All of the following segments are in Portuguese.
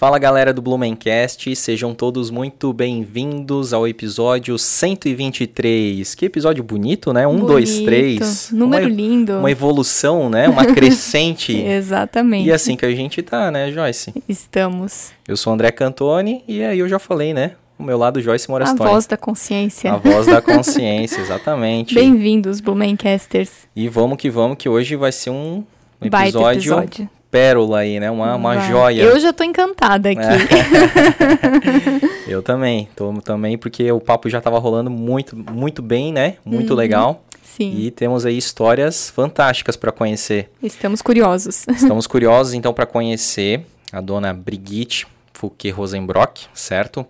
Fala galera do Blumencast, sejam todos muito bem-vindos ao episódio 123. Que episódio bonito, né? Um, Bonito, dois, três. Número uma, lindo. Uma evolução, né? Uma crescente. Exatamente. e assim que a gente tá, né, Joyce? Estamos. Eu sou o André Cantoni e aí eu já falei, né? O meu lado Joyce A Morastoni. voz da consciência. A voz da consciência, exatamente. Bem-vindos, Blumencasters. E vamos que vamos, que hoje vai ser um episódio, episódio. Pérola aí, né? Uma, uma Vai. joia. Eu já tô encantada aqui. Eu também, tô também, porque o papo já tava rolando muito, muito bem, né? Muito legal. Sim, E temos aí histórias fantásticas para conhecer. estamos curiosos. Estamos curiosos então para conhecer a dona Brigitte Fouquet Rosenbrock, certo?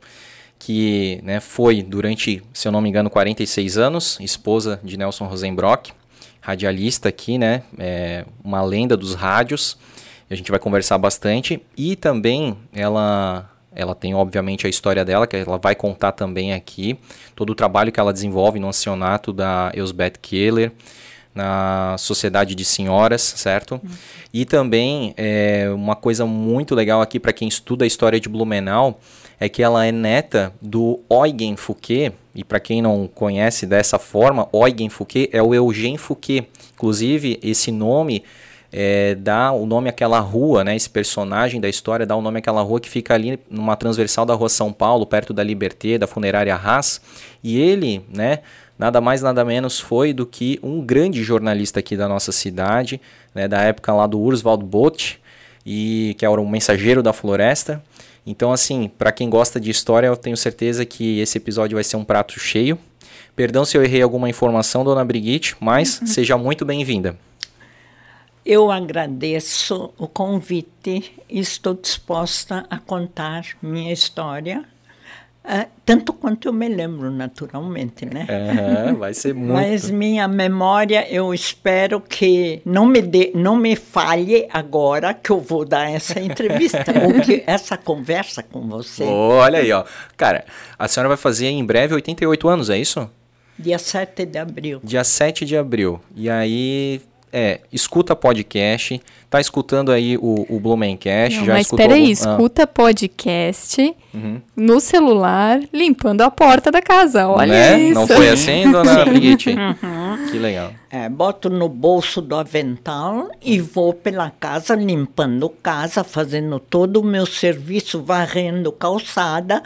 Que né, foi durante, se eu não me engano, 46 anos, esposa de Nelson Rosenbrock, radialista aqui, né? É, uma lenda dos rádios. A gente vai conversar bastante. E também ela, ela tem, obviamente, a história dela, que ela vai contar também aqui. Todo o trabalho que ela desenvolve no ancianato da Elsbeth Keller, na Sociedade de Senhoras, certo? E também é, uma coisa muito legal aqui para quem estuda a história de Blumenau é que ela é neta do Eugen Fouquet, e para quem não conhece dessa forma, Eugen Fouquet é o Eugène Fouquet. Inclusive, esse nome é, dá o nome àquela rua, né? Esse personagem da história dá o nome àquela rua que fica ali numa transversal da rua São Paulo, perto da Liberté, da funerária Haas. E ele, né? Nada mais, nada menos foi do que um grande jornalista aqui da nossa cidade, né? Da época lá do Urswald Both, e que era o mensageiro da floresta. Então, assim, para quem gosta de história, eu tenho certeza que esse episódio vai ser um prato cheio. Perdão se eu errei alguma informação, dona Brigitte, mas seja muito bem-vinda. Eu agradeço o convite e estou disposta a contar minha história, ah, tanto quanto eu me lembro, naturalmente, né? Vai ser muito. Mas minha memória, eu espero que não me, dê, não me falhe agora que eu vou dar essa entrevista, ou que essa conversa com você. Olha aí, ó. Cara, a senhora vai fazer em breve 88 anos, é isso? Dia 7 de abril. Dia 7 de abril. E aí, é, escuta podcast, tá escutando aí o, o Blumencast, Não, já mas escutou espera aí, algum- Ah, escuta podcast uhum. no celular, limpando a porta da casa. Olha Né? isso. Não foi assim, dona Brigitte? Uhum. Que legal. É, boto no bolso do avental e vou pela casa, limpando casa, fazendo todo o meu serviço, varrendo calçada,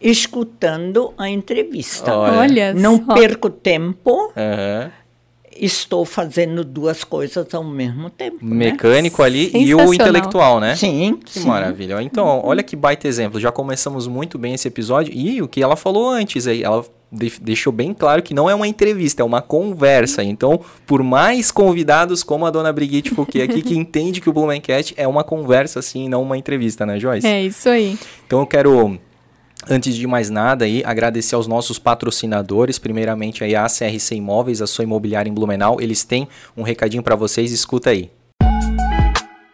escutando a entrevista. Olha. Não só. perco tempo, Aham. Estou fazendo duas coisas ao mesmo tempo. né? Mecânico ali e o intelectual, né? Sim, Que sim. maravilha. Então, olha que baita exemplo. Já começamos muito bem esse episódio. E o que ela falou antes aí, ela de- deixou bem claro que não é uma entrevista, é uma conversa. Então, por mais convidados como a dona Brigitte Fouquet aqui, que entende que o Blumencast é uma conversa, assim, não uma entrevista, né, Joyce? É isso aí. Então, eu quero, antes de mais nada, aí, agradecer aos nossos patrocinadores. Primeiramente, aí, a CRC Imóveis, a sua imobiliária em Blumenau. Eles têm um recadinho para vocês, escuta aí.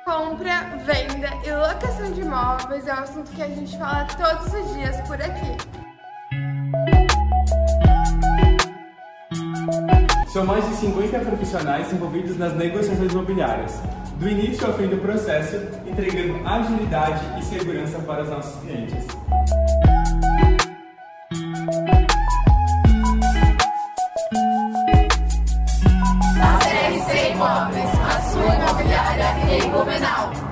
Compra, venda e locação de imóveis é um assunto que a gente fala todos os dias por aqui. São mais de 50 profissionais envolvidos nas negociações imobiliárias, do início ao fim do processo, entregando agilidade e segurança para os nossos clientes. CRC Imóveis, a sua imobiliária em Blumenau.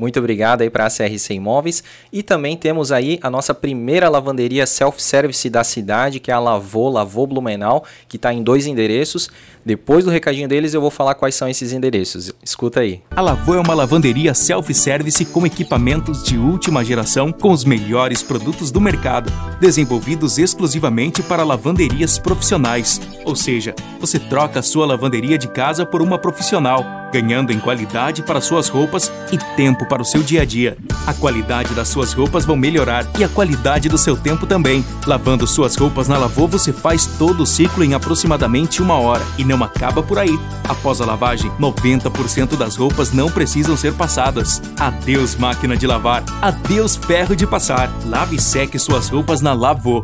Muito obrigado aí para a CRC Imóveis. E também temos aí a nossa primeira lavanderia self-service da cidade, que é a Lavô, Lavô Blumenau, que está em dois endereços. Depois do recadinho deles, eu vou falar quais são esses endereços. Escuta aí. A Lavô é uma lavanderia self-service com equipamentos de última geração com os melhores produtos do mercado, desenvolvidos exclusivamente para lavanderias profissionais. Ou seja, você troca a sua lavanderia de casa por uma profissional, ganhando em qualidade para suas roupas e tempo para o seu dia a dia. A qualidade das suas roupas vão melhorar e a qualidade do seu tempo também. Lavando suas roupas na Lavô, você faz todo o ciclo em aproximadamente uma hora e não acaba por aí. Após a lavagem, 90% das roupas não precisam ser passadas. Adeus máquina de lavar, adeus ferro de passar. Lave e seque suas roupas na Lavô.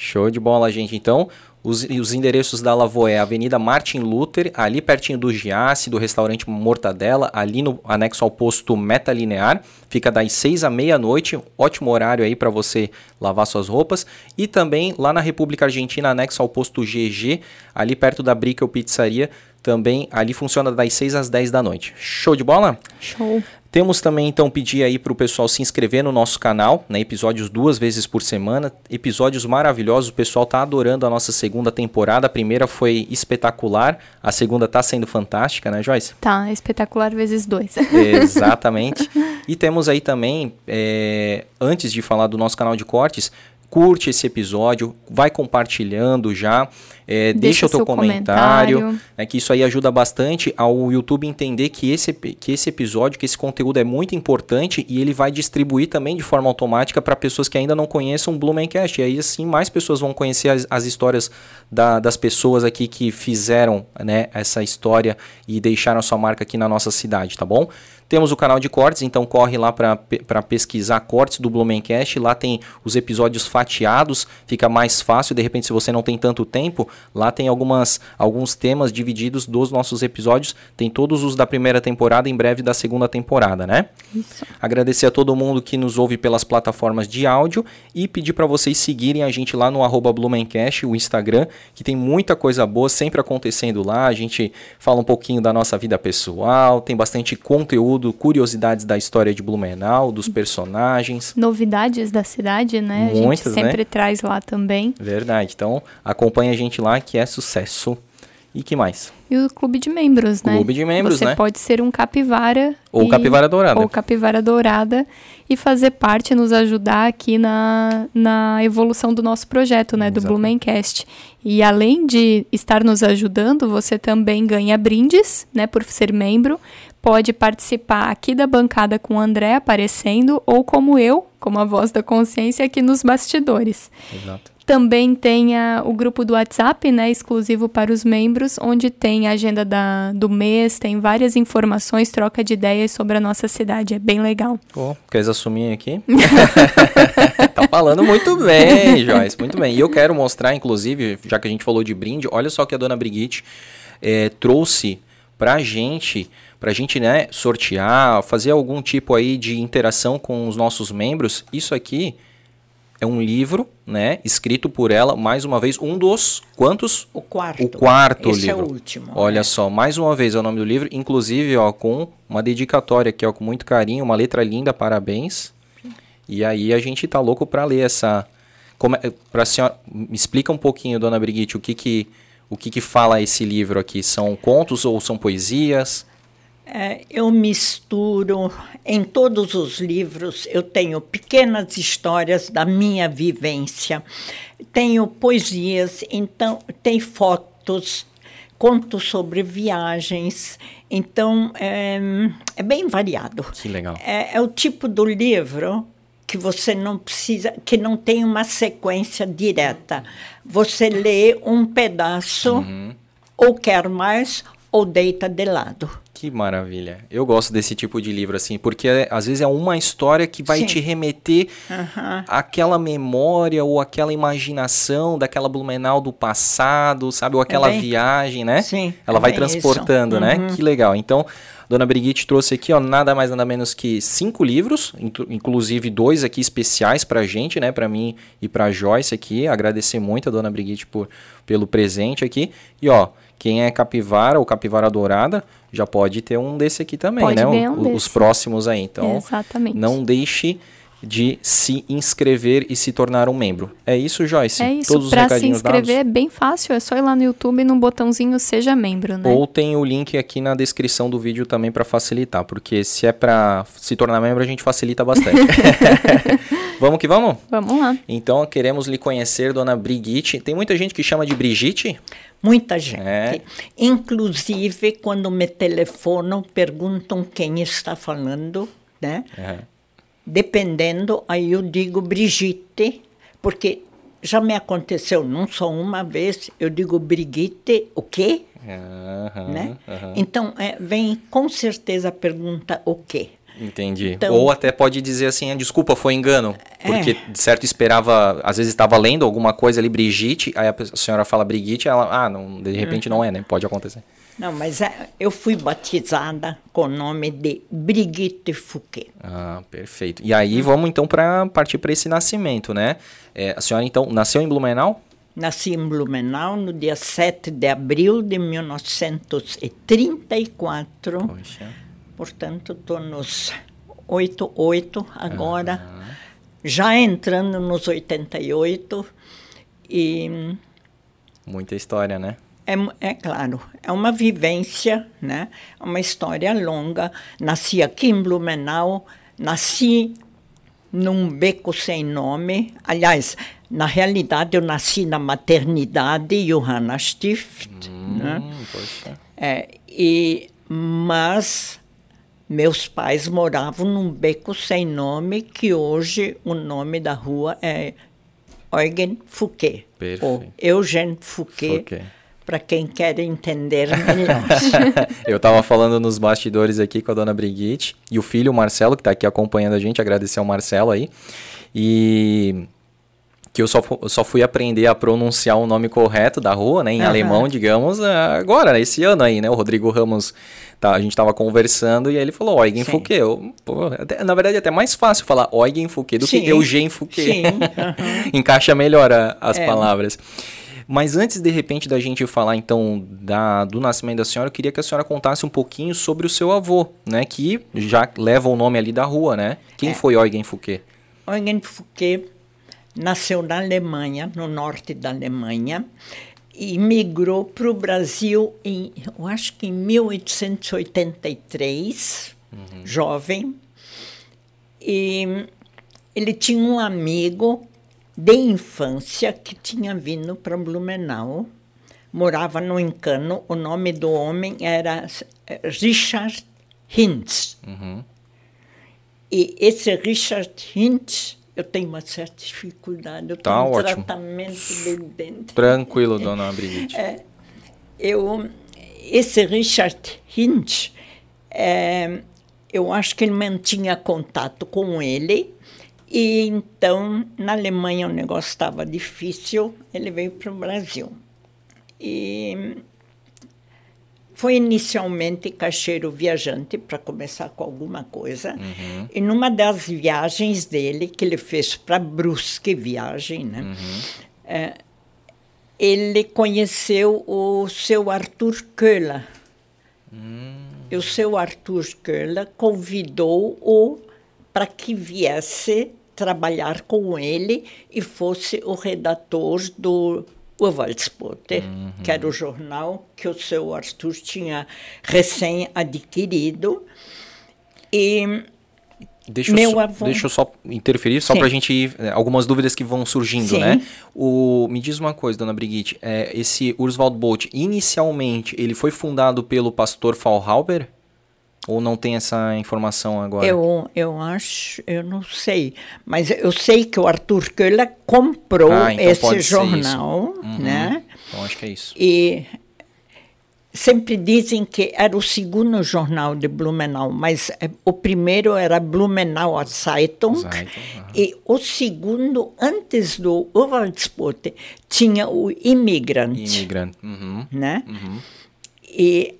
Show de bola, gente. Então, Os, os endereços da Lavoe é Avenida Martin Luther, ali pertinho do Giasse, do restaurante Mortadela, ali no anexo ao posto Meta Linear. Fica das 6 à meia-noite, ótimo horário aí para você lavar suas roupas. E também lá na República Argentina, anexo ao posto GG, ali perto da Brickel Pizzaria. Também ali funciona das 6 às 10 da noite. Show de bola? Show. Temos também então pedir aí para o pessoal se inscrever no nosso canal, né? Episódios duas vezes por semana, episódios maravilhosos. O pessoal tá adorando a nossa segunda temporada. A primeira foi espetacular, a segunda tá sendo fantástica, né, Joyce? Tá, espetacular vezes dois. Exatamente. e temos aí também, é, antes de falar do nosso canal de cortes, curte esse episódio, vai compartilhando já, é, deixa, Deixa o teu seu comentário, comentário. né, que isso aí ajuda bastante ao YouTube entender que esse, que esse episódio, que esse conteúdo é muito importante e ele vai distribuir também de forma automática para pessoas que ainda não conheçam o Blumencast. E aí assim mais pessoas vão conhecer as, as histórias da- das pessoas aqui que fizeram né, essa história e deixaram a sua marca aqui na nossa cidade, tá bom? Temos o canal de cortes, então corre lá para pesquisar cortes do Blumencast. Lá tem os episódios fatiados, fica mais fácil. De repente, se você não tem tanto tempo, lá tem algumas, alguns temas divididos dos nossos episódios. Tem todos os da primeira temporada, em breve da segunda temporada, né? Isso. Agradecer a todo mundo que nos ouve pelas plataformas de áudio e pedir para vocês seguirem a gente lá no arroba Blumencast, o Instagram, que tem muita coisa boa sempre acontecendo lá. A gente fala um pouquinho da nossa vida pessoal, tem bastante conteúdo, curiosidades da história de Blumenau, dos personagens. Novidades da cidade, né? a Muitas, gente né? sempre traz lá também. Verdade. Então, acompanha a gente lá que é sucesso. E que mais? E o clube de membros, né? Clube de membros, Você né? pode ser um capivara. Ou e- capivara dourada. Ou capivara dourada e fazer parte, nos ajudar aqui na, na evolução do nosso projeto, né? Do Exato. Blumencast. E além de estar nos ajudando, você também ganha brindes, né? Por ser membro. Pode participar aqui da bancada com o André aparecendo, ou como eu, como a voz da consciência, aqui nos bastidores. Exato. Também tem a- o grupo do WhatsApp, né, exclusivo para os membros, onde tem a agenda da, do mês, tem várias informações, troca de ideias sobre a nossa cidade. É bem legal. Pô, queres assumir aqui? tá falando muito bem, Joyce, muito bem. E eu quero mostrar, inclusive, já que a gente falou de brinde, olha só que a dona Brigitte eh, trouxe pra gente, pra gente, né, sortear, fazer algum tipo aí de interação com os nossos membros. Isso aqui é um livro, né, escrito por ela, mais uma vez, um dos quantos? O quarto. O quarto Esse livro. é o último. Olha é. só, mais uma vez é o nome do livro, inclusive, ó, com uma dedicatória aqui, ó, com muito carinho, uma letra linda, parabéns. E aí a gente tá louco para ler essa como é, pra senhora, me explica um pouquinho, dona Brigitte, o que que o que que fala esse livro aqui? São contos ou são poesias? É, eu misturo em todos os livros, eu tenho pequenas histórias da minha vivência, tenho poesias, então tem fotos, contos sobre viagens, então é, é bem variado. Que legal. É, é o tipo do livro que você não precisa, que não tem uma sequência direta. Você lê um pedaço, Uhum. ou quer mais, ou deita de lado. Que maravilha. Eu gosto desse tipo de livro assim, porque é, às vezes é uma história que vai Sim. te remeter Aham. àquela memória ou aquela imaginação daquela Blumenau do passado, sabe? Ou aquela bem- viagem, né? Sim, Ela é vai transportando, né? Uhum. Que legal. Então, Dona Brigitte trouxe aqui, ó, nada mais nada menos que cinco livros, inclu- inclusive dois aqui especiais pra gente, né? Pra mim e pra Joyce aqui. Agradecer muito a Dona Brigitte por, pelo presente aqui. E ó, quem é capivara ou capivara dourada já pode ter um desse aqui também, Pode né? Um o- os próximos aí. Então, Exatamente. não deixe de se inscrever e se tornar um membro. É isso, Joyce? É isso, Todos os pra se inscrever dados? é bem fácil, é só ir lá no YouTube no botãozinho Seja Membro, né? Ou tem o link aqui na descrição do vídeo também para facilitar, porque se é para se tornar membro a gente facilita bastante. vamos que vamos? Vamos lá. Então queremos lhe conhecer, dona Brigitte. Tem muita gente que chama de Brigitte? Muita gente. É. Inclusive, quando me telefonam, perguntam quem está falando, né? É. Dependendo, aí eu digo Brigitte, porque já me aconteceu, não só uma vez, eu digo Brigitte, o quê? Aham, né? aham. Então, é, vem com certeza a pergunta o quê? Entendi. Então- Ou até pode dizer assim, "Ah, desculpa, foi engano. Porque, É. de certo, esperava, às vezes estava lendo alguma coisa ali, Brigitte, aí a senhora fala Brigitte, ela, ah, não, de repente não é, né? Pode acontecer. Não, mas é, eu fui batizada com o nome de Brigitte Fouquet. Ah, perfeito. E aí vamos então para partir para esse nascimento, né? É, a senhora então nasceu em Blumenau? Nasci em Blumenau no dia 7 de abril de 1934. Poxa. Portanto, estou nos 88 agora, já entrando nos 88. E Muita história, né? é, é claro, é uma vivência, né? É uma história longa. Nasci aqui em Blumenau, nasci num beco sem nome. Aliás, na realidade, eu nasci na maternidade Johanna Stift, né? Hum, poxa. É, e, mas meus pais moravam num beco sem nome, que hoje o nome da rua é Eugen Fouquet. Perfeito. Ou Eugène Fouquet, Fouquet. para quem quer entender melhor. Eu tava falando nos bastidores aqui com a dona Brigitte e o filho, o Marcelo, que tá aqui acompanhando a gente, agradecer ao Marcelo aí. E que eu só, eu só fui aprender a pronunciar o nome correto da rua, né, em Aham. alemão, digamos, ah, agora, né, esse ano aí, né, o Rodrigo Ramos, tá, a gente tava conversando e aí ele falou Eugen. Fouquet. Eu, pô, até- na verdade, é até mais fácil falar Eugen Fouquet do Sim. que Eugênio Fouquet. Sim, aham. Encaixa melhor a- as É. palavras. Mas antes, de repente, da gente falar, então, da, do nascimento da senhora, eu queria que a senhora contasse um pouquinho sobre o seu avô, né? Que já leva o nome ali da rua, né? Quem foi Eugen Fouquet? Eugen Fouquet nasceu na Alemanha, no norte da Alemanha, e migrou para o Brasil, em, eu acho que em 1883, jovem. E ele tinha um amigo de infância que tinha vindo para Blumenau, morava no Encano, o nome do homem era Richard Hintz. E esse Richard Hintz, eu tenho uma certa dificuldade, eu Tá tenho um ótimo. tratamento de dente. Tranquilo, dona Brigitte. Eu, esse Richard Hintz, é, eu acho que ele mantinha contato com ele, e então, na Alemanha o negócio estava difícil, ele veio para o Brasil. E foi inicialmente caixeiro viajante, para começar com alguma coisa. E numa das viagens dele, que ele fez para Brusque, viagem, né? É, ele conheceu o seu Arthur Köhler. E o seu Arthur Köhler convidou-o para que viesse trabalhar com ele e fosse o redator do Urwaldsbote, que era o jornal que o seu Arthur tinha recém adquirido. E Deixa, eu Meu só, avô- deixa eu só interferir, só Sim. pra gente ir, é, algumas dúvidas que vão surgindo, Sim. né? O, me diz uma coisa, dona Brigitte, é, esse Urswald Bolt, inicialmente, ele foi fundado pelo pastor Fallhauber? Ou não tem essa informação agora? Eu, eu acho, eu não sei, mas eu sei que o Arthur Köhler comprou Ah, então esse jornal. Uhum. né? Então acho que é isso. E sempre dizem que era o segundo jornal de Blumenau, mas eh, o primeiro era Blumenau Zeitung, Zeitung, aham. e o segundo, antes do Urwaldsbote, tinha o Imigrante, Imigrante. Uhum. né? E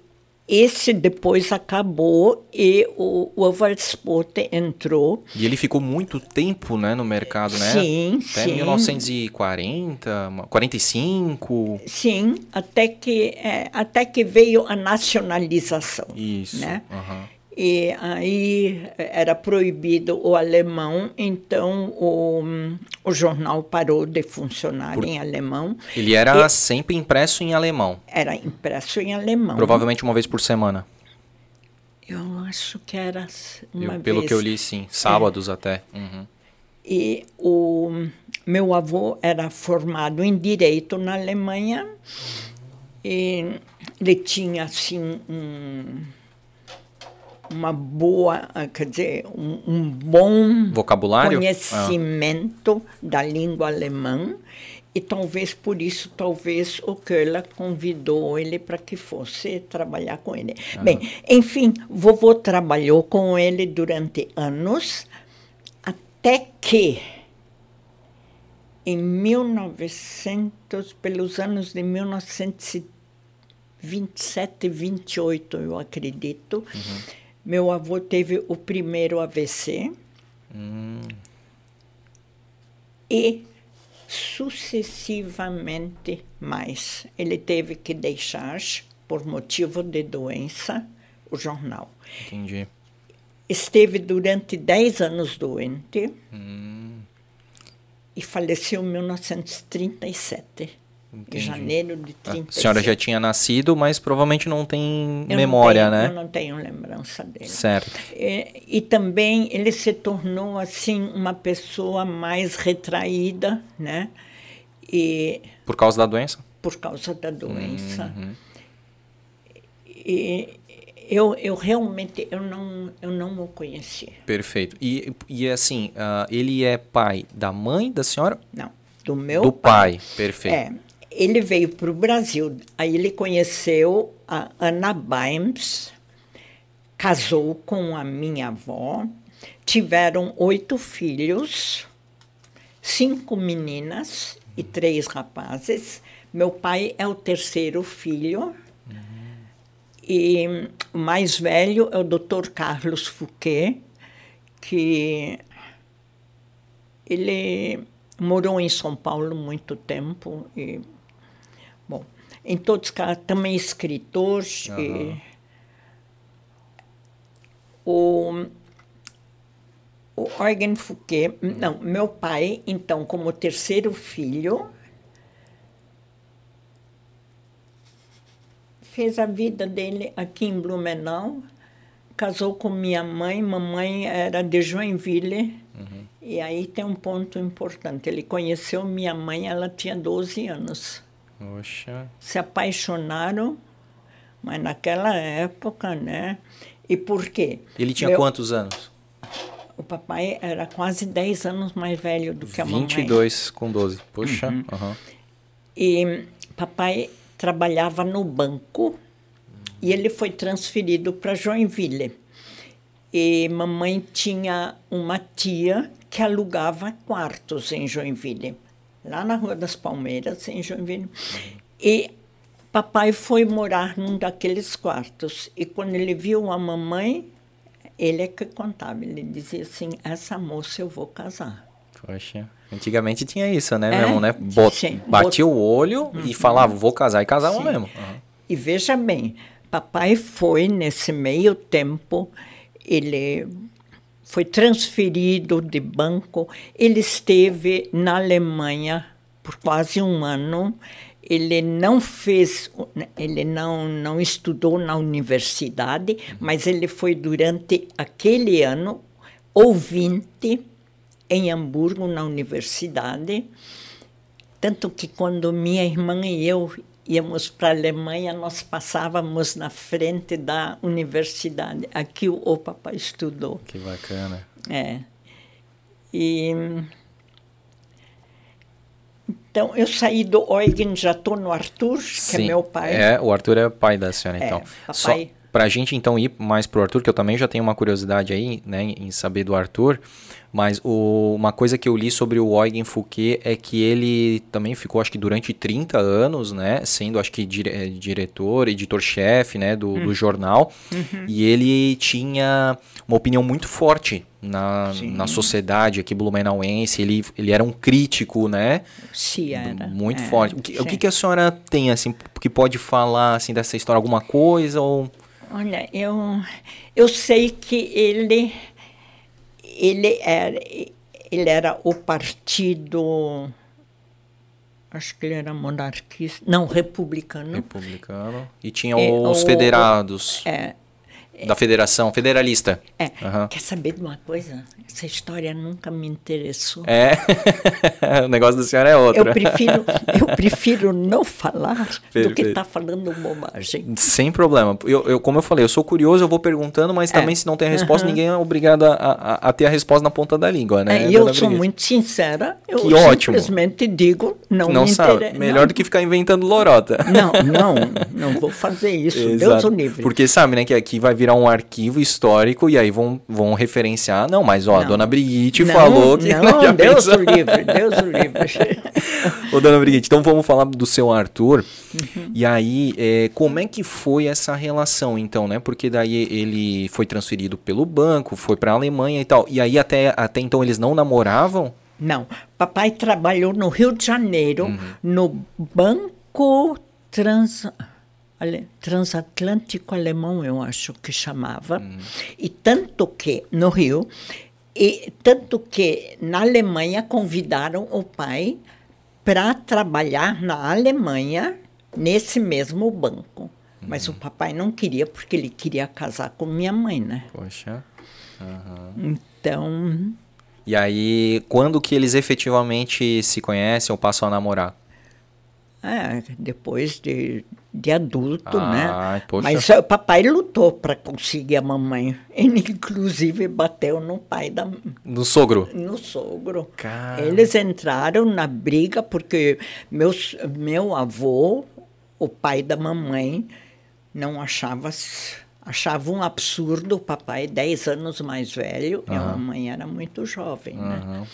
esse depois acabou e o Urwaldsbote entrou. E ele ficou muito tempo, né, no mercado, né? Sim, Até sim. 1940, 45. Sim, até que, eh, até que veio a nacionalização. Isso. Né? aham. E aí eh, era proibido o alemão, então o, o jornal parou de funcionar em alemão. Ele era sempre impresso em alemão. Era impresso em alemão. Provavelmente uma vez por semana. Eu acho que era s- Eu- uma pelo vez. que eu li, sim. Sábados até. Uhum. E o meu avô era formado em direito na Alemanha e ele tinha assim um, uma boa, ah, quer dizer, um, um bom Vocabulário? Ah. conhecimento da língua alemã e talvez por isso, talvez o Köhler convidou ele para que fosse trabalhar com ele. Bem, enfim, vovô trabalhou com ele durante anos, até que em 1900, pelos anos de 1927, 28, eu acredito, meu avô teve o primeiro AVC e sucessivamente mais. Ele teve que deixar, por motivo de doença, o jornal. Entendi. Esteve durante 10 anos doente e faleceu em 1937. Entendi. Em janeiro de A 37. senhora já tinha nascido, mas provavelmente não tem Eu não memória, tenho- Eu né? não tenho lembrança dele. Certo. É, e também ele se tornou assim uma pessoa mais retraída, né? E Por causa da doença? por causa da doença. Uhum. E eu, eu realmente eu não eu não o conheci. Perfeito. E, e assim, ah, ele é pai da mãe da senhora? Não, do meu do pai. Perfeito. É, ele veio para o Brasil, aí ele conheceu a Ana Bimes, casou com a minha avó, tiveram oito filhos, cinco meninas e três rapazes. Meu pai é o terceiro filho. E o mais velho é o Dr. Carlos Fouquet, que ele morou em São Paulo muito tempo e em todos os casos também escritor e o o Eugen Fouquet, não, meu pai, então, como terceiro filho, fez a vida dele aqui em Blumenau, casou com minha mãe, mamãe era de Joinville, e aí tem um ponto importante, ele conheceu minha mãe, ela tinha 12 anos. Poxa. Se apaixonaram, mas naquela época, né? E por quê? Ele tinha Meu- quantos anos? O papai era quase 10 anos mais velho do que a mamãe. 22 com 12. Poxa. Uhum. aham. E papai trabalhava no banco e ele foi transferido para Joinville. E mamãe tinha uma tia que alugava quartos em Joinville, lá na Rua das Palmeiras, em Joinville. E papai foi morar num daqueles quartos. E quando ele viu a mamãe, ele é que contava. Ele dizia assim: Essa moça eu vou casar. Poxa. Antigamente tinha isso, né, É, mesmo, né? Bot- sim. Batia o olho e falava, vou casar e casava mesmo. Aham. E veja bem, papai foi nesse meio tempo, ele foi transferido de banco, ele esteve na Alemanha por quase um ano. Ele não fez, ele não, não estudou na universidade, mas ele foi durante aquele ano ouvinte em Hamburgo, na universidade. Tanto que quando minha irmã e eu íamos para a Alemanha, nós passávamos na frente da universidade. Aqui o, o papai estudou. Que bacana. É. E então eu saí do Eugen, já estou no Arthur, que é meu pai. É, o Arthur é pai da senhora, É, então. Só papai- pra gente, então, ir mais pro Arthur, que eu também já tenho uma curiosidade aí, né, em saber do Arthur, mas o- uma coisa que eu li sobre o Eugen Fouquet é que ele também ficou, acho que durante 30 anos, né, sendo, acho que, dire- eh, diretor, editor-chefe, né, do, Hum. do jornal, Uhum. e ele tinha uma opinião muito forte na, Sim. na sociedade aqui blumenauense, ele, ele era um crítico, né, Se era. muito é, forte. O que, o sim. que, que a senhora tem, assim, que pode falar, assim, dessa história? Alguma coisa ou... Olha, eu, eu sei que ele, ele, era, ele era o partido. Acho que ele era monarquista. Não, republicano. Republicano. E tinha os o- federados. É, da federação, federalista. É. Aham. Quer saber de uma coisa? Essa história nunca me interessou. É, o negócio da senhora é outro. Eu prefiro, eu prefiro não falar do que Perfeito. estar falando bobagem. Sem problema. Eu, eu- como eu falei, eu sou curioso, eu vou perguntando, mas também se não tem a resposta, ninguém é obrigado a, a- a ter a resposta na ponta da língua, né? É, e eu dona sou Brigitte? muito sincera, eu Que ótimo. simplesmente digo, não, Não me sabe. Melhor do que ficar inventando lorota. Não, não, não vou fazer isso, Deus Exato. o livre. Porque sabe, né, que aqui vai virar um arquivo histórico e aí vão, vão referenciar. Não, mas ó, a Não. dona Brigitte não, falou que. Não, já Deus o livre, Deus o livre. Ô, dona Brigitte, então vamos falar do seu Arthur. Uhum. E aí, é, como é que foi essa relação, então, né? Porque daí ele foi transferido pelo banco, foi pra Alemanha e tal. E aí, até, até então, eles não namoravam? Não, papai trabalhou no Rio de Janeiro, Uhum. no Banco Trans, Transatlântico Alemão, eu acho que chamava. Uhum. E tanto que, no Rio, e tanto que na Alemanha convidaram o pai para trabalhar na Alemanha nesse mesmo banco. Mas Uhum. o papai não queria, porque ele queria casar com minha mãe, né? Poxa. Então, E aí, quando que eles efetivamente se conhecem ou passam a namorar? É, depois de, de adulto, Ai, né? poxa. Mas o papai lutou para conseguir a mamãe. Ele, inclusive, bateu no pai da No sogro? no sogro. Cara. Eles entraram na briga porque meus, meu avô, o pai da mamãe, não achava achava um absurdo o papai 10 anos mais velho e a mamãe era muito jovem, né?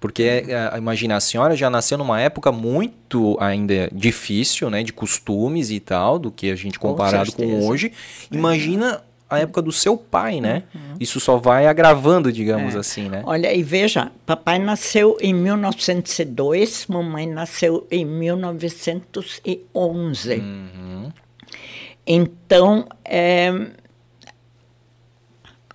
Porque, é, imagina, a senhora já nasceu numa época muito ainda difícil, né? De costumes e tal, do que a gente Com comparado com, certeza. hoje. Imagina a época do seu pai, né? Isso só vai agravando, digamos assim, né? Olha, e veja, papai nasceu em 1902, mamãe nasceu em 1911. Uhum. Então, é,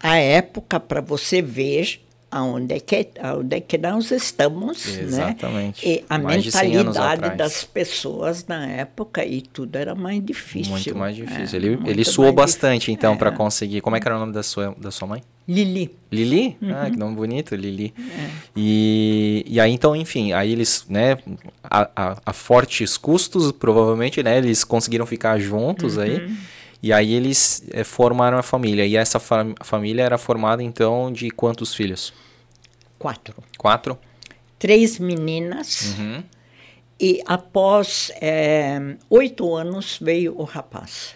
a época para você ver aonde é que, aonde é que nós estamos, Exatamente. né? E a Mais de 100 anos mentalidade das pessoas na época e tudo era mais difícil. Muito mais difícil. É, ele ele suou bastante, difícil. então, É. pra conseguir. Como é que era o nome da sua, da sua mãe? Lili. Lili? Uhum. Ah, que nome bonito, Lili. É. E, e aí, então, enfim, aí eles, né, a, a- a fortes custos, provavelmente, né, eles conseguiram ficar juntos aí. Uhum. E aí eles eh, formaram a família. E essa fam- família era formada, então, de quantos filhos? Quatro. Quatro? Três meninas. Uhum. E após é, oito anos veio o rapaz.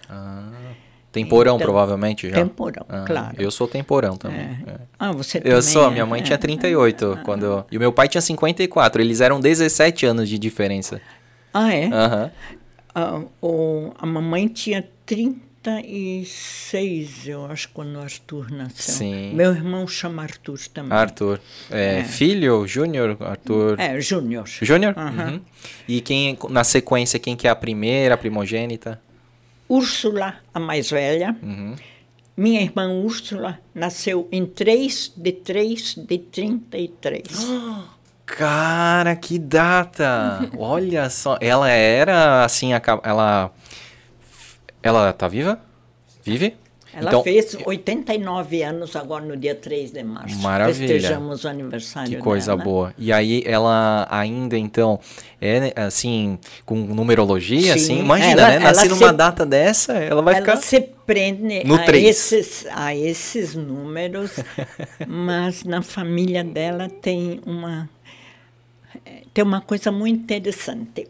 Temporão, Então, provavelmente, já? temporão, Ah, claro. Eu sou temporão também. É. é. Ah, você também Eu sou, é? minha mãe É. tinha 38 quando... E o meu pai tinha 54, eles eram 17 anos de diferença. Ah, é? Aham. Ah, o, a mamãe tinha 36, eu acho, quando o Arthur nasceu. Sim. Meu irmão chama Arthur também. Arthur. É, Filho, Júnior, Arthur. É, Júnior. Júnior? Aham. Uhum. E quem, na sequência, quem que é a primeira, a primogênita? Úrsula, a mais velha. Uhum. Minha irmã Úrsula nasceu em 3 de 3 de 33. Cara, que data! Olha só, ela era assim, ela ela tá viva? Vive? Ela então, fez 89 anos agora no dia 3 de março. Maravilha. Festejamos o aniversário que coisa dela. boa. E aí ela ainda então é assim com numerologia, Sim, assim, imagina, ela- né? Nascer numa se- data dessa, ela vai Ela ficar se prende no a três. esses, a esses números, mas na família dela tem uma, eh, tem uma coisa muito interessante.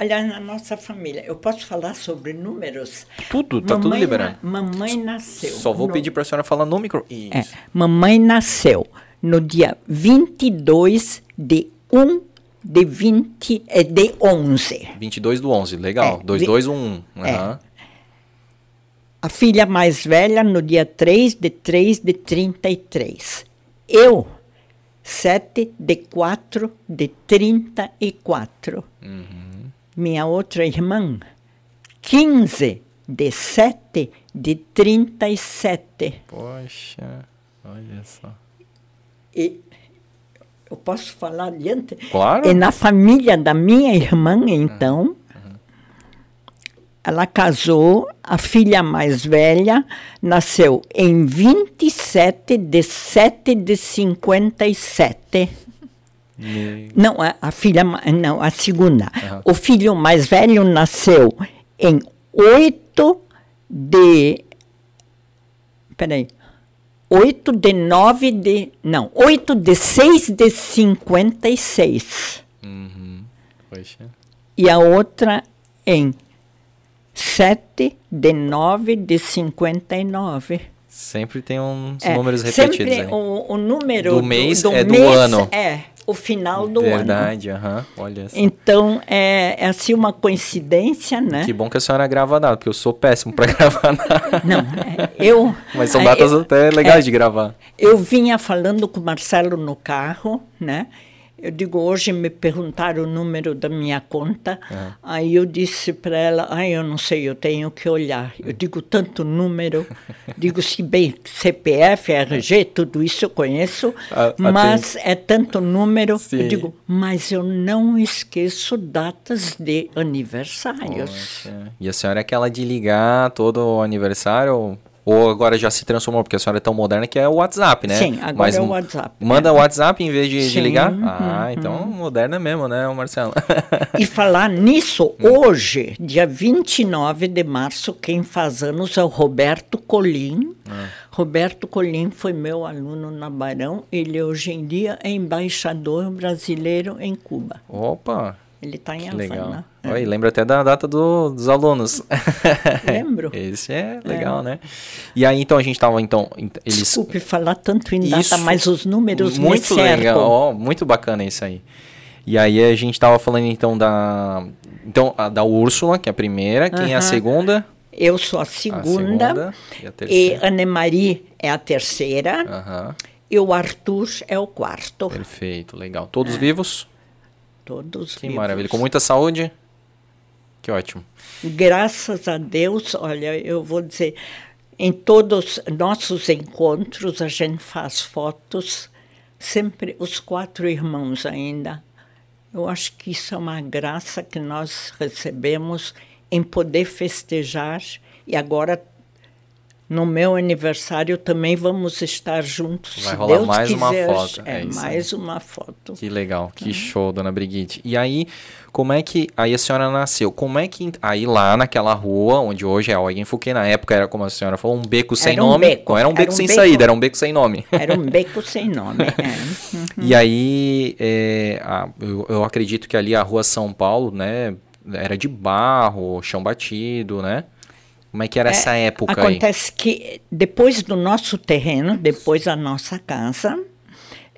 Aliás, na nossa família, eu posso falar sobre números? tudo, tá tudo Mamãe liberado. na- mamãe nasceu. Só vou no- pedir pra senhora falar no micro. Isso. É, mamãe nasceu no dia 22 de 1 de 20, eh, de 11. 22 do 11, legal. É, 2211. É. Aham. A filha mais velha no dia 3 de 3 de 33. Eu, 7 de 4 de 34. Minha outra irmã, 15 de 7 de 37. Poxa, olha só. E eu posso falar adiante? Claro. E na família da minha irmã, então, ela casou, a filha mais velha nasceu em 27 de 7 de 57. Não, a, a filha, não, a segunda. O filho mais velho nasceu em 8 de. Peraí. 8 de 9 de. Não, 8 de 6 de 56. Poxa. E a outra em 7 de 9 de 59. Sempre tem uns É, números repetidos sempre o, o número Do mês do é do mês ano. É, o final do ano. Verdade, aham. Olha só. Então, é, é assim uma coincidência, né? Que bom que a senhora grava data, porque eu sou péssimo para gravar nada. Não, é, eu... Mas são é, datas eu- até legais é, de gravar. Eu vinha falando com o Marcelo no carro, né? Eu digo, hoje me perguntaram o número da minha conta. Aí eu disse para ela, ai, eu não sei, eu tenho que olhar. Eu digo, tanto número. digo, se bem, CPF, RG, tudo isso eu conheço. Ah, mas é tanto número. Sim. Eu digo, mas eu não esqueço datas de aniversários. Poxa. E a senhora é aquela de ligar todo o aniversário? Ou, agora já se transformou, porque a senhora é tão moderna que é o WhatsApp, né? Sim, agora é o WhatsApp, Manda é. o WhatsApp em vez de, de ligar? uhum, Ah, então moderna mesmo, né, Marcelo? E falar nisso, hoje, dia 29 de março, quem faz anos é o Roberto Colim. Roberto Colim foi meu aluno na Barão. Ele hoje em dia é embaixador brasileiro em Cuba. Opa, Ele está em que legal. Havana. Oi, lembra até da data do- dos alunos. Lembro. Esse é legal, né? E aí, então, a gente tava, então, ent- eles... Desculpe falar tanto em data, Isso. mas os números muito legal, ó, muito bacana isso aí. E aí a gente tava falando então da então a da Úrsula, que é a primeira, quem é a segunda? Eu sou a A segunda, segunda e a e terceira. Anne-Marie é a terceira, Aham. e o Arthur é o quarto. Perfeito, legal. Todos vivos? Todos Que vivos. maravilha. Com muita saúde? Que ótimo. Graças a Deus, olha, eu vou dizer, em todos nossos encontros a gente faz fotos, sempre os quatro irmãos ainda. Eu acho que isso é uma graça que nós recebemos em poder festejar e agora no meu aniversário também vamos estar juntos. Vai rolar Deus mais uma quiser. foto, É, é mais uma foto. Que legal, que show, dona Brigitte. E aí, como é que. Aí a senhora nasceu. Como é que. Aí lá naquela rua, onde hoje é a Eugen Fouquet, na época era como a senhora falou, um beco sem Era um nome. beco, Não era um beco era um sem beco. saída, era um beco sem nome. Era um beco sem nome. é. Uhum. E aí, é, a- eu, eu acredito que ali a rua São Paulo, né, era de barro, chão batido, né? Como é que era essa época aí? Acontece que depois do nosso terreno, depois da nossa casa,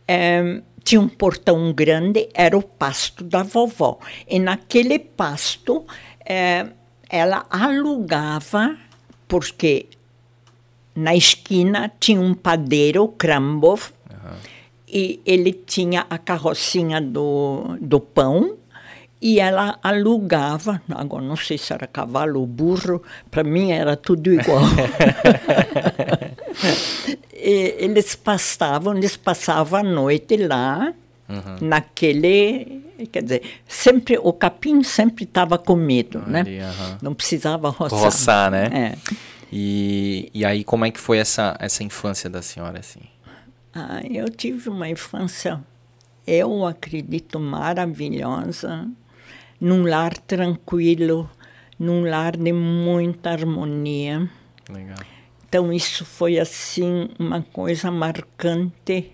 eh, tinha um portão grande, era o pasto da vovó. E naquele pasto, eh, ela alugava, porque na esquina tinha um padeiro, Krambov, e ele tinha a carrocinha do, do pão e ela alugava, agora não sei se era cavalo ou burro, para mim era tudo igual. Eles passavam, eles passavam a noite lá, naquele, quer dizer, sempre, o capim sempre estava comido, né? Ali, aham. Não precisava roçar. Roçar, né? É. E, e aí, como é que foi essa, essa infância da senhora, assim? Ah, eu tive uma infância, eu acredito, maravilhosa, num lar tranquilo, num lar de muita harmonia. Legal. Então, isso foi, assim, uma coisa marcante.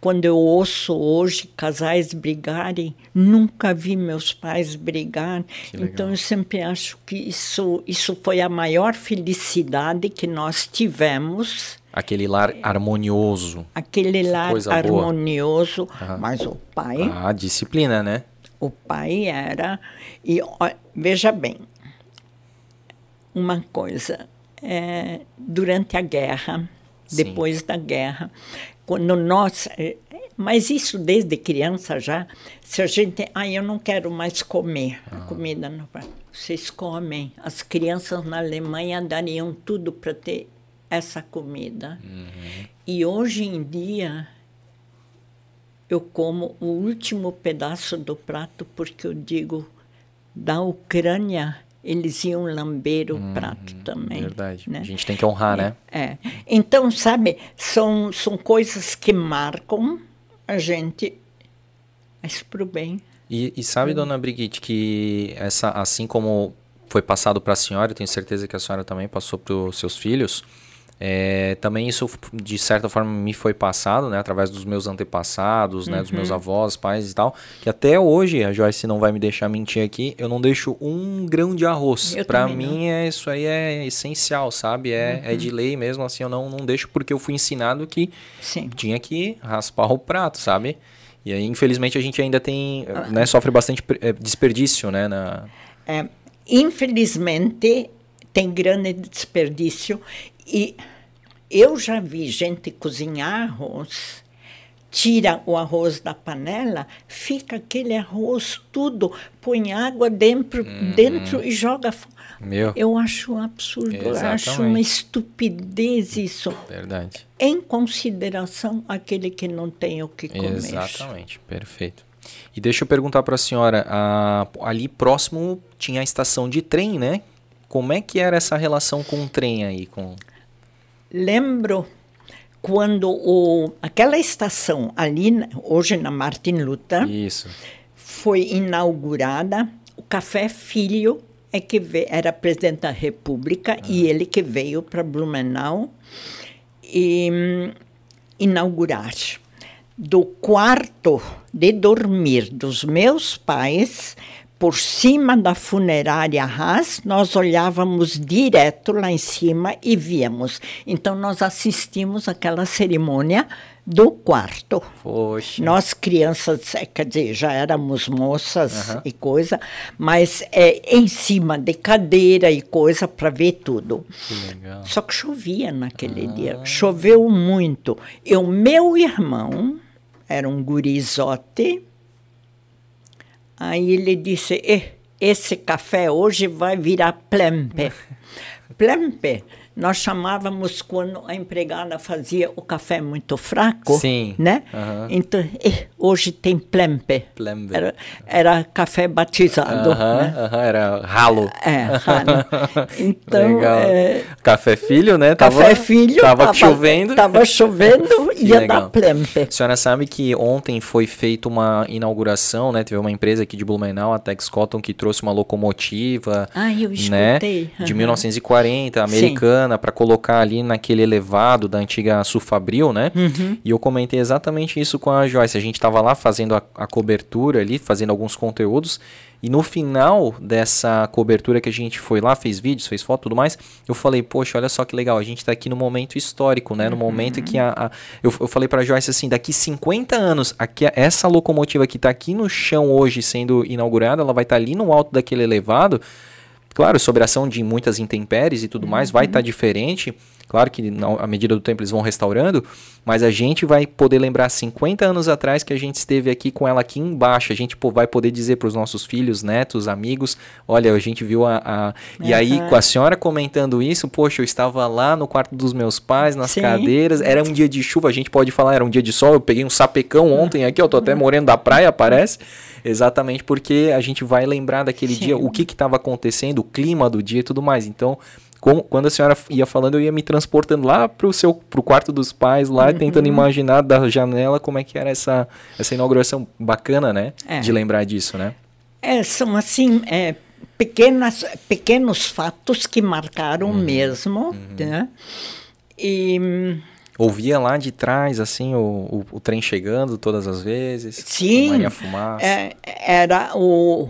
Quando eu ouço hoje casais brigarem, nunca vi meus pais brigar. Então, eu sempre acho que isso, isso foi a maior felicidade que nós tivemos Aquele lar harmonioso. aquele lar coisa boa. harmonioso, mas o pai, A disciplina, né? O pai era e ó, veja bem, uma coisa, é, durante a guerra, Sim. depois da guerra, quando nós, é, mas isso desde criança já, se a gente, ah, eu não quero mais comer a comida, não, vai." vocês comem, as crianças na Alemanha dariam tudo para ter essa comida. E hoje em dia eu como o último pedaço do prato porque eu digo da Ucrânia eles iam lamber o prato também. Verdade. né? A gente tem que honrar, né? É. Então, sabe, são, são coisas que marcam a gente, mas para o bem. E, e sabe, dona Brigitte, que essa, assim como foi passado para a senhora, eu tenho certeza que a senhora também passou para os seus filhos, é, também isso, de certa forma, me foi passado, né, através dos meus antepassados, né, dos meus avós, pais e tal, que até hoje, a Joyce não vai me deixar mentir aqui, eu não deixo um grão de arroz. Para mim, é, isso aí é essencial, sabe? É, é de lei mesmo, assim, eu não, não deixo porque eu fui ensinado que Sim. tinha que raspar o prato, sabe? E aí, infelizmente, a gente ainda tem, né, sofre bastante eh, desperdício, né, na... É, infelizmente, tem grande desperdício e eu já vi gente cozinhar arroz, tira o arroz da panela, fica aquele arroz tudo, põe água dentro, dentro e joga fora. Meu, Eu acho um absurdo, eu acho uma Exatamente. estupidez isso. verdade. Em consideração aquele que não tem o que comer. Exatamente, perfeito. E deixa eu perguntar para a senhora, ali próximo tinha a estação de trem, né? Como é que era essa relação com o trem aí? Com... Lembro quando o, aquela estação ali, hoje na Martin Luther, Isso. foi inaugurada. O Café Filho é que ve- era presidente da República e ele que veio para Blumenau e, hum, inaugurar. Do quarto de dormir dos meus pais, por cima da funerária Haas, nós olhávamos direto lá em cima e víamos. Então, nós assistimos aquela cerimônia do quarto. Poxa. Nós crianças, eh, quer dizer, já éramos moças e coisa, mas é, em cima de cadeira e coisa para ver tudo. Que legal. Só que chovia naquele dia, choveu muito. E o meu irmão era um gurizote, aí ele disse, "Eh, esse café hoje vai virar plempe. plempe, nós chamávamos quando a empregada fazia o café muito fraco, Sim. né? Aham. Então, "Eh, hoje tem plempe. Plempe. Era, era café batizado, Aham, né? aham, era ralo. É, ralo. Então, Legal. é, Café filho, né? Café filho. Tava, chovendo. Tava chovendo, Que ia legal. dar plempe. A senhora sabe que ontem foi feita uma inauguração, né? Teve uma empresa aqui de Blumenau, a Tex Cotton, que trouxe uma locomotiva, Ah, eu né? escutei. De Aham. 1940, americana, para colocar ali naquele elevado da antiga Sufabril, né? Uhum. E eu comentei exatamente isso com a Joyce. A gente estava lá fazendo a, a cobertura ali, fazendo alguns conteúdos. E no final dessa cobertura que a gente foi lá, fez vídeos, fez foto e tudo mais, eu falei, poxa, olha só que legal, a gente tá aqui no momento histórico, né? No momento que a. a- eu, eu falei pra Joyce assim, daqui 50 anos, aqui, essa locomotiva que tá aqui no chão hoje sendo inaugurada, ela vai estar ali no alto daquele elevado. Claro, sobre a ação de muitas intempéries e tudo mais, vai estar diferente. Claro que na- à medida do tempo eles vão restaurando, mas a gente vai poder lembrar 50 anos atrás que a gente esteve aqui com ela aqui embaixo. A gente pô, vai poder dizer para os nossos filhos, netos, amigos, olha, a gente viu a... a- E aí, com a senhora comentando isso, poxa, eu estava lá no quarto dos meus pais, nas Sim. cadeiras, era um dia de chuva, a gente pode falar, era um dia de sol, eu peguei um sapecão ontem aqui, eu tô até morando da praia, parece. Exatamente porque a gente vai lembrar daquele Sim. dia, o que estava acontecendo, o clima do dia e tudo mais. Então, como- quando a senhora ia falando, eu ia me transportando lá pro seu pro quarto dos pais, lá Uhum. tentando imaginar da janela como é que era essa, essa inauguração bacana, né? É. De lembrar disso, né? É, são assim, é, pequenas, pequenos fatos que marcaram Uhum. mesmo, né? E Ouvia lá de trás, assim, o, o, o trem chegando todas as vezes. Sim, Maria Fumaça. é, era o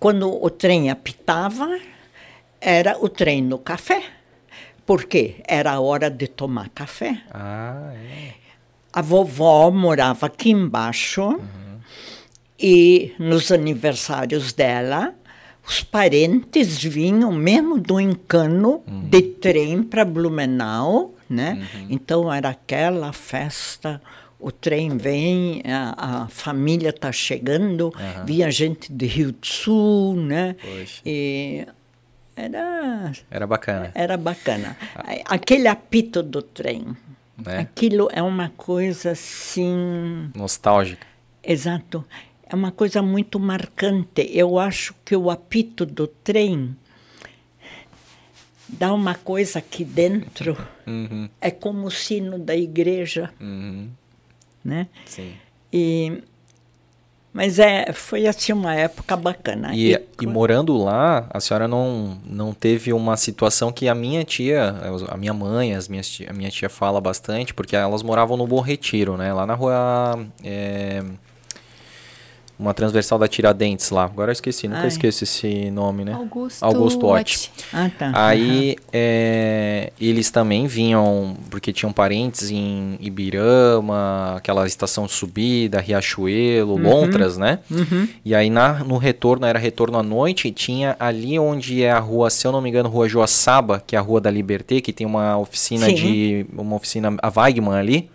quando o trem apitava, era o trem no café. Por quê? Era a hora de tomar café. Ah, é. A vovó morava aqui embaixo e nos aniversários dela, os parentes vinham mesmo do encano de trem para Blumenau, né? Então era aquela festa. O trem vem, a, a família está chegando, vinha gente de Rio do Sul, né? Poxa. E era Era bacana. era bacana. Aquele apito do trem, Né? aquilo é uma coisa assim. Nostálgica. Exato. É uma coisa muito marcante. Eu acho que o apito do trem dá uma coisa aqui dentro. É como o sino da igreja, Uhum. né? Sim. E mas é, foi assim uma época bacana. E, e morando lá, a senhora não, não teve uma situação que a minha tia, a minha mãe, as minhas tia, a minha tia fala bastante, porque elas moravam no Bom Retiro, né? Lá na rua. é, uma transversal da Tiradentes lá. Agora eu esqueci, nunca Ai. esqueço esse nome, né? Augusto, Augusto Ott. Ah, tá. Aí é, eles também vinham, porque tinham parentes em Ibirama, aquela estação de subida, Riachuelo, Lontras, né? E aí na, no retorno, era retorno à noite, tinha ali onde é a rua, se eu não me engano, rua Joaçaba, que é a rua da Liberté, que tem uma oficina Sim. de. uma oficina, a Weigmann ali.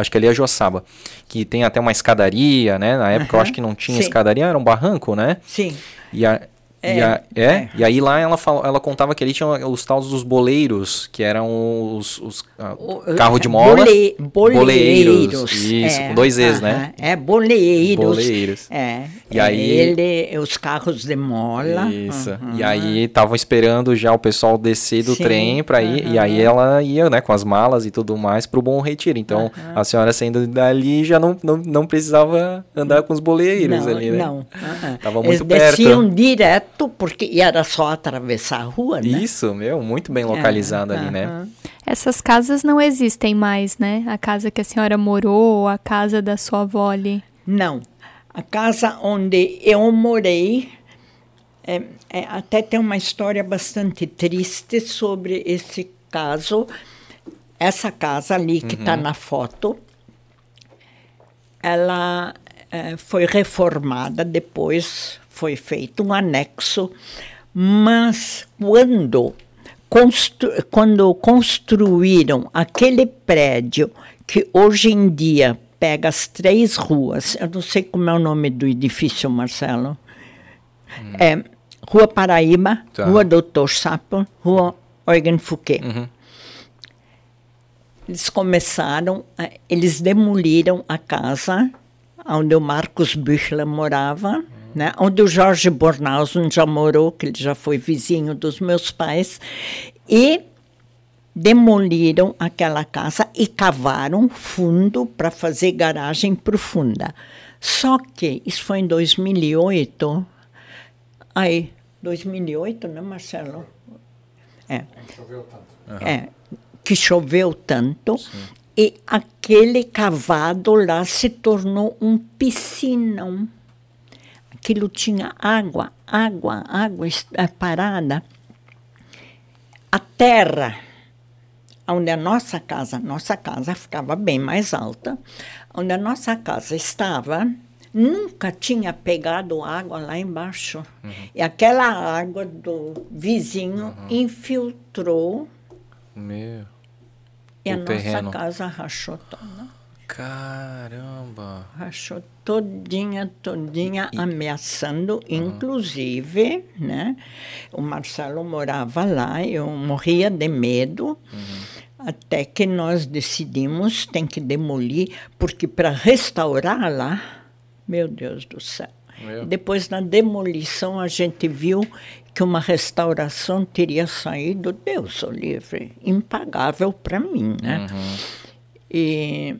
Acho que ali é Joaçaba. Que tem até uma escadaria, né? Na época eu Aham. acho que não tinha Sim. escadaria, era um barranco, né? Sim. E, a, e, É, a- é, é. e aí lá ela, fala, ela contava que ali tinha os tais dos boleiros, que eram os, os ah, O- carro de mola. Bole, boleiros. Boleiros, isso, é, com dois Es, aham, né? É, boleiros. Boleiros. É. E aí- Ele, os carros de mola. Isso. aham. E aí estavam esperando já o pessoal descer do Sim, trem pra ir. E aí ela ia, né, com as malas e tudo mais pro Bom Retiro. Então, a senhora saindo dali já não, não, não precisava andar com os boleiros não, ali, né? Não. Tava Eles muito perto. desciam direto, porque era só atravessar a rua, né? Isso, meu, muito bem localizado ali, né? aham. Essas casas não existem mais, né? A casa que a senhora morou, a casa da sua avó ali. Não. A casa onde eu morei, é, é, até tem uma história bastante triste sobre esse caso. Essa casa ali que está na foto, ela eh, foi reformada depois, foi feito um anexo, mas quando, constru quando construíram aquele prédio que hoje em dia pega as três ruas, eu não sei como é o nome do edifício, Marcelo, é Rua Paraíba, Tá. Rua Doutor Sapo, Rua Eugen Fouquet. Uhum. Eles começaram, a- eles demoliram a casa onde o Marcos Büchler morava, né? onde o Jorge Bornhausen já morou, que ele já foi vizinho dos meus pais, e demoliram aquela casa e cavaram fundo para fazer garagem profunda. Só que isso foi em 2008. Aí, 2008, né, Marcelo? É. É, que choveu tanto e aquele cavado lá se tornou um piscinão. Aquilo tinha água, água, água eh, parada. A terra, onde a nossa casa, nossa casa ficava bem mais alta, onde a nossa casa estava, nunca tinha pegado água lá embaixo. E aquela água do vizinho infiltrou Meu. e a O terreno. nossa casa rachou toda. Caramba. Rachou todinha, todinha, ameaçando, inclusive, né? O Marcelo morava lá, eu morria de medo, até que nós decidimos, tem que demolir, porque para restaurar lá, meu Deus do céu. Meu. E depois, na demolição, a gente viu que uma restauração teria saído, Deus o livre, impagável para mim, né? E,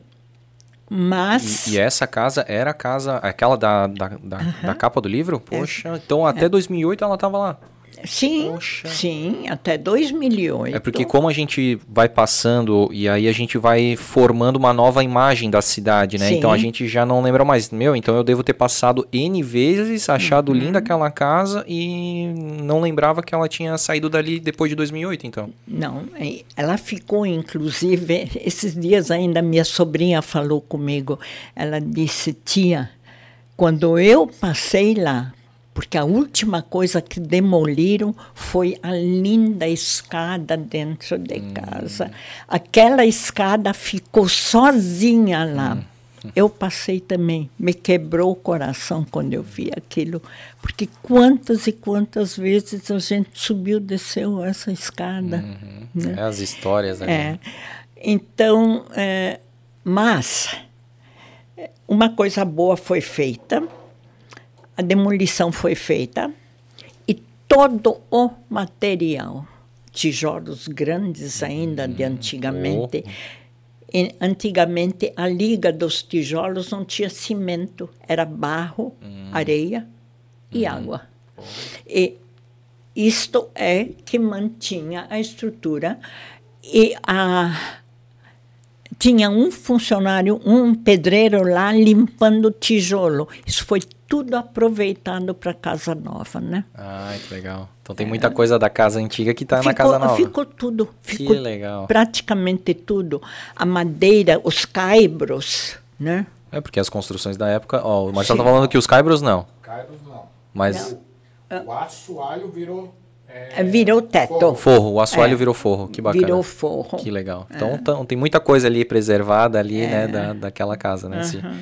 mas... E, e essa casa era a casa, aquela da, da, da, da capa do livro? Poxa, então até 2008 ela tava lá. Sim, Poxa. sim, até 2008. É porque como a gente vai passando e aí a gente vai formando uma nova imagem da cidade, né? Sim. Então a gente já não lembra mais. Meu, então eu devo ter passado N vezes, achado Uhum. linda aquela casa e não lembrava que ela tinha saído dali depois de 2008, então. Não, é, ela ficou, inclusive, esses dias ainda minha sobrinha falou comigo. Ela disse, tia, quando eu passei lá, porque a última coisa que demoliram foi a linda escada dentro de casa. Aquela escada ficou sozinha lá. Eu passei também, me quebrou o coração quando eu vi aquilo, porque quantas e quantas vezes a gente subiu, desceu essa escada. né? É as histórias ali. É. Então, é, mas é, uma coisa boa foi feita, a demolição foi feita e todo o material tijolos grandes ainda de antigamente. E, antigamente a liga dos tijolos não tinha cimento, era barro, areia e água. E isto é que mantinha a estrutura e a tinha um funcionário, um pedreiro lá limpando tijolo. Isso foi tudo aproveitado para casa nova, né? Ai, que legal. Então tem muita coisa da casa antiga que está na casa nova. Ficou tudo. Ficou que legal. Praticamente tudo. A madeira, os caibros, né? É, porque as construções da época... Ó, o Marcelo tá falando que os caibros não. Caibros não. Mas... Não. O assoalho virou é, virou teto. Forro, forro o assoalho é, virou forro, que bacana. Virou forro. Que legal. Então, então tem muita coisa ali preservada ali, né, da, daquela casa, né? Uhum.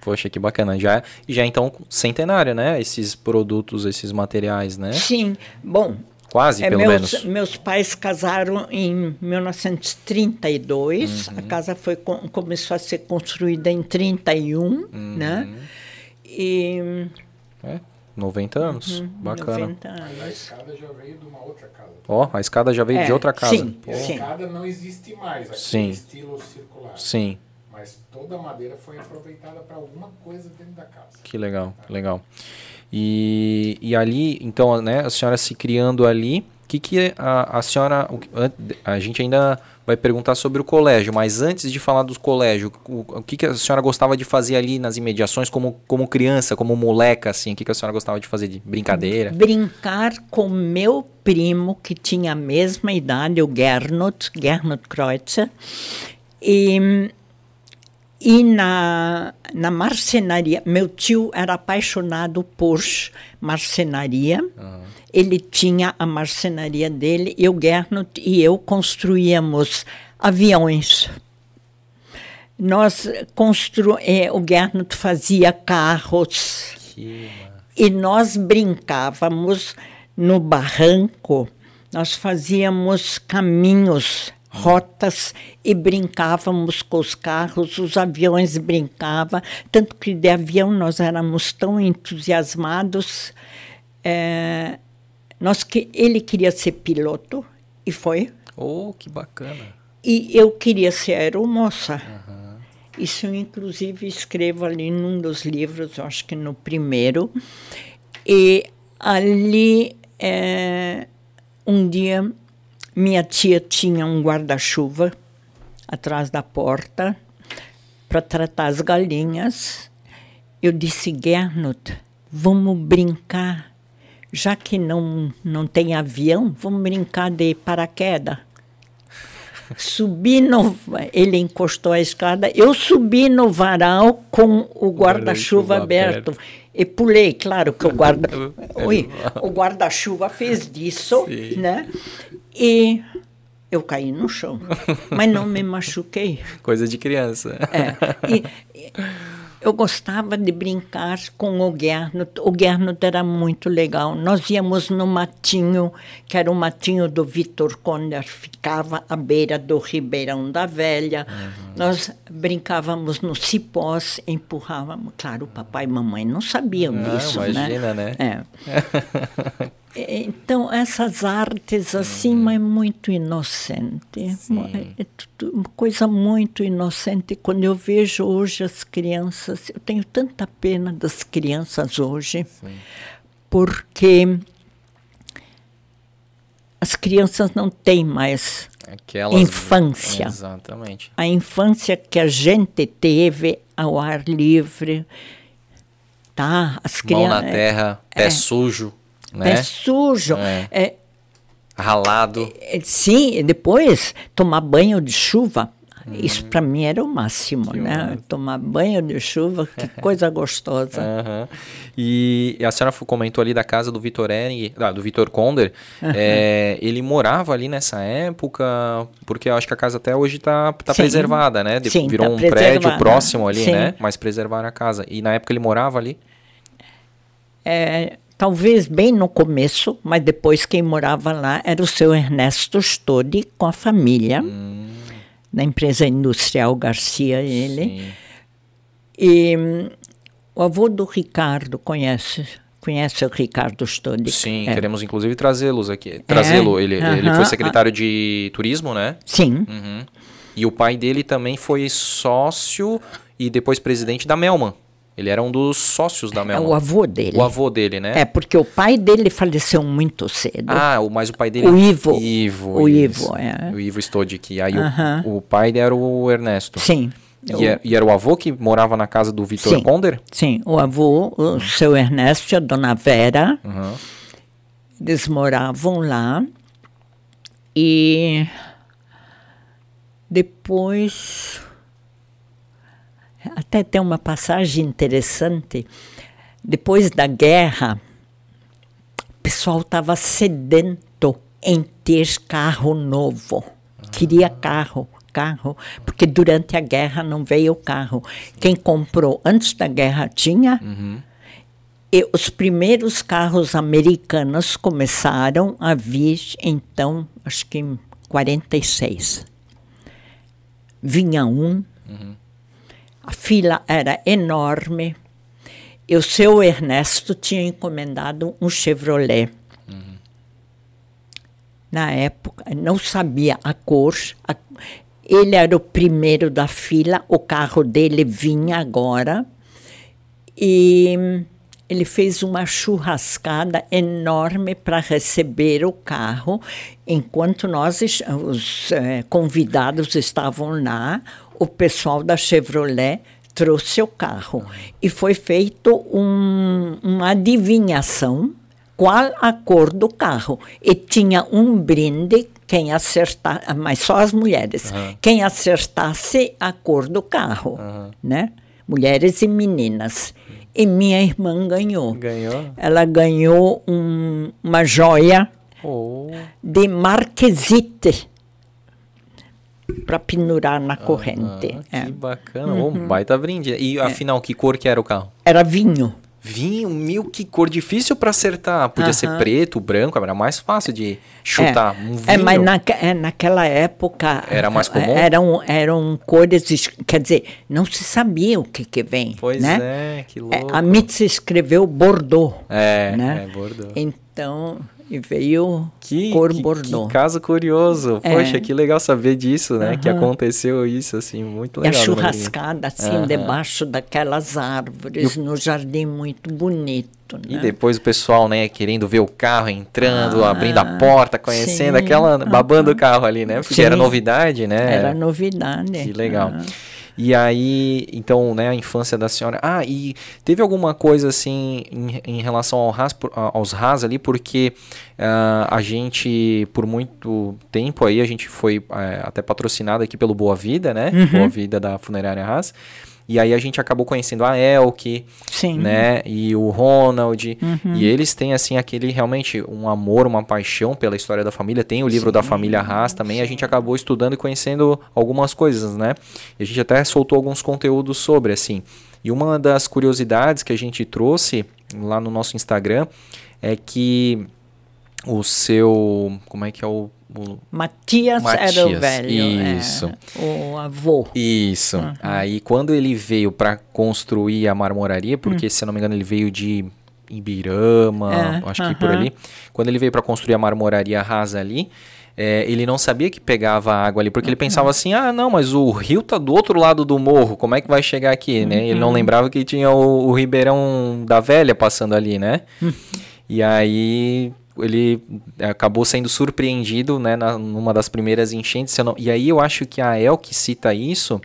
Poxa, que bacana. Já, já então centenário, né? Esses produtos, esses materiais, né? Sim. Bom, Quase, é, pelo meus, menos. Meus pais casaram em 1932. Uhum. A casa foi começou a ser construída em 31, uhum. né? E é, 90 anos. Uhum, Bacana. 90 anos. A escada já veio de uma outra casa. Ó, oh, a escada já veio é, de outra casa. Sim, a sim. escada não existe mais, aqui sim. estilo circular. Sim. Mas toda a madeira foi aproveitada para alguma coisa dentro da casa. Que legal, tá? legal. E, e ali, então, né, a senhora se criando ali, que, que a, a senhora. A gente ainda vai perguntar sobre o colégio, mas antes de falar do colégio, o, o que, que a senhora gostava de fazer ali nas imediações como, como criança, como moleca, assim? O que, que a senhora gostava de fazer de brincadeira? Brincar com meu primo, que tinha a mesma idade, o Gernot, Gernot Kreutzer, e, e na, na marcenaria. Meu tio era apaixonado por marcenaria. Uhum. Ele tinha a marcenaria dele e o Gernot e eu construíamos aviões. Nós constru... Eh, o Gernot fazia carros. Que... E nós brincávamos no barranco. Nós fazíamos caminhos rotas e brincávamos com os carros, os aviões brincavam, tanto que de avião nós éramos tão entusiasmados. É, nós que ele queria ser piloto e foi. Oh, que bacana! E eu queria ser aeromoça. Uhum. Isso eu, inclusive, escrevo ali num dos livros, acho que no primeiro. E ali, é, um dia, minha tia tinha um guarda-chuva atrás da porta para tratar as galinhas. Eu disse, Gernot, vamos brincar. Já que não, não tem avião, vamos brincar de paraquedas. Subi no. Ele encostou a escada, eu subi no varal com o guarda-chuva guarda aberto. aberto. E pulei, claro que o guarda, Oi, o guarda-chuva fez disso, Sim. né? E eu caí no chão, mas não me machuquei. Coisa de criança. É. E, e eu gostava de brincar com o Gernot. O Gernot era muito legal. Nós íamos no matinho, que era o matinho do Vitor Conner, ficava à beira do Ribeirão da Velha. Uhum. Nós brincávamos no cipós, empurrávamos. Claro, o papai e mamãe não sabiam ah, disso, imagina, né? né? É. Então, essas artes assim, mas muito inocente. É tudo, uma coisa muito inocente. Quando eu vejo hoje as crianças, eu tenho tanta pena das crianças hoje, Sim. porque as crianças não têm mais Aquelas, infância. Exatamente. A infância que a gente teve ao ar livre, tá? As Mão na terra, pé é, sujo né? pé sujo. É. É, Ralado. é, sim, depois tomar banho de chuva. Isso para mim era o máximo, Que né? Tomar banho de chuva, que coisa gostosa. Aham. E a senhora comentou ali da casa do Vitor Ering, ah, do Vitor Konder. É, ele morava ali nessa época, porque eu acho que a casa até hoje tá, tá Sim. preservada, né? De- Sim, virou tá um prédio próximo ali, Sim. né? Mas preservaram a casa. E na época ele morava ali? É, talvez bem no começo, mas depois quem morava lá era o seu Ernesto Stodi com a família, da empresa industrial Garcia, ele. Sim. E hum, o avô do Ricardo conhece, Conhece o Ricardo Stodi? Sim, É. queremos inclusive trazê-los aqui. Trazê-lo. Ele, ele aham. foi secretário de turismo, né? Sim, Uhum. E o pai dele também foi sócio e depois presidente da Melman. Ele era um dos sócios da é Melman. o avô dele. O avô dele, né? É, porque o pai dele faleceu muito cedo. Ah, mas o pai dele... O Ivo. Ivo, O isso. Ivo, é. O Ivo Stodic. Aí Aham. o, o pai era o Ernesto. Sim. E, o- é- e era o avô que morava na casa do Vitor Sim. Konder? Sim, o avô, o seu Ernesto e a dona Vera, Uhum. eles moravam lá. E depois. Até tem uma passagem interessante. Depois da guerra, o pessoal estava sedento em ter carro novo. Queria carro, carro, porque durante a guerra não veio carro. Quem comprou antes da guerra tinha. E os primeiros carros americanos começaram a vir, então, acho que em 46. Vinha um, a fila era enorme, e o seu Ernesto tinha encomendado um Chevrolet. Na época, não sabia a cor, a- ele era o primeiro da fila, o carro dele vinha agora, e ele fez uma churrascada enorme para receber o carro. Enquanto nós, os eh, convidados estavam lá, o pessoal da Chevrolet trouxe o carro. E foi feito um- uma adivinhação qual a cor do carro. E tinha um brinde, quem acertar, mas só as mulheres, quem acertasse a cor do carro, né? Mulheres e meninas. E minha irmã ganhou. Ganhou? Ela ganhou um- uma joia Oh. de marquesite para pendurar na corrente. Ah, É. que bacana. Oh, baita brinde. E afinal, que cor que era o carro? Era vinho. Vinho, mil, que cor difícil pra acertar. Podia ser Aham. preto, branco, era mais fácil de chutar. Um vinho. É, mas naque- é, naquela época. Era mais comum? Eram, eram cores. es- Quer dizer, não se sabia o que, que vem. Pois né? é, que É, louco. a Mitz escreveu Bordeaux. É, né? é Bordeaux. Então, e veio Que, cor que, Bordeaux. que caso curioso. É. Poxa, que legal saber disso, né? Que Aham. aconteceu isso, assim, muito E a legal. Churrascada, assim, Aham. debaixo daquelas árvores, no jardim muito bonito. E né? depois o pessoal, né, querendo ver o carro entrando, Ah, abrindo a porta, conhecendo sim, aquela, babando o carro ali, né? Porque Sim. era novidade, né? Era novidade. Que legal. Ah. E aí, então, né, a infância da senhora. Ah, e teve alguma coisa assim em, em relação ao Haas, aos Haas ali, porque ah, a gente, por muito tempo aí, a gente foi eh, até patrocinado aqui pelo Boa Vida, né? Uhum. Boa Vida da Funerária Haas. E aí a gente acabou conhecendo a Elke, Sim. né? E o Ronald. Uhum. E eles têm, assim, aquele realmente um amor, uma paixão pela história da família. Tem o livro da família Haas também. A gente acabou estudando e conhecendo algumas coisas, né? E a gente até soltou alguns conteúdos sobre, assim. E uma das curiosidades que a gente trouxe lá no nosso Instagram é que o seu. Como é que é o. o Matias, era o Matias, velho. é, isso. o avô. Isso. Aí quando ele veio para construir a marmoraria, porque se eu não me engano ele veio de Ibirama, É, acho que por ali. Quando ele veio para construir a marmoraria rasa ali, é, ele não sabia que pegava água ali, porque ele pensava assim: ah, não, mas o rio tá do outro lado do morro, como é que vai chegar aqui, né? Ele não lembrava que tinha o, o Ribeirão da Velha passando ali, né? E aí ele acabou sendo surpreendido, né, na, numa das primeiras enchentes. não- E aí eu acho que a El que cita isso,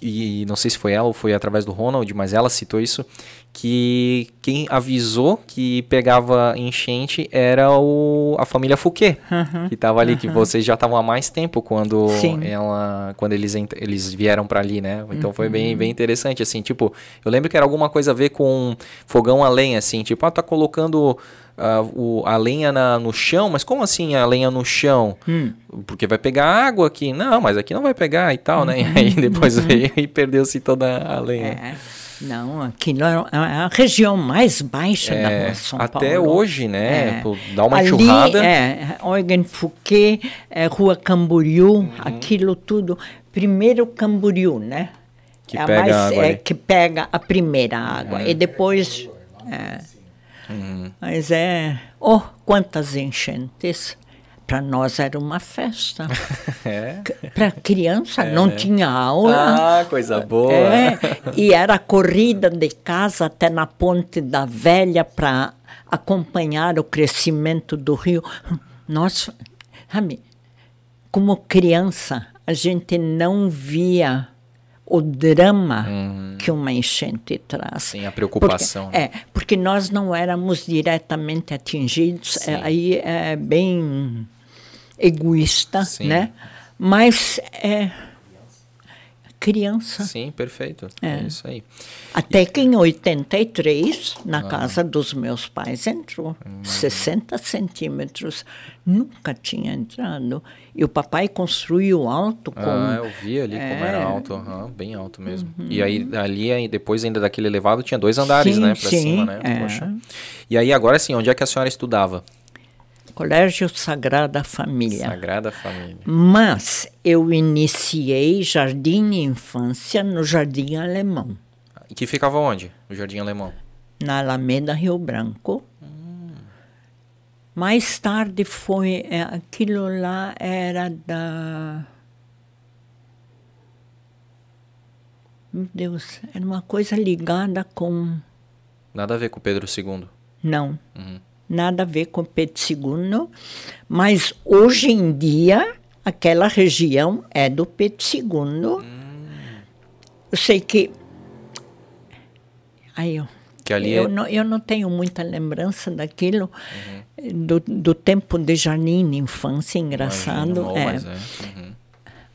e não sei se foi ela ou foi através do Ronald, mas ela citou isso, que quem avisou que pegava enchente era o, a família Fouquet, que estava ali, que vocês já estavam há mais tempo quando Sim. ela quando eles, eles vieram para ali, né? Então foi bem, bem interessante, assim, tipo, eu lembro que era alguma coisa a ver com fogão a lenha, assim, tipo, ah, tá colocando ah, o, a lenha na- no chão, mas como assim a lenha no chão? Porque vai pegar água aqui. Não, mas aqui não vai pegar e tal, né? E aí depois veio e perdeu-se toda a lenha. É. Não, aquilo é a região mais baixa da É, rua São até Paulo. hoje, né? É. Dá uma Ali, enxurrada. É, Eugen Fouquet, é, Rua Camboriú, Uhum. aquilo tudo. Primeiro Camboriú, né? Que é a pega a mais- água é, ali. que pega a primeira água. E depois. É, Mas é. Oh, quantas enchentes! Para nós era uma festa. É. Para criança não tinha aula. Ah, coisa boa. É, e era corrida de casa até na Ponte da Velha para acompanhar o crescimento do rio. Nós, como criança, a gente não via o drama que uma enchente traz. Sim, a preocupação, Porque, né? É, porque nós não éramos diretamente atingidos, é, aí é bem egoísta, Sim. né? Mas é criança. Sim, perfeito. É. isso aí. Até que em 83, na casa dos meus pais, entrou. 60 centímetros. Nunca tinha entrado. E o papai construiu alto com. Ah, eu vi ali como era alto, aham, bem alto mesmo. E aí, ali, depois ainda daquele elevado, tinha dois andares, Sim, né, pra sim, cima, né? é. E aí, agora sim, onde é que a senhora estudava? Colégio Sagrada Família. Sagrada Família. Mas eu iniciei jardim de infância no Jardim Alemão, E que ficava onde? O Jardim Alemão. na Alameda Rio Branco. Mais tarde foi. é, aquilo lá era da. Meu Deus, era uma coisa ligada com. Nada a ver com o Pedro II. Não, nada a ver com II, mas hoje em dia aquela região é do Pedro II. Eu sei que. Aí, eu, Que ali eu, é- não, eu não tenho muita lembrança daquilo, do, do tempo de jardim infância, engraçado. Imagino, é. é. Uhum.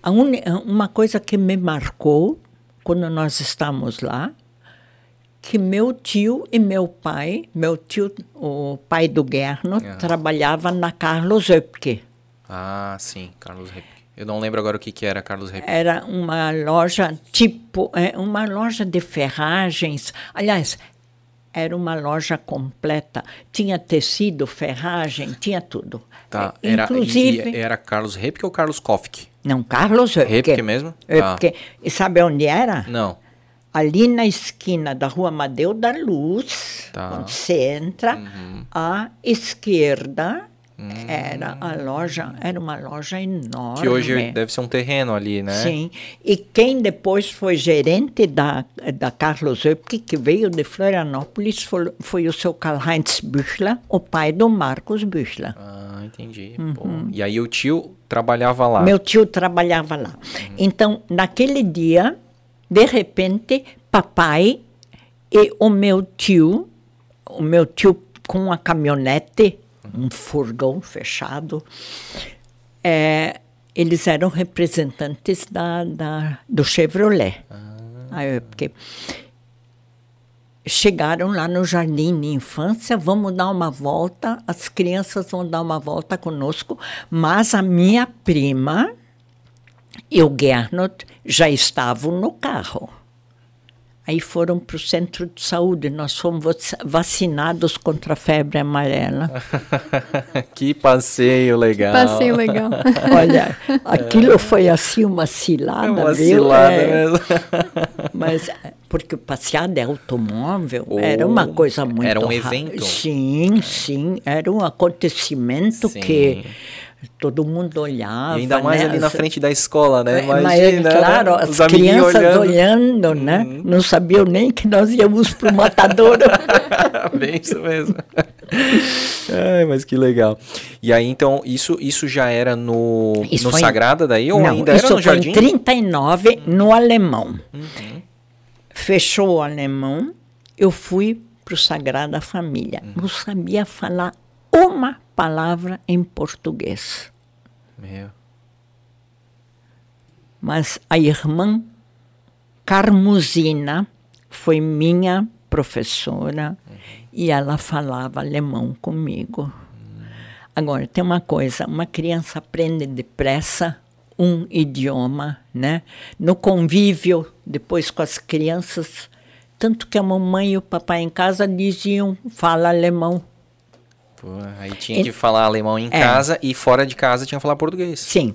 A uni- uma coisa que me marcou quando nós estávamos lá, que meu tio e meu pai, meu tio, o pai do Guerno, trabalhava na Carlos Oepke. Ah, sim, Carlos Rep. Eu não lembro agora o que, que era Carlos Rep. Era uma loja tipo, é, uma loja de ferragens. Aliás, era uma loja completa. Tinha tecido, ferragem, tinha tudo. Tá, É, era, Inclusive, era Carlos Repke ou Carlos Kofk? não, Carlos Oepke. Repke mesmo? Oepke. E sabe onde era? Não. Ali na esquina da rua Amadeu da Luz, Tá. quando você entra, à esquerda era a loja, era uma loja enorme. Que hoje deve ser um terreno ali, né? Sim. E quem depois foi gerente da, da Carlos Oepke, que veio de Florianópolis, foi, foi o seu Karl-Heinz Büchler, o pai do Marcos Büchler. Ah, entendi. Pô. E aí o tio trabalhava lá. Uhum. Meu tio trabalhava lá. Então, naquele dia, de repente, papai e o meu tio, o meu tio com a caminhonete, um furgão fechado, é, eles eram representantes da, da, do Chevrolet. Aí, porque chegaram lá no jardim de infância, vamos dar uma volta, as crianças vão dar uma volta conosco, mas a minha prima e o Gernot já estavam no carro. Aí foram para o centro de saúde, nós fomos vac- vacinados contra a febre amarela. que passeio legal. Passeio legal. Olha, aquilo foi assim uma cilada, É uma viu? cilada É. mesmo. Mas porque passear de automóvel era uma coisa muito era um evento. Sim, sim, era um acontecimento Sim. que todo mundo olhava. E ainda mais né? ali na frente da escola, né? É, Imagina, Mas, claro, né? as crianças olhando. olhando, né? Não sabiam nem que nós íamos para o matadouro. Bem isso mesmo. Ai, mas que legal. E aí, então, isso, isso já era no, Isso no foi Sagrada daí? Ou Não, ainda era no foi Jardim? em 39, no Alemão. Uhum. Fechou o Alemão, eu fui para o Sagrada Família. Uhum. Não sabia falar uma palavra em português. Meu. Mas a irmã Carmuzina foi minha professora e ela falava alemão comigo. Agora, tem uma coisa, uma criança aprende depressa um idioma, né? No convívio, depois com as crianças, tanto que a mamãe e o papai em casa diziam, fala alemão. Pô, aí tinha que falar alemão em É. casa e fora de casa tinha que falar português. Sim.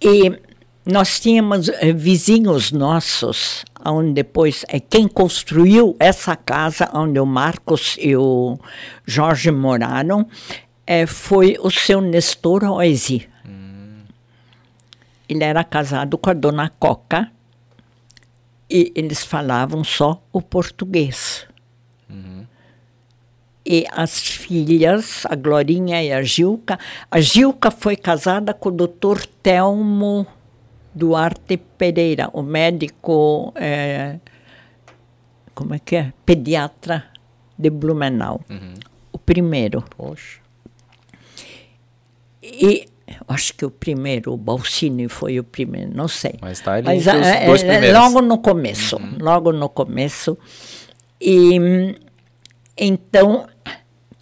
E nós tínhamos eh, vizinhos nossos onde depois é quem construiu essa casa onde o Marcos e o Jorge moraram, é, foi o seu Nestor Oisi. Ele era casado com a dona Coca e eles falavam só o português. E as filhas, a Glorinha e a Gilca, a Gilca foi casada com o doutor Telmo Duarte Pereira, o médico, é, como é que é? Pediatra de Blumenau. O primeiro. Poxa. E acho que o primeiro, o Balsini foi o primeiro, não sei. Mas tá ali Mas, é, dois é, primeiros. Logo no começo, logo no começo. E hum, então,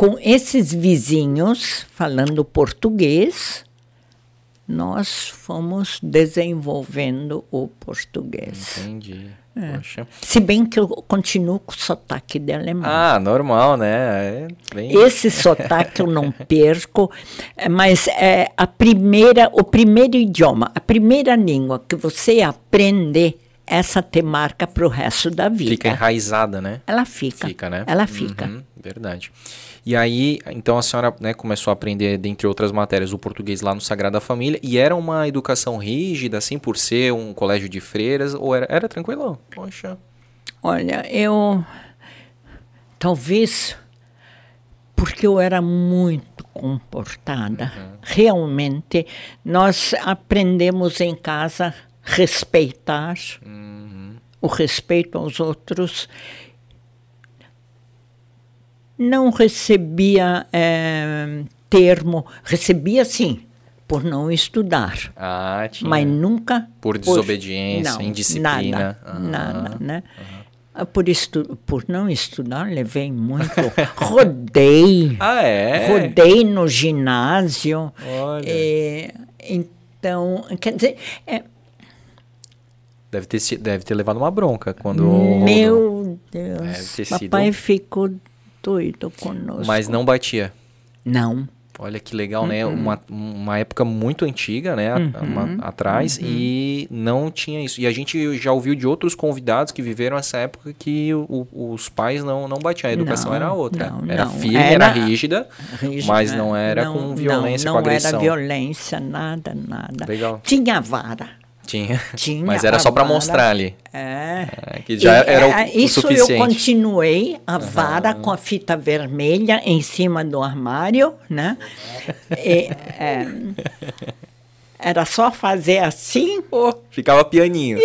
com esses vizinhos falando português, nós fomos desenvolvendo o português. Entendi. É. Se bem que eu continuo com sotaque de alemão. Ah, normal, né? É bem... Esse sotaque eu não perco, mas é a primeira, o primeiro idioma, a primeira língua que você aprende, essa te marca para o resto da vida. Fica enraizada, né? Ela fica. Fica, né? Ela fica. Uhum, verdade. E aí, então a senhora né, começou a aprender, dentre outras matérias, o português lá no Sagrada Família. E era uma educação rígida, assim, por ser um colégio de freiras? Ou era, era tranquilo? Poxa. Olha, eu. Talvez porque eu era muito comportada. Realmente, nós aprendemos em casa respeitar, o respeito aos outros. Não recebia eh, termo, recebia sim, por não estudar. Ah, tinha. Mas nunca. Por desobediência, indisciplina. Nada, Aham, nada né? Ah, Por, estu por não estudar, levei muito. Rodei. Ah, é? Rodei no ginásio. Olha. É, então, quer dizer, é, Deve ter, deve ter levado uma bronca quando. meu Deve Deus, sido- papai ficou doido conosco. Mas não batia. Não. Olha que legal, Uhum. né? Uma, uma época muito antiga, né? a- uma- atrás, Uhum. e não tinha isso. E a gente já ouviu de outros convidados que viveram essa época que o- os pais não, não batiam, a educação Não, era outra. não, era não. firme, era, Era rígida, Rígido, mas não era com violência, não, com agressão. Não era violência, nada, nada. Legal. Tinha vara. Tinha. Tinha mas era só para mostrar ali. É. É, que já E, era o, é, o Isso eu suficiente. continuei, a vara com a fita vermelha em cima do armário, né? E, é, era só fazer assim, Pô, ficava pianinho.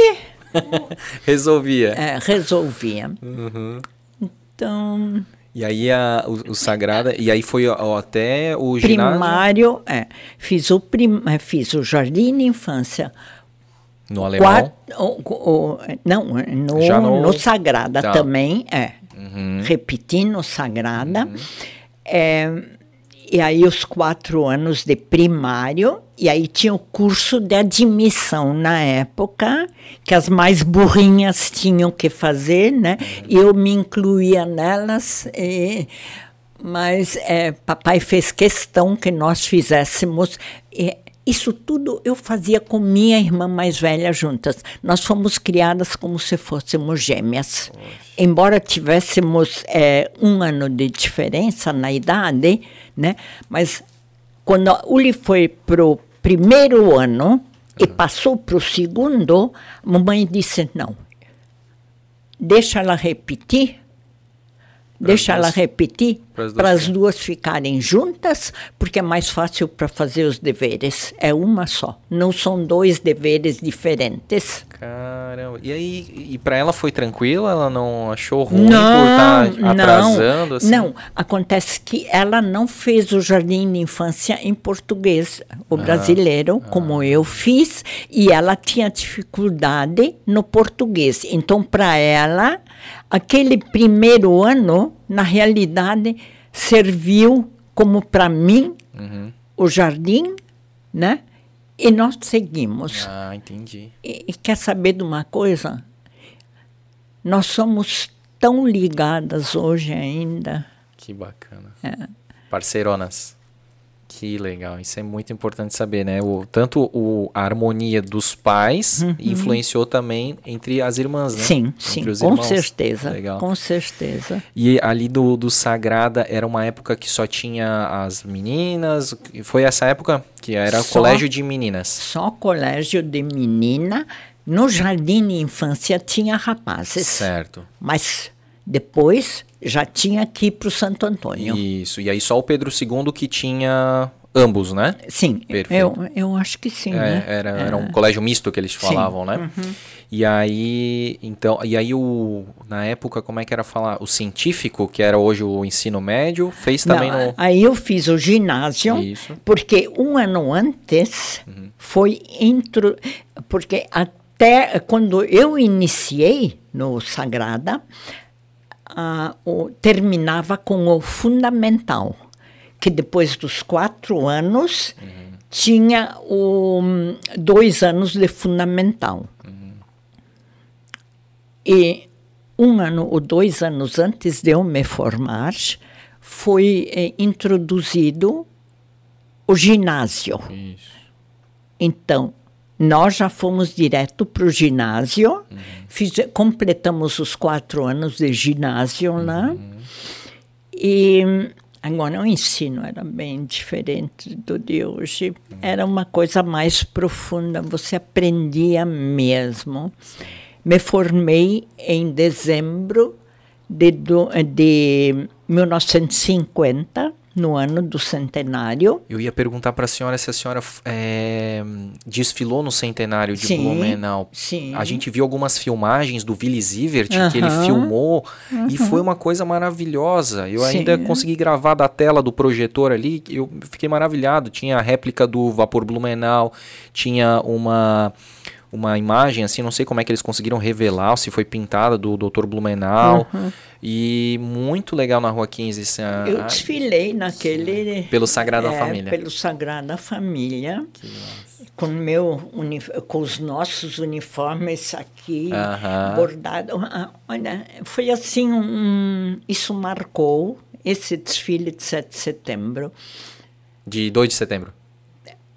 Resolvia. é, resolvia. Uhum. Então, E aí a, o, o Sagrada, e aí foi ó, até o ginásio primário, é, fiz, o prim, é, fiz o jardim de infância. No alemão. O- o- não, no, no- no Sagrada Tá. também, é. Uhum. Repeti no Sagrada. É, e aí os quatro anos de primário, e aí tinha o curso de admissão na época, que as mais burrinhas tinham que fazer, né? E eu me incluía nelas, e- mas é, papai fez questão que nós fizéssemos. e isso tudo eu fazia com minha irmã mais velha juntas. Nós fomos criadas como se fôssemos gêmeas. Embora tivéssemos é, um ano de diferença na idade, né? Mas quando a Uli foi pro primeiro ano e passou pro segundo, a mamãe disse não. Deixa ela repetir. Deixa ela repetir para as duas ficarem juntas, porque é mais fácil para fazer os deveres. É uma só. Não são dois deveres diferentes. Caramba. E aí, e pra ela foi tranquilo? Ela não achou ruim por estar atrasando? assim? Não, acontece que ela não fez o jardim de infância em português, o Ah, brasileiro, como eu fiz, e ela tinha dificuldade no português. Então, para ela, aquele primeiro ano, na realidade, serviu como para mim Uhum. o jardim, né? E nós seguimos. Ah, entendi. E, e quer saber de uma coisa? Nós somos tão ligadas hoje ainda. Que bacana. É. Parceironas. Que legal, isso é muito importante saber, né? O, tanto o, a harmonia dos pais influenciou também entre as irmãs, né? Uhum. Sim, sim, com irmãos. certeza. Legal. Com certeza. E ali do, do Sagrada era uma época que só tinha as meninas. Foi essa época que era Só- colégio de meninas. Só colégio de menina. No jardim de infância tinha rapazes. Certo. Mas depois já tinha que ir para o Santo Antônio. Isso. E aí só o Pedro II que tinha ambos, né? Sim, Perfeito. eu, eu acho que sim, É, né? era, era um colégio misto que eles falavam, né? E aí, então, e aí o na época como é que era falar? O científico, que era hoje o ensino médio, fez também Não, no Aí eu fiz o ginásio, Isso. porque um ano antes Uhum. foi intro, porque até quando eu iniciei no Sagrada, o- terminava com o fundamental, que depois dos quatro anos tinha o, dois anos de fundamental. E um ano ou dois anos antes de eu me formar, foi eh, introduzido o ginásio. Então, nós já fomos direto para o ginásio, fize- completamos os quatro anos de ginásio lá. E agora o ensino era bem diferente do de hoje. Era uma coisa mais profunda, você aprendia mesmo. Me formei em dezembro de, de 1950, no ano do centenário. Eu ia perguntar para a senhora se a senhora é, desfilou no centenário de Sim, Blumenau. sim. A gente viu algumas filmagens do Willy Sievert que ele filmou e foi uma coisa maravilhosa. Eu Sim. ainda consegui gravar da tela do projetor ali, eu fiquei maravilhado. Tinha a réplica do Vapor Blumenau, tinha uma uma imagem assim, não sei como é que eles conseguiram revelar, se foi pintada do Dr. Blumenau. E muito legal na Rua 15. esse, ah, Eu desfilei naquele. Pelo Sagrada é, Família. Pelo Sagrada Família. Com, meu, com os nossos uniformes aqui, Aham. bordado. Ah, Olha, foi assim, um, isso marcou esse desfile de 7 de setembro. De 2 de setembro.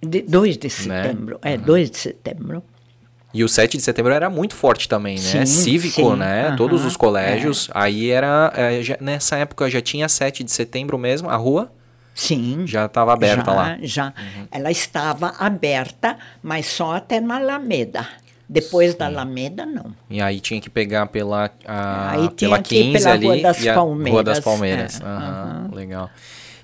De 2 de Né? setembro, é, 2 de setembro. E o 7 de setembro era muito forte também, né? Sim, Cívico, sim, né? aham, Todos os colégios. Aí era. é, já- nessa época já tinha 7 de setembro mesmo, a rua Sim. já estava aberta já, lá. Já. Ela estava aberta, mas só até na Alameda. Depois da Alameda, não. E aí tinha que pegar pela, a, Aí tinha pela que ir 15 pela ali. Rua das e a Rua Palmeiras, das Palmeiras. é, Aham, Legal.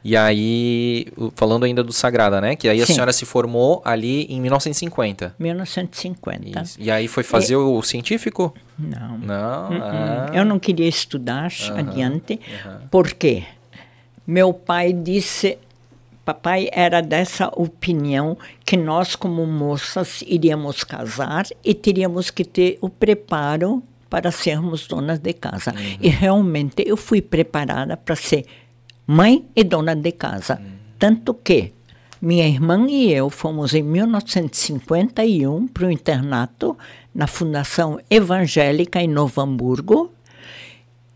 E aí, falando ainda do Sagrada, né? Que aí a Sim. senhora se formou ali em 1950. 1950. Isso. E aí foi fazer o científico? Não. Não. Uhum. ah. Eu não queria estudar adiante, porque meu pai disse, papai era dessa opinião que nós como moças iríamos casar e teríamos que ter o preparo para sermos donas de casa. E realmente eu fui preparada para ser mãe e dona de casa, tanto que minha irmã e eu fomos em 1951 para o internato na Fundação Evangélica em Novo Hamburgo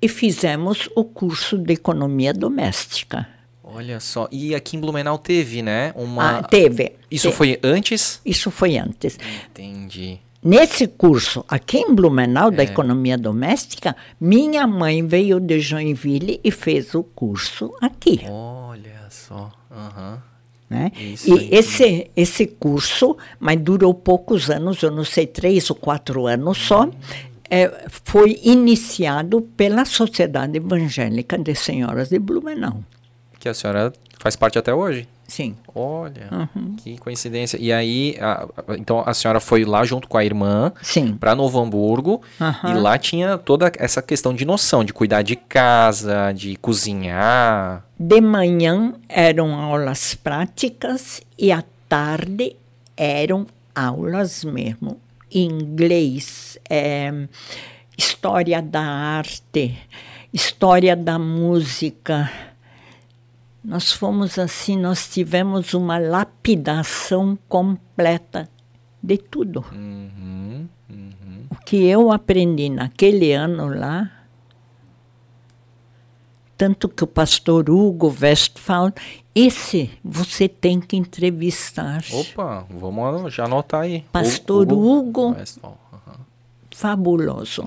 e fizemos o curso de economia doméstica. Olha só. E aqui em Blumenau teve, né? Uma... Ah, teve. Isso Te- foi antes? Isso foi antes. Entendi. Nesse curso, aqui em Blumenau, É. da economia doméstica, minha mãe veio de Joinville e fez o curso aqui. Olha só. Aham. né? Isso aí. E esse, esse curso, mas durou poucos anos, eu não sei, três ou quatro anos só, é, foi iniciado pela Sociedade Evangélica de Senhoras de Blumenau. Que a senhora faz parte até hoje. Sim. Olha, Uhum. que coincidência. E aí, a- a- então a senhora foi lá junto com a irmã Sim. para Novo Hamburgo Aham. e lá tinha toda essa questão de noção, de cuidar de casa, de cozinhar. De manhã eram aulas práticas e à tarde eram aulas mesmo. Inglês, eh, história da arte, história da música. Nós fomos assim, nós tivemos uma lapidação completa de tudo. Uhum, uhum. O que eu aprendi naquele ano lá Tanto que o pastor Hugo Westphal, esse você tem que entrevistar. Opa, vamos já anotar aí. Pastor Hugo, Westphal. aham. fabuloso.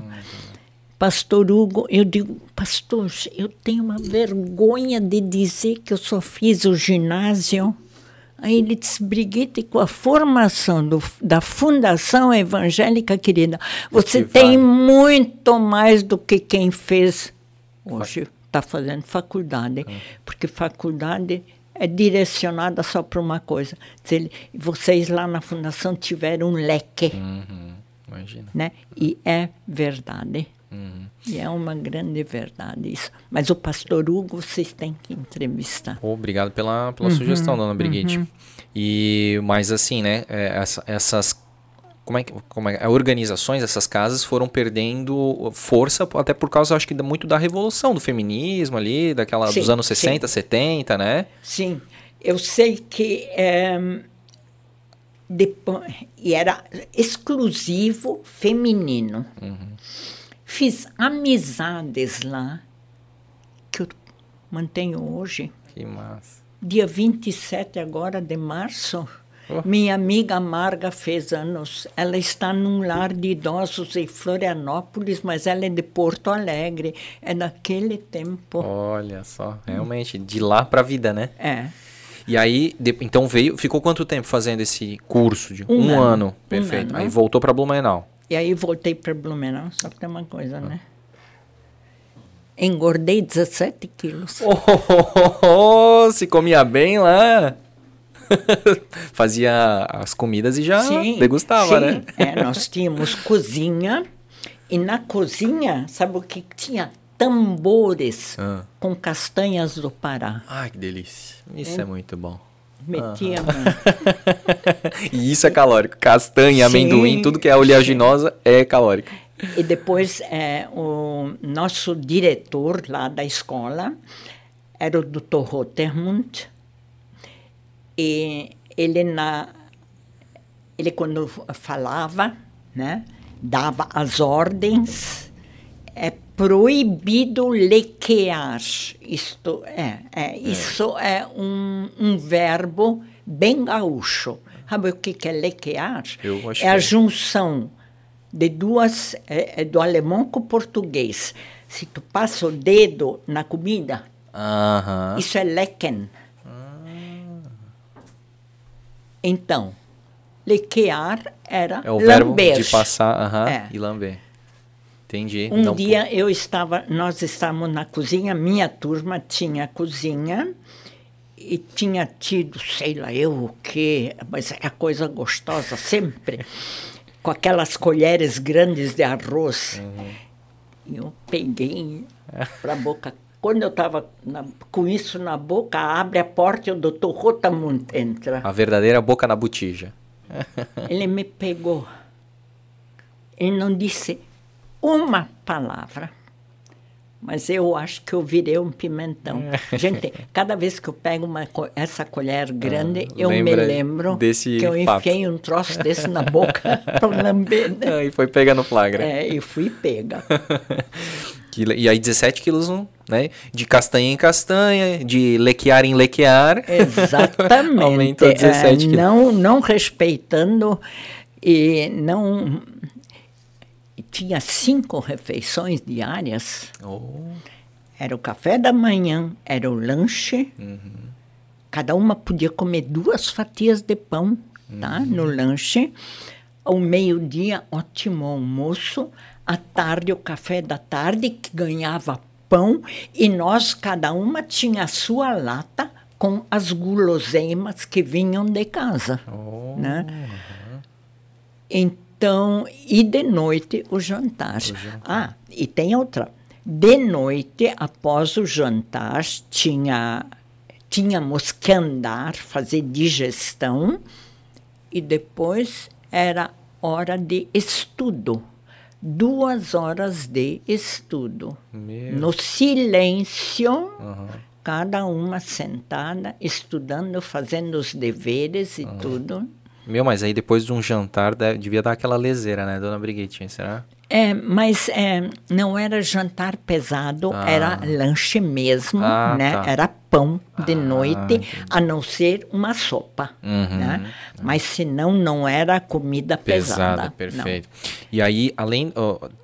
Pastor Hugo, eu digo, pastor, eu tenho uma vergonha de dizer que eu só fiz o ginásio. Aí ele disse, Brigitte, com a formação do- da Fundação Evangélica Querida, você que tem vale. muito mais do que quem fez hoje, está fazendo faculdade. Porque faculdade é direcionada só para uma coisa. Ele, vocês lá na Fundação tiveram um leque Uhum, imagina. né? E é verdade. Uhum. E é uma grande verdade isso. Mas o pastor Hugo vocês têm que entrevistar. Obrigado pela, pela Uhum, sugestão, dona Brigitte. E, mas assim, né, é, essa- essas como é, que- como é, organizações, essas casas foram perdendo força, até por causa, acho que, muito da revolução do feminismo ali, daquela Sim, dos anos sim. 60, 70, né? Sim, eu sei que eh, depois, e era exclusivo feminino. Fiz amizades lá que eu mantenho hoje. Que massa. Dia 27 agora de março, Oh. minha amiga Marga fez anos. Ela está num lar de idosos em Florianópolis, mas ela é de Porto Alegre. É daquele tempo. Olha só, realmente, de lá pra vida, né? É. E aí, de- então veio, ficou quanto tempo fazendo esse curso? De, Um um, ano. ano. Um Perfeito. ano. Aí voltou pra Blumenau. E aí voltei para Blumenau, só que tem uma coisa, né? Engordei 17 quilos. Oh, se comia bem lá. Fazia as comidas e já degustava, sim. né? É, nós tínhamos cozinha e na cozinha, sabe o que tinha? Tambores Ah. com castanhas do Pará. Ai, que delícia. Isso é muito bom. Metíamos. E isso é calórico. Castanha, Sim, amendoim, tudo que é oleaginosa é calórico. E depois é, o nosso diretor lá da escola era o Dr. Rottermund. E ele na ele quando falava, né, dava as ordens, é proibido lequear. Isto é, é isso é um, um verbo bem gaúcho. Sabe o que que é lequear? É a é. junção de duas, é, é do alemão com o português. Se tu passa o dedo na comida, Aham. isso é lecken. Então, lequear era É o verbo lamber. de passar aham, É. e lamber. Entendi. Um Então, dia eu estava, nós estávamos na cozinha, minha turma tinha cozinha e tinha tido, sei lá eu o quê, mas é coisa gostosa sempre, com aquelas colheres grandes de arroz. E eu peguei para a boca. Quando eu estava com isso na boca, abre a porta e o doutor Rotamund entra. A verdadeira boca na botija. Ele me pegou. Ele não disse uma palavra. Mas eu acho que eu virei um pimentão. Gente, cada vez que eu pego uma, essa colher grande, eu me lembro desse que eu enfiei um troço desse na boca para lamber. né? e foi pega no flagra. É, e fui pega. E aí 17 quilos, né? De castanha em castanha, de lequear em lequear. Exatamente. Aumentou 17 É, quilos. não, não respeitando e não. Tinha cinco refeições diárias. Oh, Era o café da manhã, era o lanche. Uhum. Cada uma podia comer duas fatias de pão, tá? Uhum. No lanche. Ao meio-dia, ótimo almoço. À tarde, o café da tarde, que ganhava pão. E nós, cada uma, tinha a sua lata com as guloseimas que vinham de casa, oh. né? Então, e de noite o jantar. Ah, e tem outra. De noite, após o jantar, tinha, tínhamos que andar, fazer digestão, e depois era hora de estudo. Duas horas de estudo. Meu. No silêncio, cada uma sentada, estudando, fazendo os deveres e tudo. Meu, mas aí depois de um jantar devia dar aquela leseira, né, dona Briguetinha? Será? É, mas é, não era jantar pesado, Ah. era lanche mesmo, Ah, né? tá. Era pão de Ah, noite, entendi. a não ser uma sopa, Uhum. né? Mas senão não era comida pesada. Pesada, perfeito. E aí, além,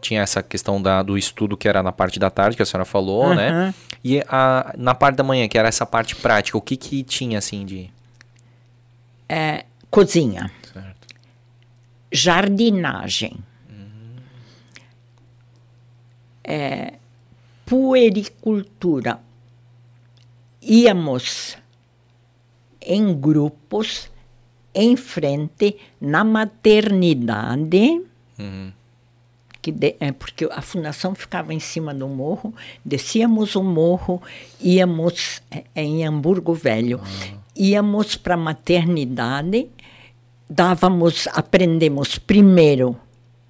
tinha essa questão da, do estudo que era na parte da tarde, que a senhora falou, né? Aham. E a, na parte da manhã, que era essa parte prática, o que que tinha, assim, de... Não. É, cozinha, Certo. jardinagem, é, puericultura. Íamos em grupos em frente na maternidade, Uhum. que de- é, porque a fundação ficava em cima do morro, descíamos o morro, íamos é, em Hamburgo Velho, íamos para a maternidade, dávamos, aprendemos primeiro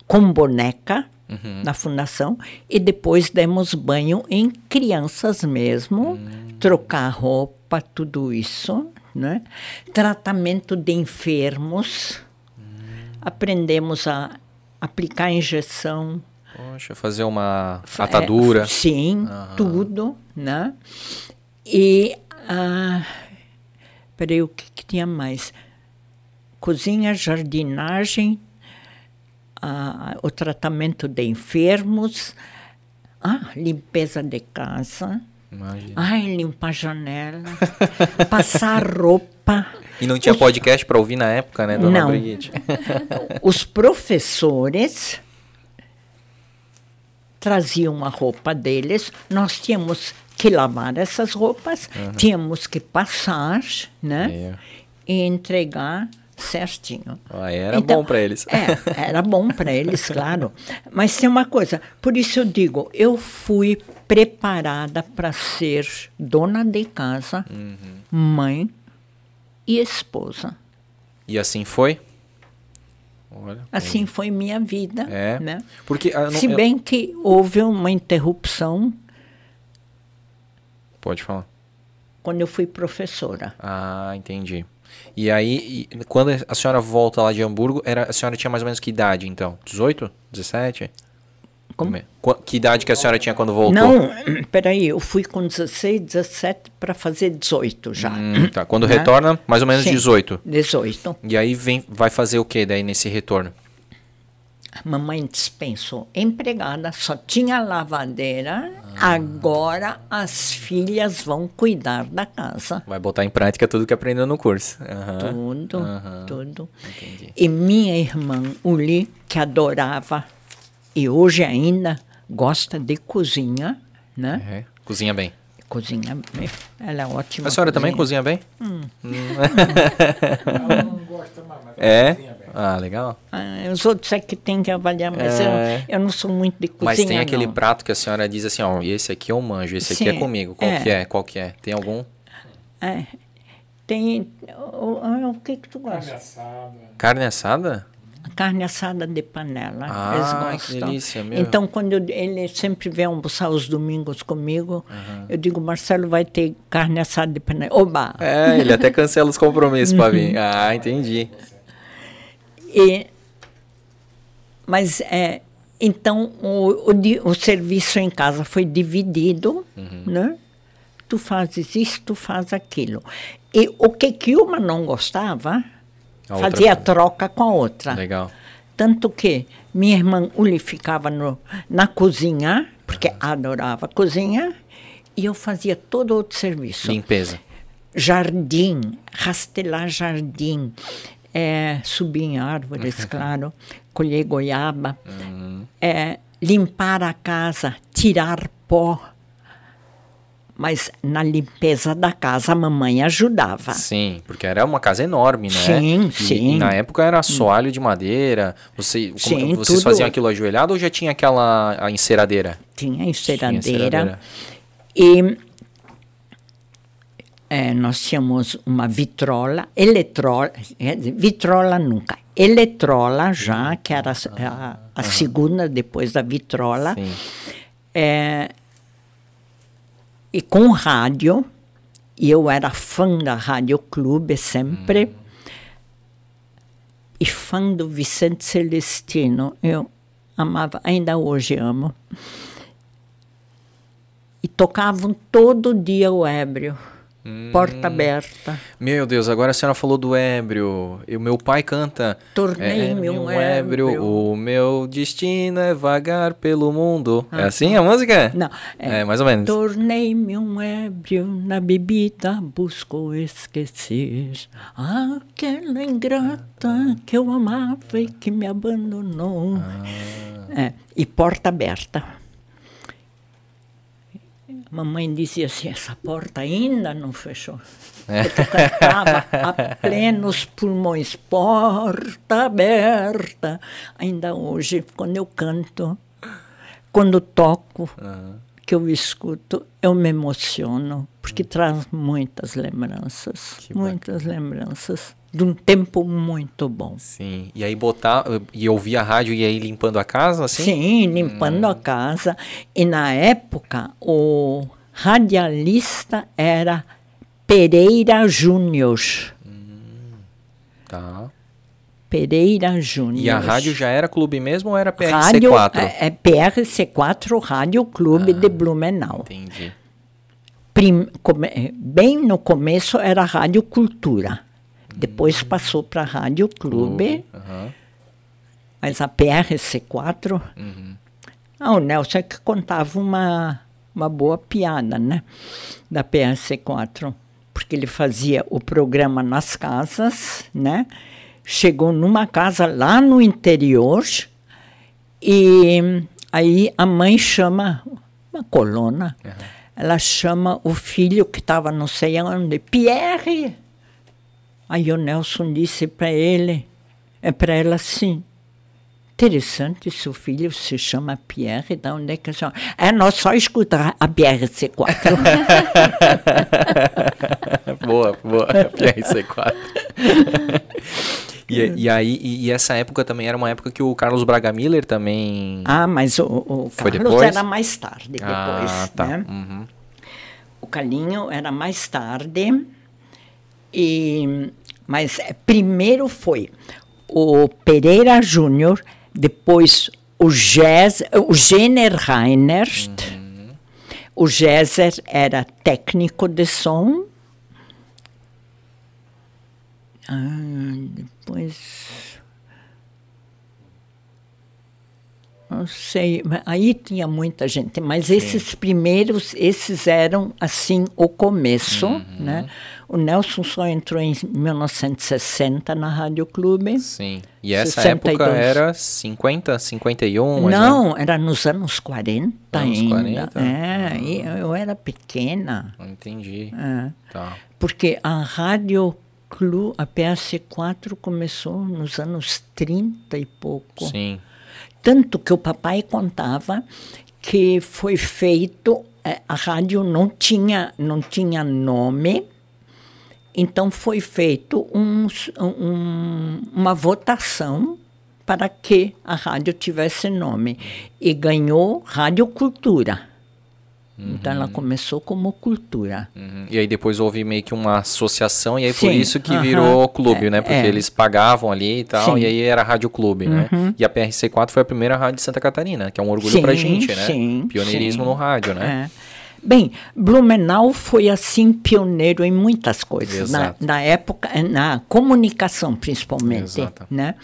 com boneca na fundação e depois demos banho em crianças mesmo, trocar roupa, tudo isso, né? Tratamento de enfermos, aprendemos a aplicar injeção, Poxa, fazer uma Fa- atadura. é, sim, tudo, né? E, ah, peraí, o que, que tinha mais? Cozinha, jardinagem, ah, o tratamento de enfermos, ah, limpeza de casa, Imagina. ai, limpar a janela, passar roupa. E não tinha Os- podcast pra ouvir na época, né, dona Não. Brigitte? Os professores traziam a roupa deles, nós tínhamos que lavar essas roupas, tínhamos que passar, né? É. E entregar certinho. Ah, era Então, bom pra eles. É, era bom para eles, claro. Mas tem uma coisa, por isso eu digo, eu fui preparada para ser dona de casa, Uhum. mãe e esposa. E assim foi? Olha. Assim foi minha vida, É. né? Porque ah, não- Se eu- bem que houve uma interrupção Pode falar. quando eu fui professora. Ah, entendi. E aí, e quando a senhora volta lá de Hamburgo, era, a senhora tinha mais ou menos que idade, então? 18? 17? Como? Que idade que a senhora tinha quando voltou? Não, peraí, eu fui com 16, 17 para fazer 18 já. Hum, tá. Quando Né? retorna, mais ou menos Sim. 18. 18. E aí vem, vai fazer o que daí nesse retorno? Mamãe dispensou empregada, só tinha lavadeira. Agora as filhas vão cuidar da casa. Vai botar em prática tudo que aprendeu no curso. Aham. Tudo, aham. tudo. Entendi. E minha irmã Uli, que adorava e hoje ainda gosta de cozinha, né? É. Cozinha bem. Cozinha, ela é ótima. A senhora também cozinha bem? Ela não gosta mais, mas É? Ah, legal. Ah, os outros é que tem que avaliar, mas É. eu, eu não sou muito de cozinha. Mas tem aquele não. prato que a senhora diz assim, ó, esse aqui eu manjo, esse aqui é Sim, comigo. Qual é. que é? Qual que é? Tem algum? É. Tem. O, o, o que que tu Carne gosta? assada. Carne assada? Carne assada de panela. Ah, eles que gostam. delícia, meu. Então, quando eu- ele sempre vem almoçar os domingos comigo, eu digo, Marcelo, vai ter carne assada de panela. Oba! É, ele até cancela os compromissos pra Uhum. vir. Ah, entendi. E, mas, é, então, o, o, o serviço em casa foi dividido, Uhum. né? Tu fazes isso, tu fazes aquilo. E o que que uma não gostava, A outra fazia faz. troca com a outra. Legal. Tanto que minha irmã Uli ficava no, na cozinha, porque adorava cozinha, e eu fazia todo outro serviço. Limpeza. Jardim, rastelar jardim, é, subir em árvores, claro, colher goiaba, é, limpar a casa, tirar pó. Mas na limpeza da casa a mamãe ajudava. Sim, porque era uma casa enorme, né? Sim, E- sim. E na época era assoalho de madeira. Você, como- Sim, vocês tudo. faziam aquilo ajoelhado ou já tinha aquela a enceradeira? Tinha Tinha enceradeira. E é, nós tínhamos uma vitrola, eletrola, dizer, vitrola nunca, eletrola já, que era a, a- a segunda depois da vitrola, é, e com rádio, e eu era fã da Rádio Clube sempre, e fã do Vicente Celestino. Eu amava, ainda hoje amo. E tocavam todo dia o ébrio. Porta aberta. Meu Deus, agora a senhora falou do ébrio. E o meu pai canta. Tornei-me "É, um meu ébrio." O meu destino é vagar pelo mundo. É assim a música? Não, É, mais ou menos. Tornei-me um ébrio na bebida, busco esquecer aquela ingrata que eu amava e que me abandonou. É, e porta aberta. Mamãe dizia assim: essa porta ainda não fechou. Porque eu cantava a plenos pulmões, porta aberta. Ainda hoje, quando eu canto, quando toco, que eu escuto, eu me emociono, porque traz muitas lembranças, muitas lembranças de um tempo muito bom. Sim. E aí botar e ouvir a rádio e aí limpando a casa, assim? Sim, limpando a casa. E na época, o radialista era Pereira Júnior. Tá. Pereira Júnior. E a rádio já era clube mesmo ou era PRC4? Rádio, é, é PRC4 Rádio Clube de Blumenau. Entendi. Prim- come- bem no começo era Rádio Cultura. Depois passou para Rádio Clube, Aham. mas a PRC4. Ah, o Nelson é que contava uma, uma boa piada, né? Da PRC4. Porque ele fazia o programa nas casas, né? Chegou numa casa lá no interior e aí a mãe chama uma colona. Ela chama o filho que estava não sei onde, Pierre. Aí o Nelson disse para ele, é para ela assim, interessante, seu filho se chama Pierre, da onde é que a senhora... É, nós só escutar a PRC4. boa, boa. PRC4. e, e aí, e, e essa época também era uma época que o Carlos Braga Miller também. ah, mas o, o Carlos depois? era mais tarde, depois, Ah, tá. né? Uhum. O Calinho era mais tarde, e, mas eh, primeiro foi o Pereira Júnior, depois o, Gés, o Jenner Reinert, o Géser era técnico de som. Ah, depois. Não sei, aí tinha muita gente, mas esses primeiros, esses eram assim o começo, Uhum. né? O Nelson só entrou em 1960 na Rádio Clube. Sim. E essa 62. época era 50, 51? mais ou menos? Não, era nos anos 40 Anos ainda. 40? É, e eu era pequena. Entendi. é. Tá. Porque a Rádio Clube, a PS4 começou nos anos 30 e pouco. Sim. Tanto que o papai contava que foi feito, eh, a rádio não tinha, não tinha nome, então foi feito uns- um- uma votação para que a rádio tivesse nome. E ganhou Rádio Cultura. Então ela começou como Cultura. Uhum. E aí depois houve meio que uma associação, e aí por Sim, isso que virou clube, É, né? Porque é. eles pagavam ali e tal, Sim. Uhum. e aí era Rádio Clube, né? E a PRC4 foi a primeira rádio de Santa Catarina, que é um orgulho Sim, pra gente, né? sim, Pioneirismo no rádio, né? É. Bem, Blumenau foi assim pioneiro em muitas coisas. Na, na época, eh, na comunicação principalmente, Exato. né?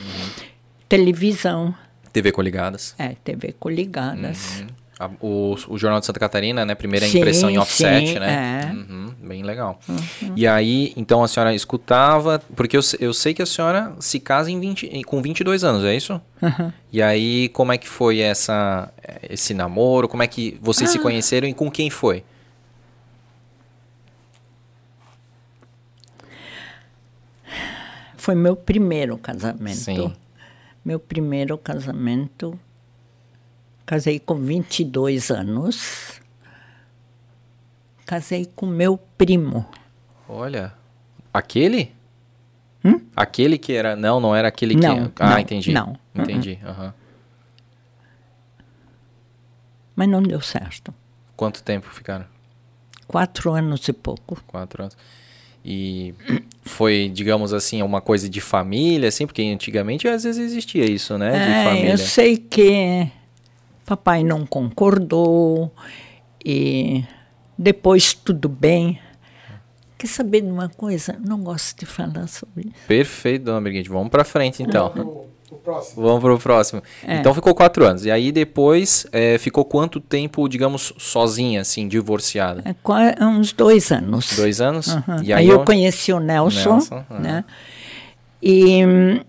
Televisão, TV Coligadas. é, TV coligadas. A- o, o Jornal de Santa Catarina, né? Primeira Sim, impressão em offset, sim, né? é. Uhum, bem legal. E aí, então a senhora escutava, porque eu, eu sei que a senhora se casa em 20, em- com 22 anos, é isso? E aí, como é que foi essa, esse namoro? Como é que vocês Ah. se conheceram e com quem foi? Foi meu primeiro casamento. Sim. Meu primeiro casamento. Casei com 22 anos. Casei com meu primo. Olha, aquele? Aquele que era. Não, não era aquele que. Hum? Não, ah, não, entendi. não. Entendi. aham. Mas não deu certo. Quanto tempo ficaram? Quatro anos e pouco. Quatro anos. E foi, digamos assim, uma coisa de família, assim, porque antigamente às vezes existia isso, né? De É, família. eu sei que papai não concordou e depois tudo bem. Quer saber de uma coisa? Não gosto de falar sobre isso. Perfeito, dona Brigitte. Vamos pra frente, então. O próximo. Vamos pro próximo. É. Então ficou quatro anos. E aí depois é, ficou quanto tempo, digamos, sozinha, assim, divorciada? É uns dois anos. Dois anos? E aí aí eu onde- conheci o Nelson, Nelson, né? E hum,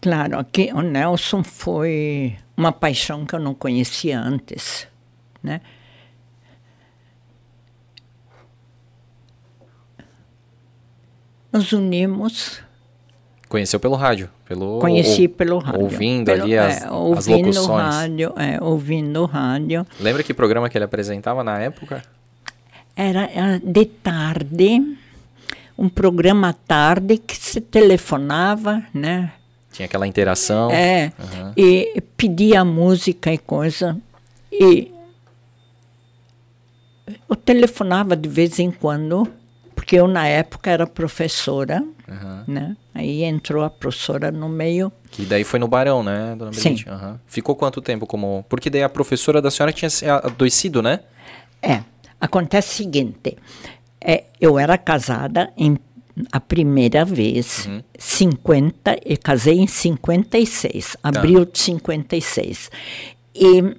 claro, aqui o Nelson foi uma paixão que eu não conhecia antes, né? Nos unimos, Conheceu pelo rádio? Pelo, conheci ou- pelo rádio. Ouvindo Pelo- ali as, é, as ouvindo locuções. rádio, é, ouvindo rádio. Lembra que programa que ele apresentava na época? Era ah, de tarde, um programa à tarde que se telefonava, né? Tinha aquela interação. É, Aham. e pedia música e coisa. E eu telefonava de vez em quando, porque eu na época era professora, Aham. né? Aí entrou a professora no meio. Que daí foi no Barão, né, dona Sim. Brigitte? Aham. Ficou quanto tempo como... Porque daí a professora da senhora tinha se adoecido, né? É, acontece o seguinte, é, eu era casada em a primeira vez, 50, e casei em 56, abril de 56. E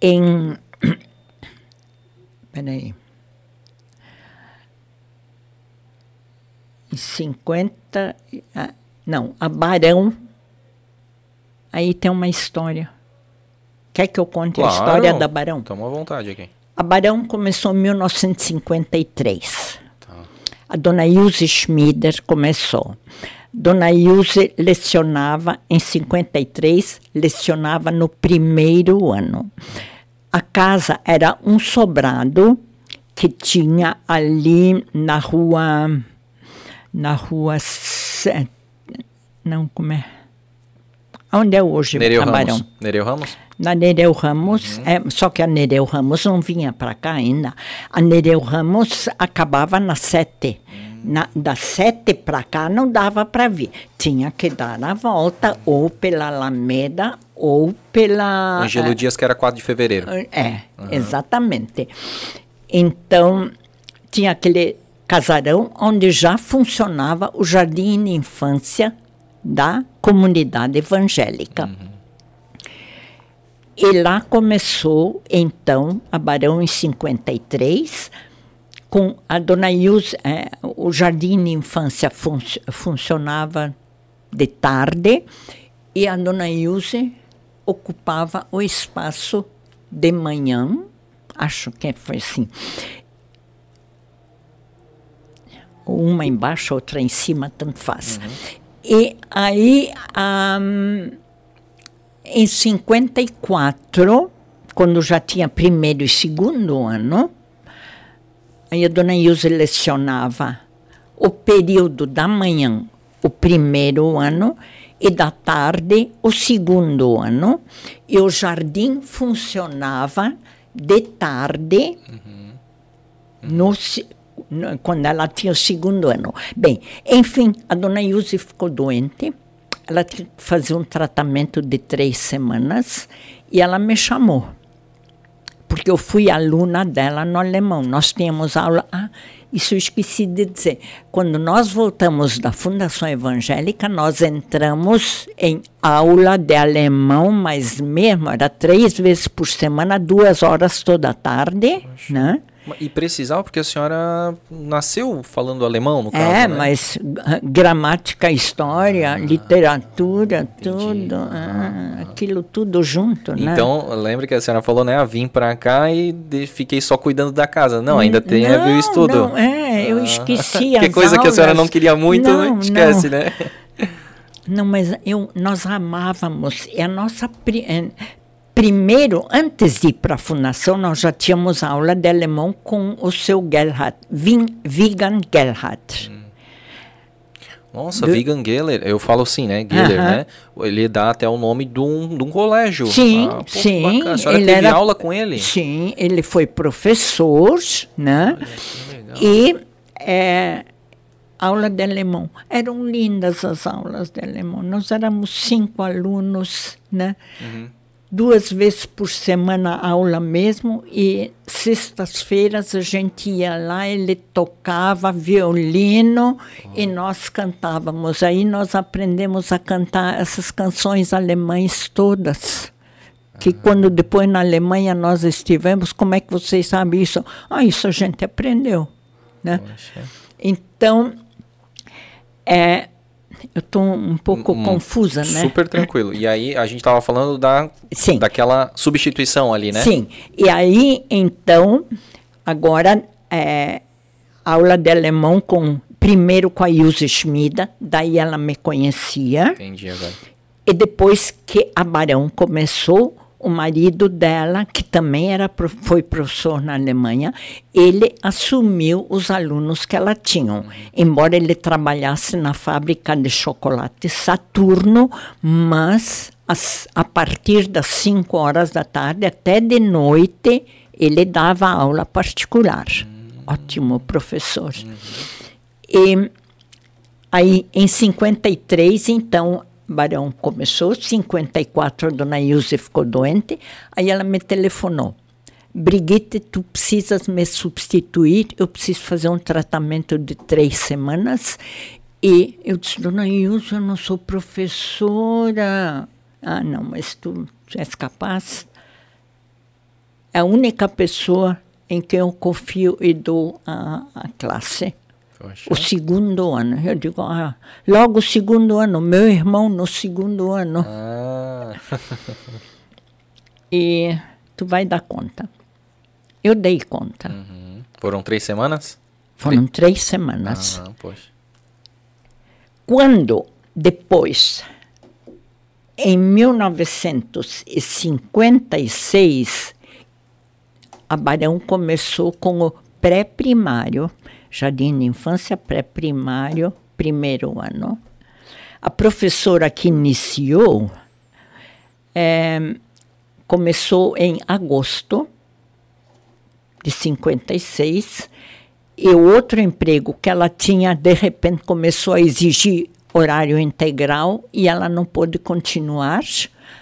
em. Peraí. Em 50. ah, Não, a Barão. Aí tem uma história. Quer que eu conte a história da Barão? Toma à vontade aqui. A Barão começou em 1953. A dona Ilse Schmieder começou. Dona Ilse lecionava em 53, lecionava no primeiro ano. A casa era um sobrado que tinha ali na rua na rua não como é onde é hoje Nereu Ramos. Nereu Ramos? Na Nereu Ramos, é, só que a Nereu Ramos não vinha para cá ainda. A Nereu Ramos acabava na sete. Na, das sete para cá não dava para vir. Tinha que dar a volta ou pela Alameda ou pela. Angelo Dias, que era 4 de fevereiro. É, exatamente. Então, tinha aquele casarão onde já funcionava o jardim de infância da comunidade evangélica. E lá começou, então, a Barão em 53, com a dona Ilse, eh, o jardim de infância fun funcionava de tarde e a dona Ilse ocupava o espaço de manhã, acho que foi assim. Uma embaixo, outra em cima, tanto faz. E aí, ahm, em 54, quando já tinha primeiro e segundo ano, aí a dona Ilse lecionava o período da manhã, o primeiro ano, e da tarde, o segundo ano, e o jardim funcionava de tarde, no, se- no- quando ela tinha o segundo ano. Bem, enfim, a dona Ilse ficou doente, ela tinha que fazer um tratamento de três semanas, e ela me chamou porque eu fui aluna dela no alemão. Nós tínhamos aula. Ah, isso eu esqueci de dizer. Quando nós voltamos da Fundação Evangélica, nós entramos em aula de alemão, mas mesmo era três vezes por semana, duas horas toda tarde, né? E precisava, porque a senhora nasceu falando alemão, no caso, É, né? mas ah, gramática, história, literatura, tudo, ah, aquilo tudo junto, né? Então, lembra que a senhora falou, né? Ah, vim pra cá e fiquei só cuidando da casa. Não, ainda tem a ver o Não, estudo. não, é, eu esqueci Que coisa que a senhora não aulas. queria muito, Não, esquece, não. né? Não, mas eu, nós amávamos. E a nossa. Pri- Primeiro, antes de ir para a fundação, nós já tínhamos aula de alemão com o seu Gerhard, Wigan Gerhard. Nossa, Do- Vegan Geller, eu falo assim, né? Geller, Aham. né? Ele dá até o nome de um, de um colégio. Sim, Ah, pô, sim. bacana. A senhora ele teve era- aula com ele? Sim, ele foi professor, né? Que legal. E é, aula de alemão. Eram lindas as aulas de alemão. Nós éramos cinco alunos, né? Duas vezes por semana aula mesmo e sextas-feiras a gente ia lá, ele tocava violino e nós cantávamos. Aí nós aprendemos a cantar essas canções alemães todas. Que quando depois na Alemanha nós estivemos, como é que vocês sabem isso? Ah, isso a gente aprendeu, né? Poxa. Então, é, eu estou um pouco Hum, confusa, né? Super tranquilo. E aí a gente tava falando da, Sim. daquela substituição ali, né? Sim. E aí, então, agora, é, aula de alemão com primeiro com a Ilse Schmida, daí ela me conhecia. Entendi agora. E depois que a Barão começou, o marido dela, que também era, foi professor na Alemanha, ele assumiu os alunos que ela tinha. Embora ele trabalhasse na fábrica de chocolate Saturno, mas as- a partir das 5 horas da tarde até de noite, ele dava aula particular. Ótimo professor. E Aí, em 53, então, Barão começou, 54, a dona Ilse ficou doente, aí ela me telefonou. Brigitte, tu precisas me substituir, eu preciso fazer um tratamento de três semanas. E eu disse, dona Ilse, eu não sou professora. Ah, não, mas tu, és capaz? É a única pessoa em quem eu confio e dou a, a classe. O segundo ano. Eu digo, ah, logo o segundo ano, meu irmão no segundo ano. Ah, E tu vai dar conta. Eu dei conta. uhum. Foram três semanas? Foram três semanas. Ah, poxa. Quando depois, em 1956, a Barão começou com o pré-primário, jardim de infância pré-primário, primeiro ano. A professora que iniciou eh, começou em agosto de 56 e outro emprego que ela tinha, de repente, começou a exigir horário integral e ela não pôde continuar.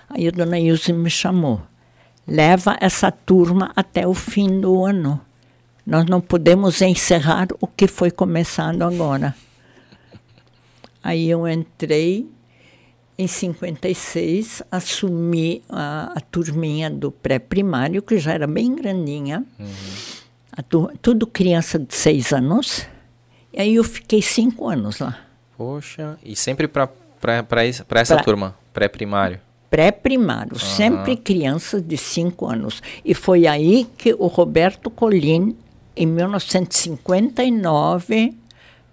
Aí a dona Ilse me chamou. Leva essa turma até o fim do ano. Nós não podemos encerrar o que foi começado agora. Aí eu entrei em 56, assumi a, a turminha do pré-primário, que já era bem grandinha. A tu- tudo criança de seis anos. E aí eu fiquei cinco anos lá. Poxa. E sempre pra essa Pra- turma, pré-primário. Pré-primário, sempre crianças de cinco anos. E foi aí que o Roberto Colin, em 1959,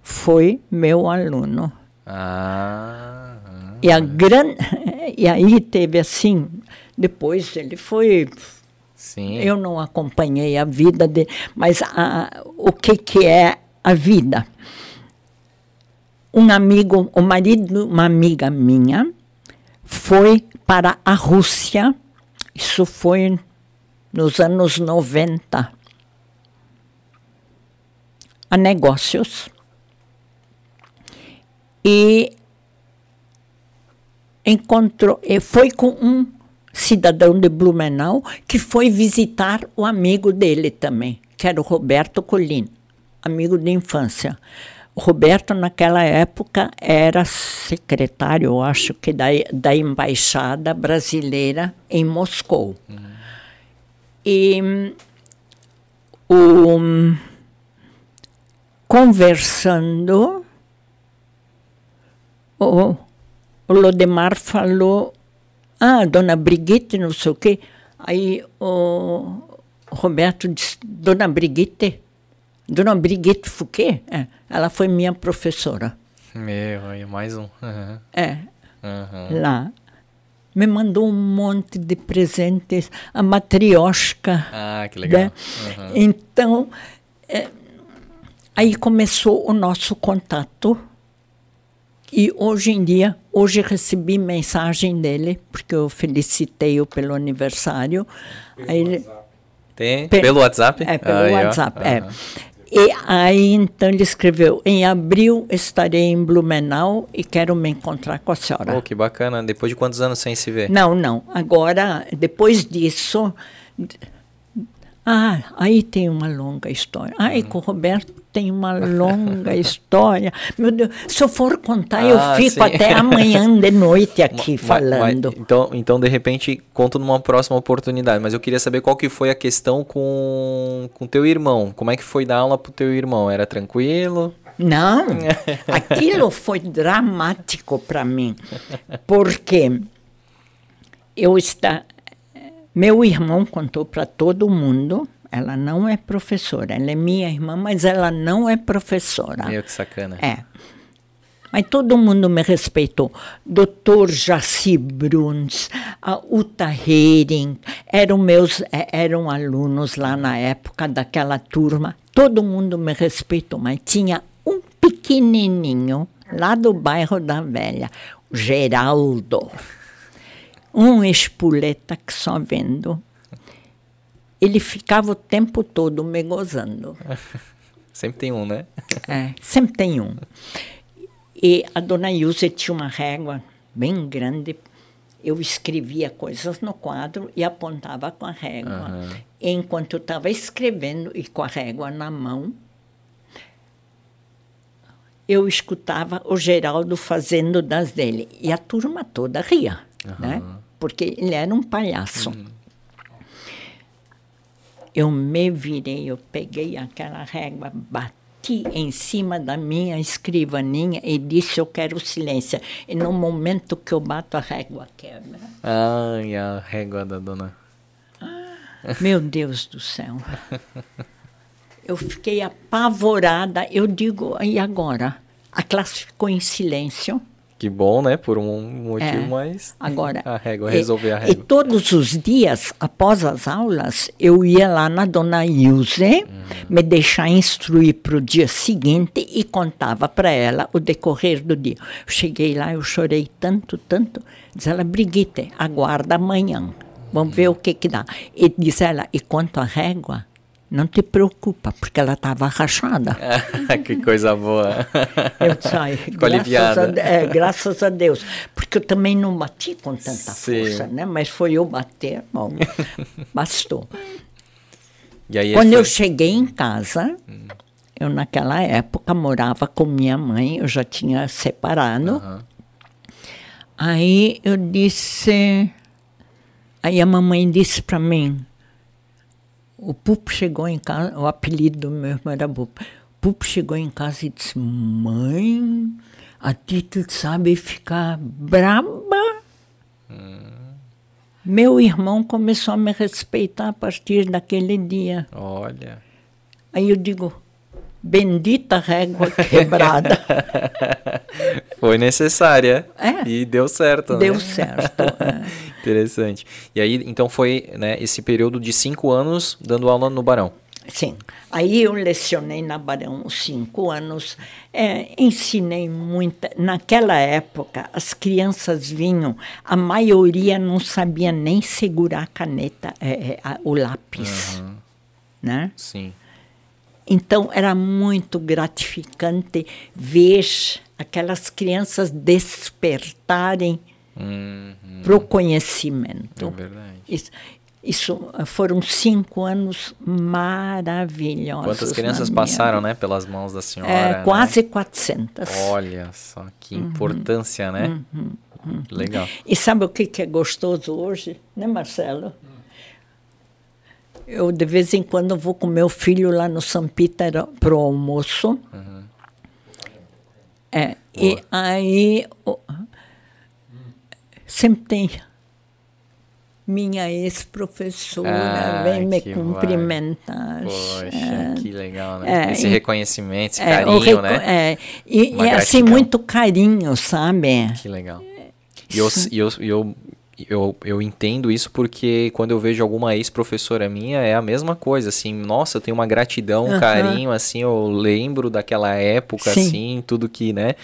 foi meu aluno. Ah, ah. E, a gran... e aí teve assim, depois ele foi sim. Eu não acompanhei a vida dele, mas a- o que, que é a vida? Um amigo, o marido de uma amiga minha foi para a Rússia, isso foi nos anos 90, a negócios. E encontrou, e foi com um cidadão de Blumenau que foi visitar o amigo dele também, que era o Roberto Colin, amigo de infância. O Roberto, naquela época, era secretário, eu acho que, da, da embaixada brasileira em Moscou. E hum, o, hum, conversando, o, o Lodemar falou, ah, dona Brigitte, não sei o quê. Aí o Roberto disse, dona Brigitte, dona Brigitte Fouquet, é, ela foi minha professora, Meu, aí mais um. Aham. é, Aham. lá. Me mandou um monte de presentes, a matrioshka, Ah, que legal. né? Então, é, aí começou o nosso contato. E hoje em dia, hoje recebi mensagem dele, porque eu felicitei-o pelo aniversário. Aí ele, Tem? Pe- Pelo WhatsApp? é, pelo. WhatsApp, é. E aí então ele escreveu: em abril estarei em Blumenau e quero me encontrar com a senhora. Oh, que bacana. Depois de quantos anos sem se ver? Não, não. Agora, depois disso. Ah, aí tem uma longa história. Ai, com o Roberto tem uma longa história. Meu Deus, se eu for contar, eu Ah, fico sim. até amanhã de noite aqui Ma- falando. ma- então, então, de repente, conto numa próxima oportunidade. Mas eu queria saber qual que foi a questão com com teu irmão. Como é que foi dar aula pro teu irmão? Era tranquilo? Não, aquilo foi dramático para mim, porque eu está, meu irmão contou para todo mundo. Ela não é professora, ela é minha irmã, mas ela não é professora. Meu, que sacana. É. Mas todo mundo me respeitou. Doutor Jaci Bruns, a Uta Hering, eram meus, eh, eram alunos lá na época daquela turma. Todo mundo me respeitou, mas tinha um pequenininho lá do bairro da Velha, Geraldo. Um espoleta que só vendo. Ele ficava o tempo todo me gozando. Sempre tem um, né? É, sempre tem um. E a dona Ilse tinha uma régua bem grande. Eu escrevia coisas no quadro e apontava com a régua. Enquanto eu estava escrevendo e com a régua na mão, eu escutava o Geraldo fazendo das dele. E a turma toda ria, né? Porque ele era um palhaço. Eu me virei, eu peguei aquela régua, bati em cima da minha escrivaninha e disse: Eu quero silêncio. E no momento que eu bato, a régua quebra. Ai, a régua da dona. Meu Deus do céu. Eu fiquei apavorada. Eu digo: E agora? A classe ficou em silêncio. Que bom, né? Por um motivo, É. mas. Agora, A régua, e- resolver a E régua. todos os dias, após as aulas, eu ia lá na dona Ilse, Hum. me deixar instruir para o dia seguinte e contava para ela o decorrer do dia. Eu cheguei lá, eu chorei tanto, tanto. Diz ela, Brigitte, aguarda amanhã. Vamos ver o que que dá. E diz ela, e quanto à régua, não te preocupa, porque ela estava rachada. que coisa boa. Eu ai, Ficou graças, aliviada. a, é, graças a Deus. Porque eu também não bati com tanta Sim. força, né? Mas foi eu bater, bom, bastou. Quando eu cheguei em casa, eu naquela época morava com minha mãe, eu já tinha separado. Aí eu disse, aí a mamãe disse para mim, o Pupo chegou em casa, o apelido do meu irmão era Pupo. O Pupo chegou em casa e disse, mãe, a Tito sabe ficar braba. Meu irmão começou a me respeitar a partir daquele dia. Olha. Aí eu digo, bendita régua quebrada. Foi necessária. É. E deu certo, Deu né? certo. é. Interessante. E aí, então foi né, esse período de cinco anos dando aula no Barão. Sim. Aí eu lecionei na Barão cinco anos, é, ensinei muita. Naquela época, as crianças vinham, a maioria não sabia nem segurar a caneta, é, é, a- o lápis. Né? Sim. Então era muito gratificante ver aquelas crianças despertarem Uhum. para o conhecimento. É verdade. Isso, isso ah, foram cinco anos maravilhosos. Quantas crianças passaram, vida. né, pelas mãos da senhora? É, né? quase 400. Olha só que Uhum. importância, né? Legal. E sabe o que, que é gostoso hoje, né, Marcelo? Eu, de vez em quando, vou com meu filho lá no São Peter para o almoço. É, e aí sempre tem minha ex-professora Ah, vem me cumprimentar. Poxa, É, que legal, né? é, esse e- reconhecimento, esse é, carinho, né? é, e, e assim, muito carinho, sabe? Que legal. E eu, e eu, e eu eu, eu entendo isso porque quando eu vejo alguma ex-professora minha, é a mesma coisa, assim, nossa, eu tenho uma gratidão, um carinho, assim, eu lembro daquela época, Sim. assim, tudo que, né,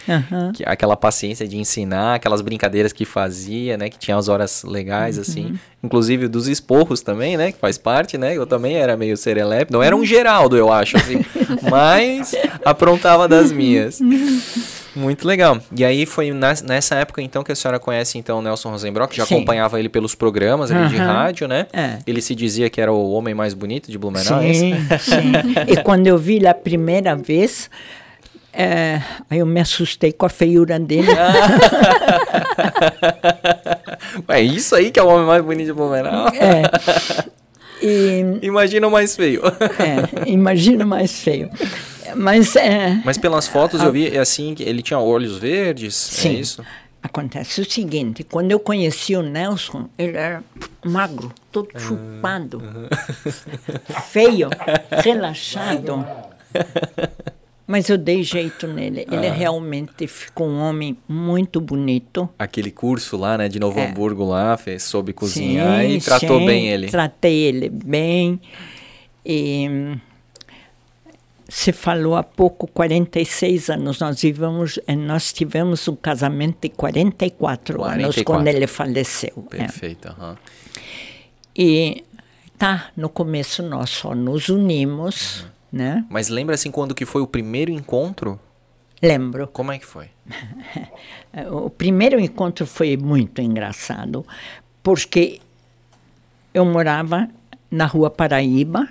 que- aquela paciência de ensinar, aquelas brincadeiras que fazia, né, que tinha as horas legais, Uhum. assim, inclusive dos esporros também, né, que faz parte, né, eu também era meio serelepe, não era Uhum. um Geraldo, eu acho, assim, mas aprontava das minhas. Muito legal. E aí foi nessa época então que a senhora conhece então o Nelson Rosenbrock, já Sim. acompanhava ele pelos programas ali de rádio, né? É. Ele se dizia que era o homem mais bonito de Blumenau. é? Sim, sim. E quando eu vi a primeira vez, é, aí eu me assustei com a feiura dele. É isso aí que é o homem mais bonito de Blumenau. É. E, Imagina o mais feio. é, imagina mais feio. Mas é, Mas pelas fotos eu vi é assim que ele tinha olhos verdes, Sim. é isso? acontece o seguinte, quando eu conheci o Nelson, ele era magro, todo chupado, feio, relaxado. Mas eu dei jeito nele. Ele realmente ficou um homem muito bonito. Aquele curso lá, né, de Novo É. Hamburgo lá, fez, soube cozinhar e Sim, tratou sim, bem ele. Tratei ele bem. E se falou há pouco, 46 anos. Nós, vivemos, eh, nós tivemos um casamento de 44, anos 44. quando ele faleceu. é. Perfeito, aham. E tá, no começo nós só nos unimos, né? Mas lembra assim quando que foi o primeiro encontro? Lembro. Como é que foi? O primeiro encontro foi muito engraçado, porque eu morava na rua Paraíba.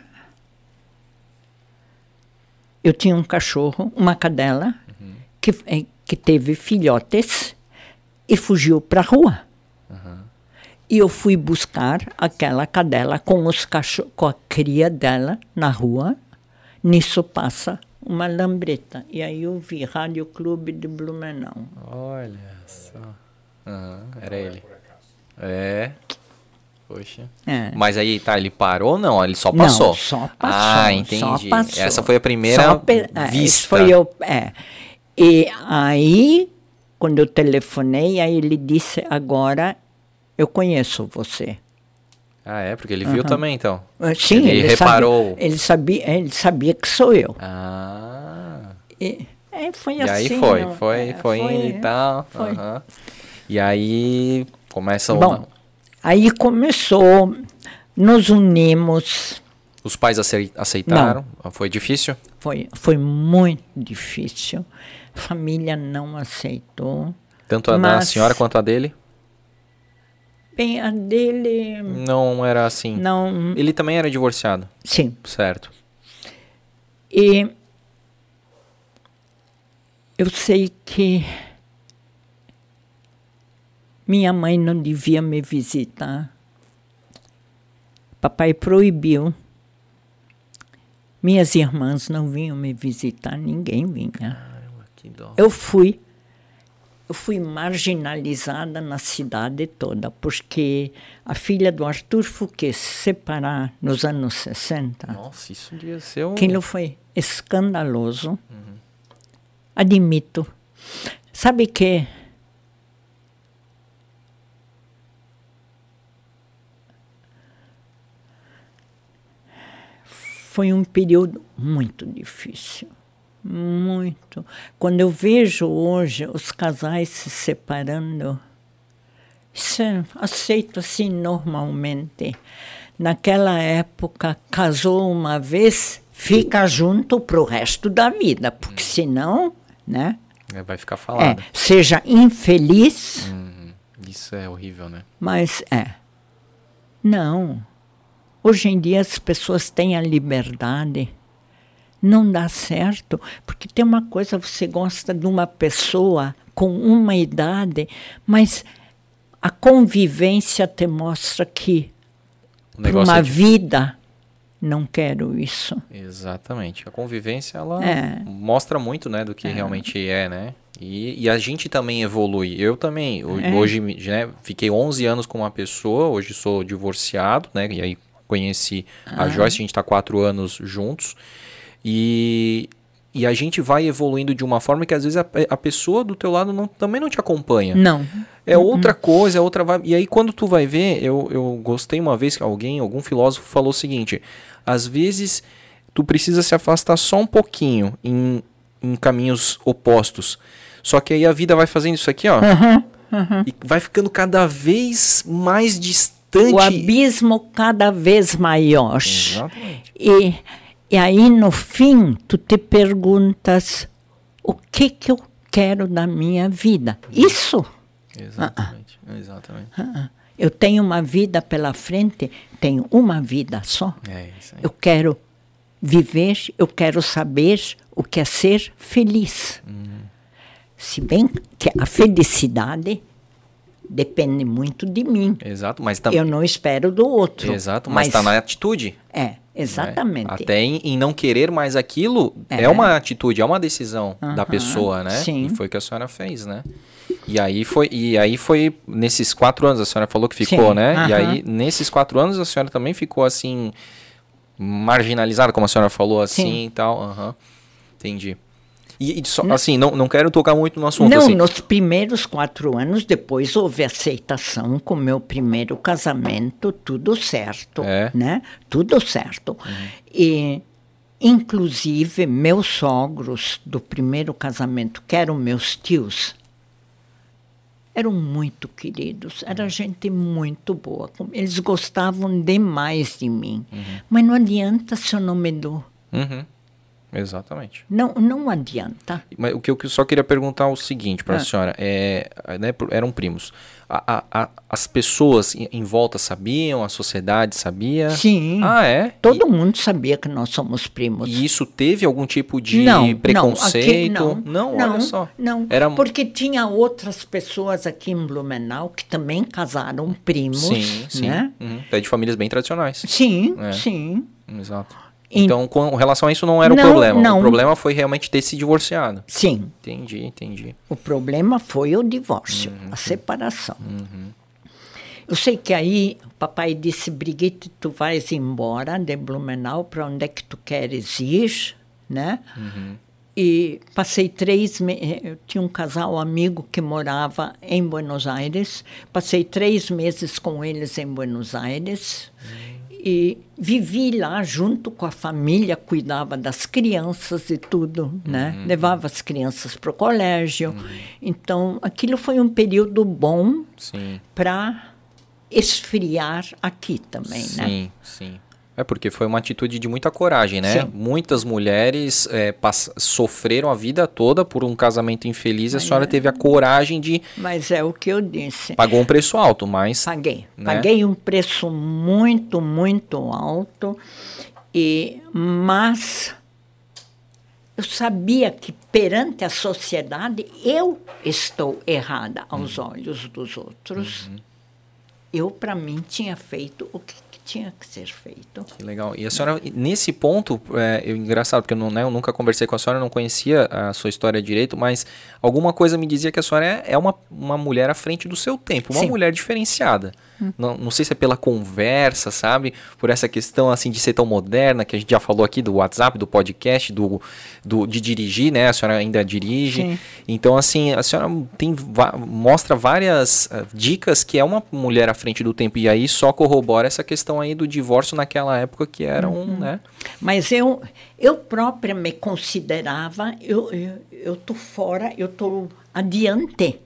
Eu tinha um cachorro, uma cadela, que, eh, que teve filhotes e fugiu para a rua. E eu fui buscar aquela cadela com, os cachorro, com a cria dela na rua. Nisso passa uma lambreta. E aí eu vi Rádio Clube de Blumenau. Olha só. Aham, era ele. É. Poxa. É. Mas aí, tá, ele parou ou não? Ele só Não, passou? só passou. Ah, entendi. Só passou. Essa foi a primeira Só pe- é, vista. foi eu, é. E aí, quando eu telefonei, aí ele disse, agora eu conheço você. Ah, é? Porque ele viu também, então. Ah, Sim, Ele reparou. Sabia, ele, sabia, ele sabia que sou eu. Ah. E, é, foi E assim. aí foi, não- foi, é, foi indo e tal. foi. aham. E aí começa Bom, uma... aí começou, nos unimos, Os pais acei- aceitaram? Foi difícil? foi, foi muito difícil. A família não aceitou. Tanto a da Mas- senhora quanto a dele? Bem, a dele, Não era assim. não, Ele também era divorciado, sim. certo? E eu sei que minha mãe não devia me visitar. Papai proibiu. Minhas irmãs não vinham me visitar, ninguém vinha. Que dó. Eu fui, eu fui marginalizada na cidade toda, porque a filha do Arthur Fouquet se separar nos anos 60, Nossa, isso devia ser um... aquilo foi escandaloso. Admito. Sabe que foi um período muito difícil. Muito. Quando eu vejo hoje os casais se separando, isso é aceito assim normalmente. Naquela época, casou uma vez, fica junto pro resto da vida, porque senão, né? É, vai ficar É, falado. seja infeliz, Uhum. Isso é horrível, né? mas é. Não. Hoje em dia as pessoas têm a liberdade. Não dá certo, porque tem uma coisa, você gosta de uma pessoa com uma idade, mas a convivência te mostra que uma é vida não quero isso. Exatamente. A convivência, ela É. mostra muito, né, do que realmente é, né? E, e a gente também evolui. Eu também. É. Hoje, né, fiquei 11 anos com uma pessoa, hoje sou divorciado, né? E aí conheci a Joyce, a gente tá quatro anos juntos. E E a gente vai evoluindo de uma forma que às vezes a, a pessoa do teu lado não, também não te acompanha. Não. É outra coisa, é outra vibe. E aí quando tu vai ver, eu, eu gostei uma vez que alguém, algum filósofo falou o seguinte: às vezes tu precisa se afastar só um pouquinho em, em caminhos opostos. Só que aí a vida vai fazendo isso aqui, ó. E vai ficando cada vez mais distante. O abismo cada vez maior. Exatamente. E, e aí, no fim, tu te perguntas o que, que eu quero da minha vida. Isso. Exatamente. Exatamente. Eu tenho uma vida pela frente, tenho uma vida só. É isso aí. Eu quero viver, eu quero saber o que é ser feliz. Se bem que a felicidade depende muito de mim. Exato, mas. Eu não espero do outro. Exato, mas está na atitude. É, né? exatamente. Até em, em não querer mais aquilo, é, É. uma atitude, é uma decisão da pessoa, né? sim. E foi o que a senhora fez, né? E aí foi, e aí foi nesses quatro anos, a senhora falou que ficou, Sim, né? E aham. aí, nesses quatro anos, a senhora também ficou assim, marginalizada, como a senhora falou, assim Sim. e tal. Aham. Entendi. E, e só, assim, não, não quero tocar muito no assunto, Não, assim. nos primeiros quatro anos, depois houve aceitação com meu primeiro casamento, tudo certo, É. né? Tudo certo. E, inclusive, meus sogros do primeiro casamento, que eram meus tios, eram muito queridos, era gente muito boa. Eles gostavam demais de mim. Mas não adianta se eu não me dou. Uhum. Exatamente. Não, não adianta. Mas o que eu só queria perguntar é o seguinte para a Ah. senhora, é, né, eram primos. A- a- a- as pessoas em, volta sabiam, a sociedade sabia? Sim. Ah, é? Todo mundo sabia que nós somos primos. E, e isso teve algum tipo de não, preconceito? Não, aqui, não, não, olha só. Não, Era porque tinha outras pessoas aqui em Blumenau que também casaram primos, sim, sim. né? Uhum. É de famílias bem tradicionais. Sim, É. sim. Exato. Então, com relação a isso não era o Não, problema. não. O problema foi realmente ter se divorciado. Sim, Entendi, entendi. o problema foi o divórcio, Uhum. a separação. Eu sei que aí o papai disse, Brigitte, tu vais embora de Blumenau, para onde é que tu queres ir, né? Uhum. E passei três meses, eu tinha um casal amigo que morava em Buenos Aires, passei três meses com eles em Buenos Aires e vivi lá junto com a família, cuidava das crianças e tudo, né? Levava as crianças para o colégio. Então, aquilo foi um período bom Sim, para esfriar aqui também, né? sim, sim. É porque foi uma atitude de muita coragem, né? Sim. Muitas mulheres é, sofreram a vida toda por um casamento infeliz e a senhora teve a coragem de. Mas é o que eu disse. Pagou um preço alto, mas. Paguei. né? Paguei um preço muito, muito alto. E, mas eu sabia que perante a sociedade eu estou errada aos Uhum. olhos dos outros. Eu, para mim, tinha feito o que tinha que ser feito. Que legal. E a senhora, nesse ponto, é eu- engraçado, porque eu, não, né, eu nunca conversei com a senhora, não conhecia a sua história direito, mas alguma coisa me dizia que a senhora é, é uma, uma mulher à frente do seu tempo, uma Sim. mulher diferenciada. Não, não sei se é pela conversa, sabe? Por essa questão assim de ser tão moderna, que a gente já falou aqui do WhatsApp, do podcast, do, do de dirigir, né? A senhora ainda dirige. Sim. Então, assim, a senhora tem, mostra várias ah, dicas que é uma mulher à frente do tempo. E aí só corrobora essa questão aí do divórcio naquela época que era um, né? Mas eu, eu própria me considerava, eu, eu, eu tô fora, eu tô adiante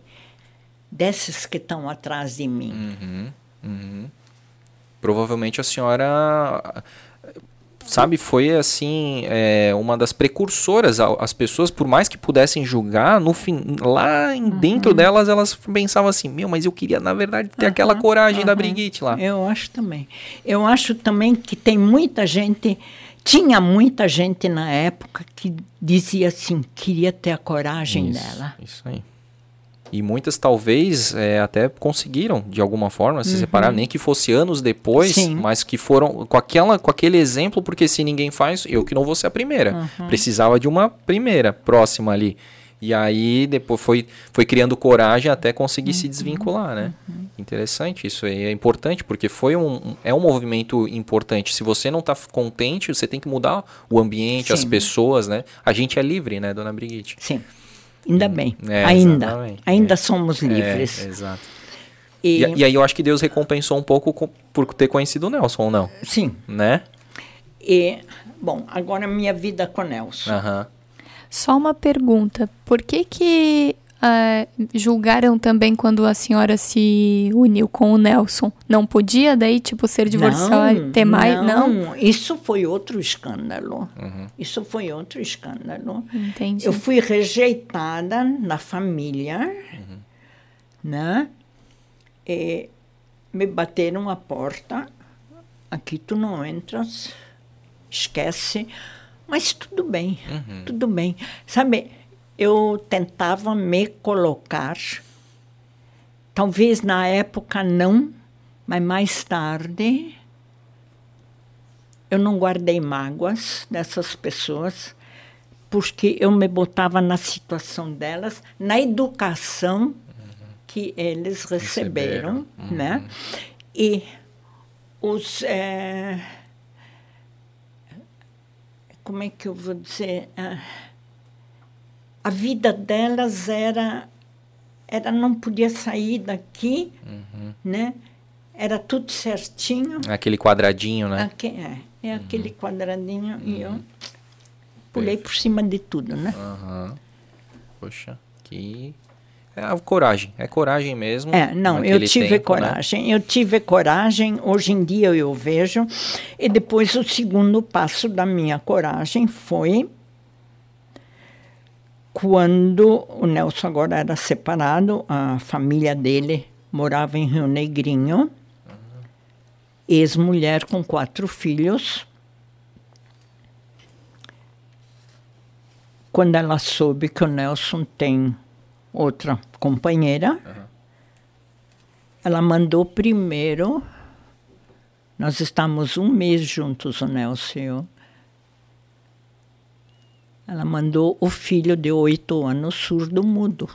desses que estão atrás de mim. Provavelmente a senhora, sabe, foi assim, é, uma das precursoras. As pessoas, por mais que pudessem julgar, no fim, lá em dentro delas, elas pensavam assim, meu, mas eu queria, na verdade, ter aquela coragem da Brigitte lá. Eu acho também. Eu acho também que tem muita gente, tinha muita gente na época que dizia assim, queria ter a coragem Isso, dela. Isso aí. E muitas talvez é, até conseguiram, de alguma forma, se separar, nem que fosse anos depois, Sim. mas que foram com, aquela, com aquele exemplo, porque se ninguém faz, eu que não vou ser a primeira. Precisava de uma primeira próxima ali. E aí depois foi, foi criando coragem até conseguir se desvincular, né? Interessante, isso aí é importante, porque foi um, é um movimento importante. Se você não está contente, você tem que mudar o ambiente, as Sim. pessoas, né? A gente é livre, né, dona Brigitte? Sim. Ainda bem. É, ainda. exatamente. Ainda É. somos livres. É, exato. E, E, e aí eu acho que Deus recompensou um pouco co- por ter conhecido o Nelson, ou não? sim. Né? E, bom, agora minha vida com Nelson. Aham. Só uma pergunta. Por que que ah, julgaram também quando a senhora se uniu com o Nelson? Não podia daí, tipo, ser divorciada, ter mais? Não? Isso foi outro escândalo. Isso foi outro escândalo. Entendi. Eu fui rejeitada na família, né? E me bateram a porta. Aqui tu não entras, esquece. Mas tudo bem, tudo bem. Sabe, eu tentava me colocar, talvez na época não, mas mais tarde eu não guardei mágoas dessas pessoas, porque eu me botava na situação delas, na educação que eles receberam, né? E os. eh, como é que eu vou dizer? Ah, a vida delas era. Era não podia sair daqui, né? Era tudo certinho. Aquele quadradinho, né? Aque- é, é aquele quadradinho e eu pulei por cima de tudo, né? Poxa, que. É a coragem, é coragem mesmo. É, não, eu tive tempo, né? coragem, eu tive coragem, hoje em dia eu vejo. E depois o segundo passo da minha coragem foi quando o Nelson agora era separado, a família dele morava em Rio Negrinho, ex-mulher com quatro filhos. Quando ela soube que o Nelson tem outra companheira, ela mandou primeiro. Nós estamos um mês juntos, o Nelson e eu. Ela mandou o filho de oito anos surdo-mudo.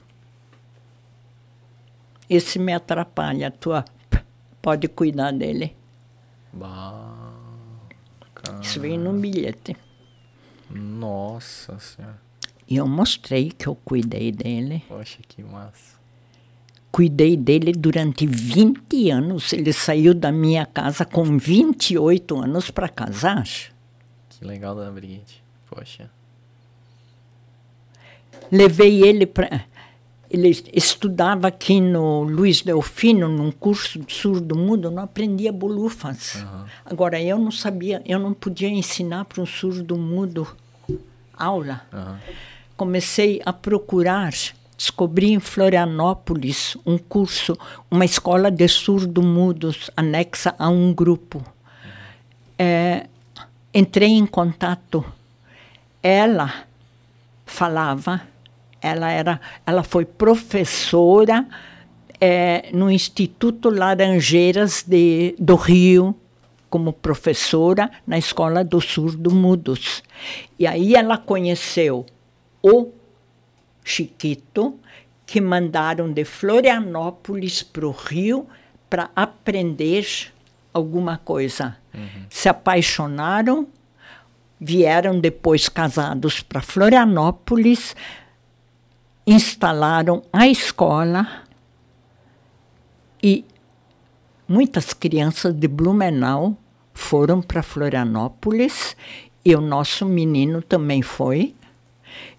Esse me atrapalha, tua pode cuidar dele. Bah, Isso veio no bilhete. Nossa senhora. E eu mostrei que eu cuidei dele. Poxa, que massa. Cuidei dele durante 20 anos. Ele saiu da minha casa com 28 anos para casar. Que legal, dona Brigitte. Poxa. Levei ele para. Ele estudava aqui no Luiz Delfino, num curso de surdo-mudo, não aprendia bolufas. Agora, eu não sabia, eu não podia ensinar para um surdo-mudo aula. Comecei a procurar, descobri em Florianópolis um curso, uma escola de surdo-mudos anexa a um grupo. É, entrei em contato. Ela falava, ela era, ela foi professora eh, no Instituto Laranjeiras de, do Rio, como professora na Escola dos Surdo-Mudos. E aí ela conheceu o Chiquito, que mandaram de Florianópolis para o Rio para aprender alguma coisa. Se apaixonaram, vieram depois casados para Florianópolis, instalaram a escola e muitas crianças de Blumenau foram para Florianópolis e o nosso menino também foi.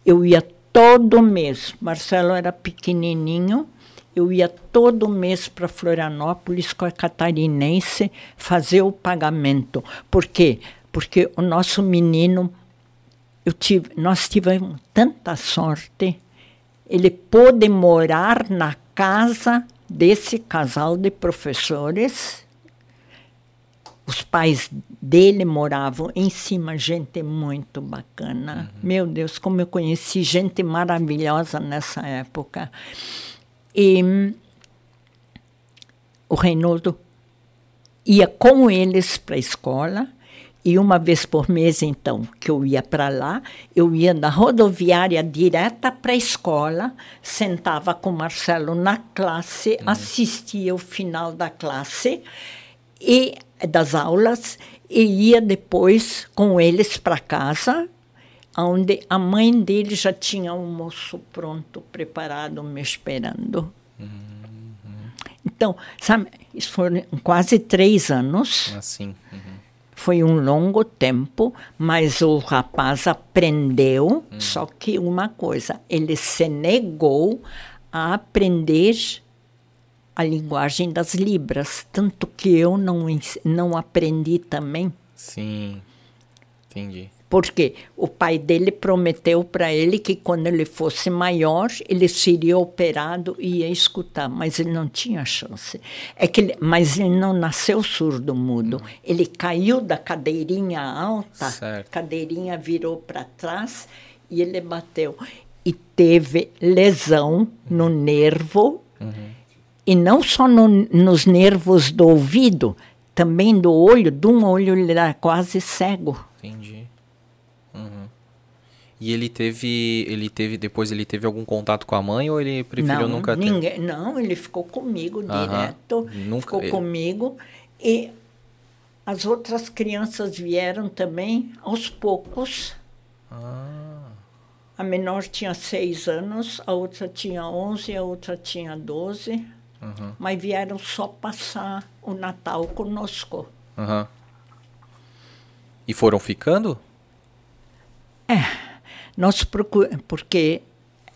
Eu ia todo mês, Marcelo era pequenininho, eu ia todo mês para Florianópolis com a catarinense fazer o pagamento. Por quê? Porque o nosso menino, eu tive, nós tivemos tanta sorte, ele pôde morar na casa desse casal de professores. Os pais dele moravam em cima, gente muito bacana. Meu Deus, como eu conheci gente maravilhosa nessa época. E o Reinaldo ia com eles para a escola E uma vez por mês, então, que eu ia para lá, eu ia da rodoviária direta para a escola, sentava com o Marcelo na classe, assistia o final da classe e das aulas e ia depois com eles para casa, onde a mãe dele já tinha o almoço pronto, preparado, me esperando. Então, sabe, isso foram quase três anos. Assim. uhum. Foi um longo tempo, mas o rapaz aprendeu. Só que uma coisa, ele se negou a aprender a linguagem das libras, tanto que eu não não aprendi também. Sim. Entendi. Porque o pai dele prometeu para ele que quando ele fosse maior, ele seria operado e ia escutar, mas ele não tinha chance. É que ele, mas ele não nasceu surdo mudo. Ele caiu da cadeirinha alta, Certo. cadeirinha virou para trás e ele bateu e teve lesão no nervo e não só no- nos nervos do ouvido, também do olho. De um olho ele era quase cego. Entendi. Uhum. E ele teve, ele teve, depois ele teve algum contato com a mãe ou ele preferiu não, nunca ter? ninguém, Não, ele ficou comigo direto. Nunca- ficou ele- comigo. E as outras crianças vieram também aos poucos. Ah, A menor tinha seis anos, a outra tinha onze, a outra tinha doze. Uhum. Mas vieram só passar o Natal conosco. aham. E foram ficando? Nós procu- porque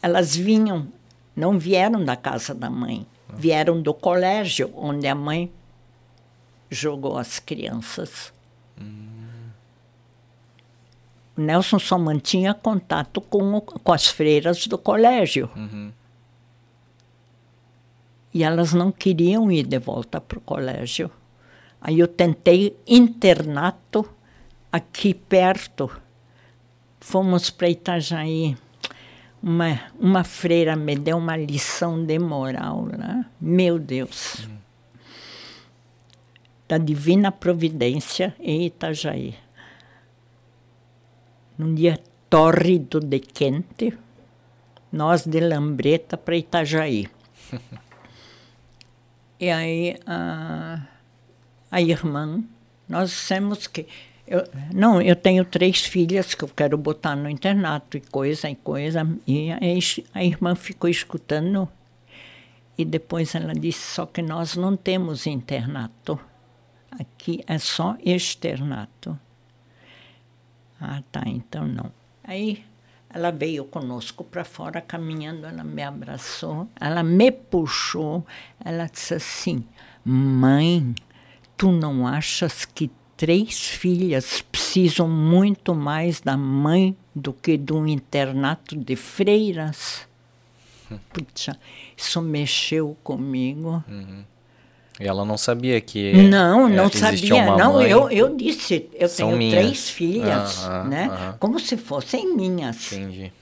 elas vinham, não vieram da casa da mãe, vieram do colégio onde a mãe jogou as crianças. O Nelson só mantinha contato com, o- com as freiras do colégio. E elas não queriam ir de volta para o colégio. Aí eu tentei internato aqui perto. Fomos para Itajaí. Uma, uma freira me deu uma lição de moral lá. Meu Deus. Da Divina Providência em Itajaí. Num dia tórrido de quente, nós de Lambreta para Itajaí. E aí a, a irmã, nós dissemos que. Eu, não, eu tenho três filhas que eu quero botar no internato e coisa e coisa. E a, a irmã ficou escutando. E depois ela disse: só que nós não temos internato. Aqui é só externato. Ah, tá, então não. Aí ela veio conosco para fora caminhando, ela me abraçou, ela me puxou, ela disse assim: Mãe, tu não achas que três filhas precisam muito mais da mãe do que de um internato de freiras? Puxa, isso mexeu comigo. E ela não sabia que Não, é, não sabia. Não, eu, eu disse, eu tenho minhas. três filhas, Aham, né? aham. Como se fossem minhas. Entendi.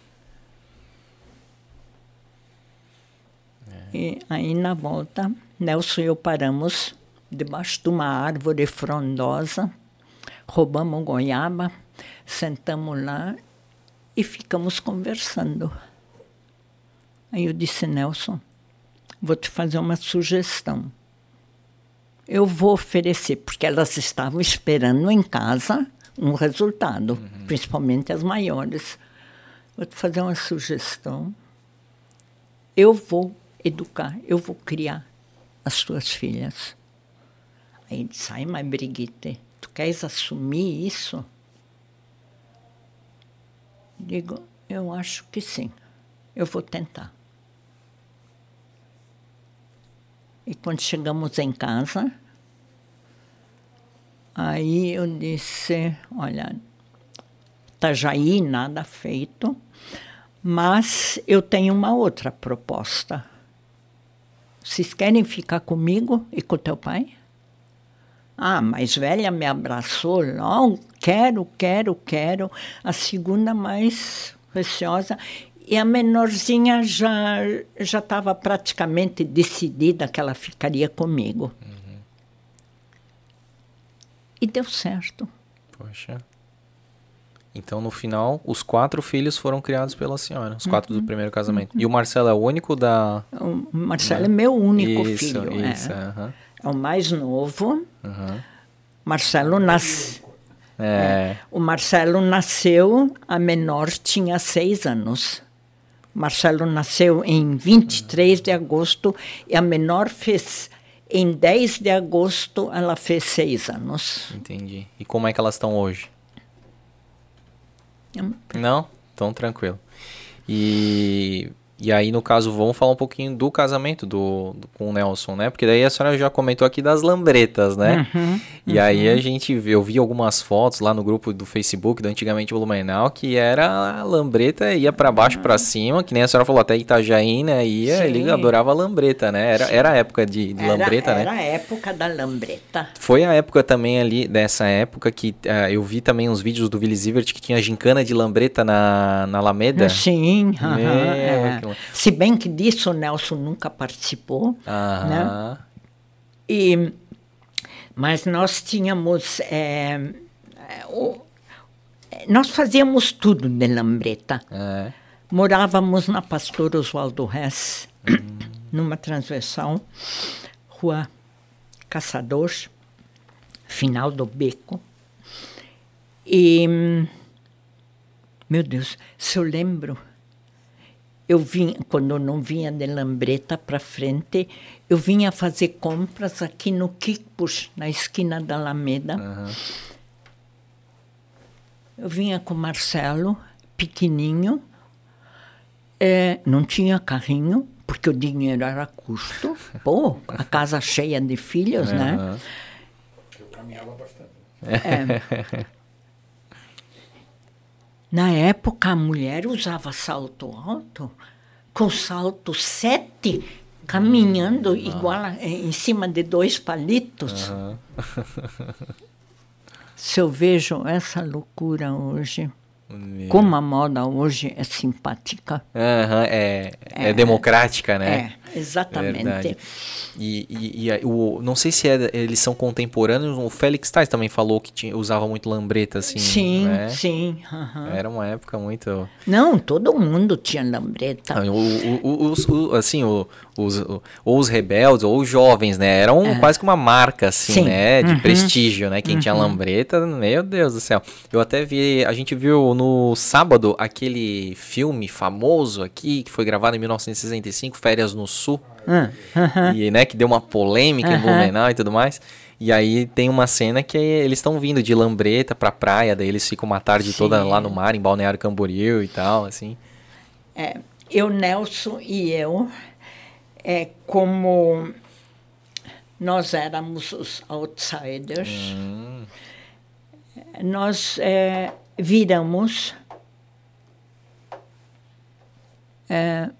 E aí, na volta, Nelson e eu paramos debaixo de uma árvore frondosa, roubamos goiaba, sentamos lá e ficamos conversando. Aí eu disse, Nelson, vou te fazer uma sugestão. Eu vou oferecer, porque elas estavam esperando em casa um resultado, principalmente as maiores. Vou te fazer uma sugestão eu vou educar, eu vou criar as tuas filhas. Aí disse, ai, mas Brigitte, tu queres assumir isso? Digo, eu acho que sim, eu vou tentar. E quando chegamos em casa, aí eu disse, olha, Itajaí, nada feito, mas eu tenho uma outra proposta. Vocês querem ficar comigo e com teu pai? Ah, mais velha me abraçou logo, quero, quero, quero. A segunda mais receosa. E a menorzinha já já estava praticamente decidida que ela ficaria comigo. E deu certo. Poxa. Então, no final, os quatro filhos foram criados pela senhora, os quatro do primeiro casamento. E o Marcelo é o único da. O Marcelo é meu único isso, filho. é. isso, aham, É o mais novo. Aham. Marcelo nasceu. É, O Marcelo nasceu, a menor tinha seis anos. Marcelo nasceu em 23 de agosto e a menor fez, em 10 de agosto, ela fez seis anos. entendi. E como é que elas estão hoje? Não? Então, tranquilo. E, e aí, no caso, vamos falar um pouquinho do casamento do, do- com o Nelson, né? Porque daí a senhora já comentou aqui das lambretas, né? e aí a gente, eu vi algumas fotos lá no grupo do Facebook do Antigamente Blumenau, que era a lambreta, ia pra baixo, pra cima, que nem a senhora falou, até Itajaí, né? Ia, ele adorava a lambreta, né? Era, era a época de, de Era, lambreta, né? era a época da lambreta. Foi a época também ali, dessa época, que ah, eu vi também uns vídeos do Willy Zivert que tinha gincana de lambreta na, na Alameda. Sim, aham, Meu, é. Se bem que disso o Nelson nunca participou. Aham. E, mas nós tínhamos. é, é, o- é, nós fazíamos tudo de lambreta. É. Morávamos na Pastor Oswaldo Hess, numa transversal, rua Caçador, final do beco. E, hum, meu Deus, se eu lembro, eu vim, quando eu não vinha de Lambreta para frente, eu vinha fazer compras aqui no Kikpus, na esquina da Alameda. Eu vinha com o Marcelo, pequenininho, é, não tinha carrinho, porque o dinheiro era custo. Pô, a casa cheia de filhos, né? Eu caminhava bastante. É. Na época, a mulher usava salto alto, com salto sete, caminhando igual a- em cima de dois palitos. Se eu vejo essa loucura hoje, como a moda hoje é simpática. Aham, é, é, democrática, né? É, exatamente. Verdade. E, e, e o, não sei se é- eles são contemporâneos, o Félix Tais também falou que tinha, usava muito lambreta, assim. Sim, né? sim. aham. Era uma época muito. Não, todo mundo tinha lambreta. Ah, o- o- o- os, assim, o- os, ou os rebeldes, ou os jovens, né? Eram quase que uma marca, assim, É. Sim. né? De Uhum. prestígio, né? Quem tinha lambreta, meu Deus do céu. Eu até vi, a gente viu no sábado aquele filme famoso aqui, que foi gravado em 1965, Férias no Sul. E, né, que deu uma polêmica em Aham. Blumenau e tudo mais. E aí tem uma cena que eles estão vindo de lambreta pra praia, daí eles ficam uma tarde toda Sim. lá no mar, em Balneário Camboriú e tal, assim. É, eu, Nelson e eu, é como nós éramos os outsiders, nós é, viramos é,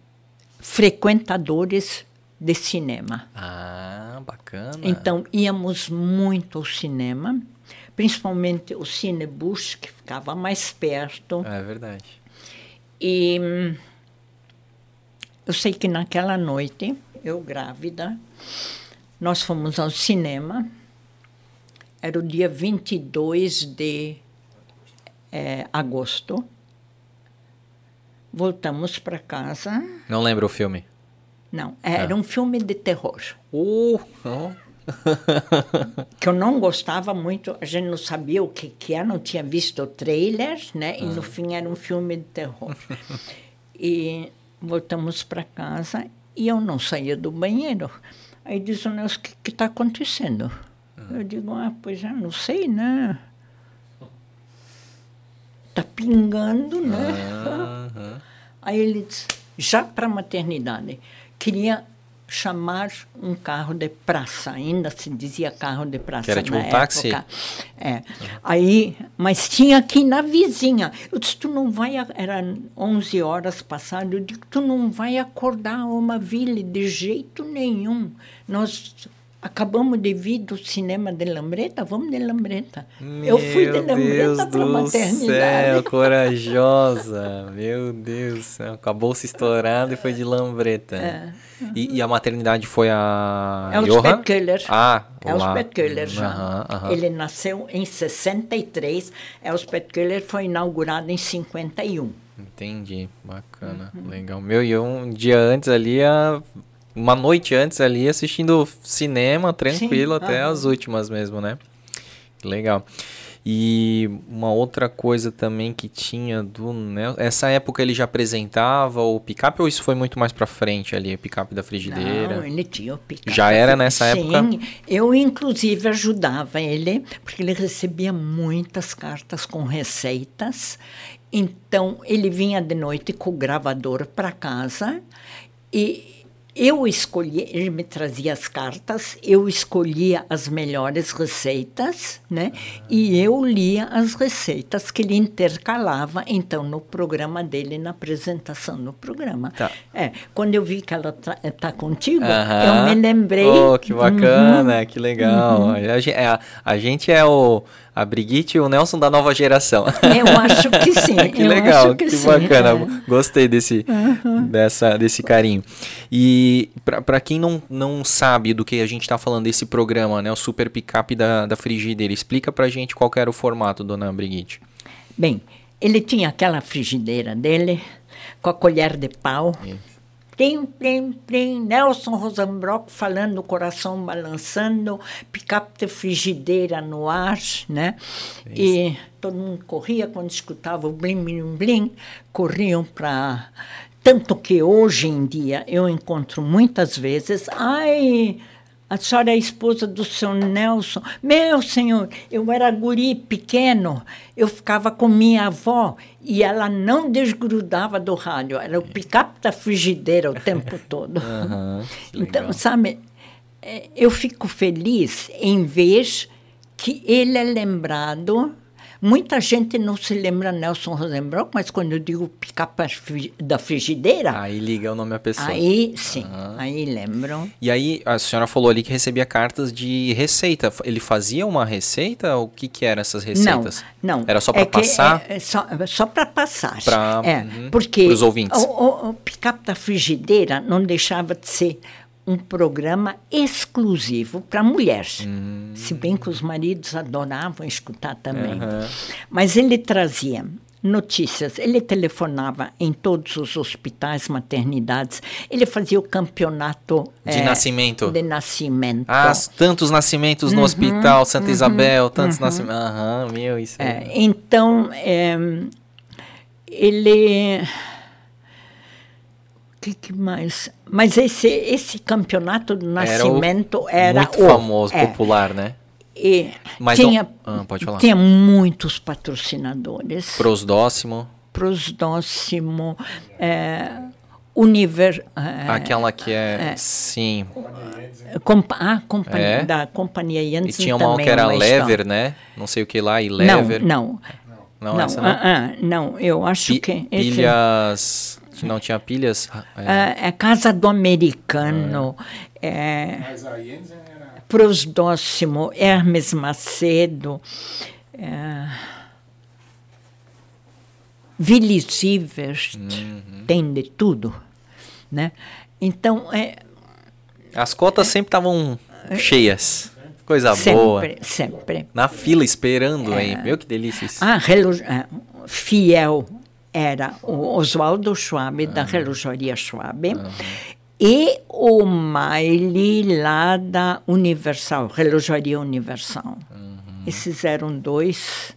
frequentadores de cinema. Ah, bacana. Então, íamos muito ao cinema, principalmente o Cine Bush, que ficava mais perto. É verdade. E hum, eu sei que naquela noite, eu grávida, nós fomos ao cinema. Era o dia 22 de eh, agosto. Voltamos para casa. Não lembro o filme. Não, era Ah. um filme de terror. Uh, não. que eu não gostava muito, a gente não sabia o que, que era, não tinha visto o trailer, né? E no fim era um filme de terror. e voltamos para casa e eu não saía do banheiro. Aí diz o Nelson, o que está acontecendo? Eu digo, ah, pois já não sei, né? Tá pingando, né? Aí ele disse, já para a maternidade, queria chamar um carro de praça, ainda se dizia carro de praça Que era tipo na um táxi? época. É. Aí, mas tinha aqui na vizinha. Eu disse, tu não vai, era 11 horas passadas, eu digo, tu não vai acordar uma vila de jeito nenhum. Nós Acabamos de vir do cinema de Lambreta, vamos de Lambreta. eu fui de Meu Lambreta para maternidade. céu, corajosa. Meu Deus do céu. Acabou se estourado e foi de lambreta. E, e a maternidade foi a Elspeth Johan? Köhler. Ah. Elspeth Köhler já. Ele nasceu em 63. Elspeth Köhler foi inaugurado em 51. Entendi, bacana, Uhum. legal. Meu, e um dia antes ali, a- uma noite antes ali, assistindo cinema, tranquilo, Sim, até aham. as últimas mesmo, né? Legal. E uma outra coisa também que tinha do Nelson, essa época ele já apresentava o picape ou isso foi muito mais pra frente ali, o picape da frigideira? Não, ele tinha o picape. Já era nessa Sim, época? eu inclusive ajudava ele, porque ele recebia muitas cartas com receitas. Então, ele vinha de noite com o gravador para casa e eu escolhia, ele me trazia as cartas, eu escolhia as melhores receitas, né? E eu lia as receitas que ele intercalava, então, no programa dele, na apresentação no programa. Tá. É, quando eu vi que ela está contigo, Aham. eu me lembrei. Oh, que bacana, Uhum. que legal. A, gen- é, a- a gente é o a Brigitte e o Nelson da nova geração. Eu acho que sim. que legal, que, sim, bacana. é. Gostei desse, dessa, desse carinho. E para quem não, não sabe do que a gente está falando desse programa, né, o Super Pickup da, da frigideira, explica pra gente qual era o formato, dona Brigitte. Bem, ele tinha aquela frigideira dele, com a colher de pau. Plim, plim, plim, Nelson Rosenbrock falando, coração balançando, picape de frigideira no ar, né? E todo mundo corria quando escutava o blim, blim, blim, corriam para... Tanto que hoje em dia eu encontro muitas vezes, ai, a senhora é a esposa do seu Nelson. Meu senhor, eu era guri pequeno, eu ficava com minha avó e ela não desgrudava do rádio, era o picape da frigideira o tempo todo. Legal. então, sabe, é, eu fico feliz em ver que ele é lembrado. Muita gente não se lembra Nelson Rosenbrock, mas quando eu digo fri- da frigideira, Aí liga o nome à pessoa. aí sim, aí lembram. E aí, a senhora falou ali que recebia cartas de receita. Ele fazia uma receita? O que que eram essas receitas? Não, não. Era só para É passar? É, é só só para passar. Pra- é, uhum, porque pros ouvintes. O, o, o picape da frigideira não deixava de ser um programa exclusivo para mulher. Hum. Se bem que os maridos adoravam escutar também. Aham. Mas ele trazia notícias, ele telefonava em todos os hospitais, maternidades, ele fazia o campeonato De eh, nascimento. De nascimento. Ah, tantos nascimentos no Uhum, hospital, Santa Isabel, tantos nascimentos. Aham, meu, isso É, é. então, é, ele. O que, que mais? Mas esse, esse campeonato do Era o- nascimento era, muito o- famoso, é, popular, né? e Mas tinha, não- ah, pode falar. tinha muitos patrocinadores. Prosdóximo, Prosdóximo, é, Univer, é, aquela que é, sim. compa- ah, companhia, É. da Companhia E Janssen tinha uma que era uma história. lever, né? Não sei o que lá, e Não, lever. não, não, não, essa não. ah, ah, não, eu acho Pi- que... esse- pilhas. Não tinha pilhas? É. É, é Casa do Americano, é, Mas a Jensen era. Prosdóximo, Hermes Macedo, é, Willy Sievert, Uhum. tem de tudo. Né? Então, é, As cotas sempre estavam cheias. Coisa boa. sempre, sempre. Na fila esperando aí. Meu que delícia isso. Ah, é, fiel era o Oswaldo Schwab, da Relojoaria Schwab, e o Maile lá da Universal, Relojoaria Universal. Esses eram dois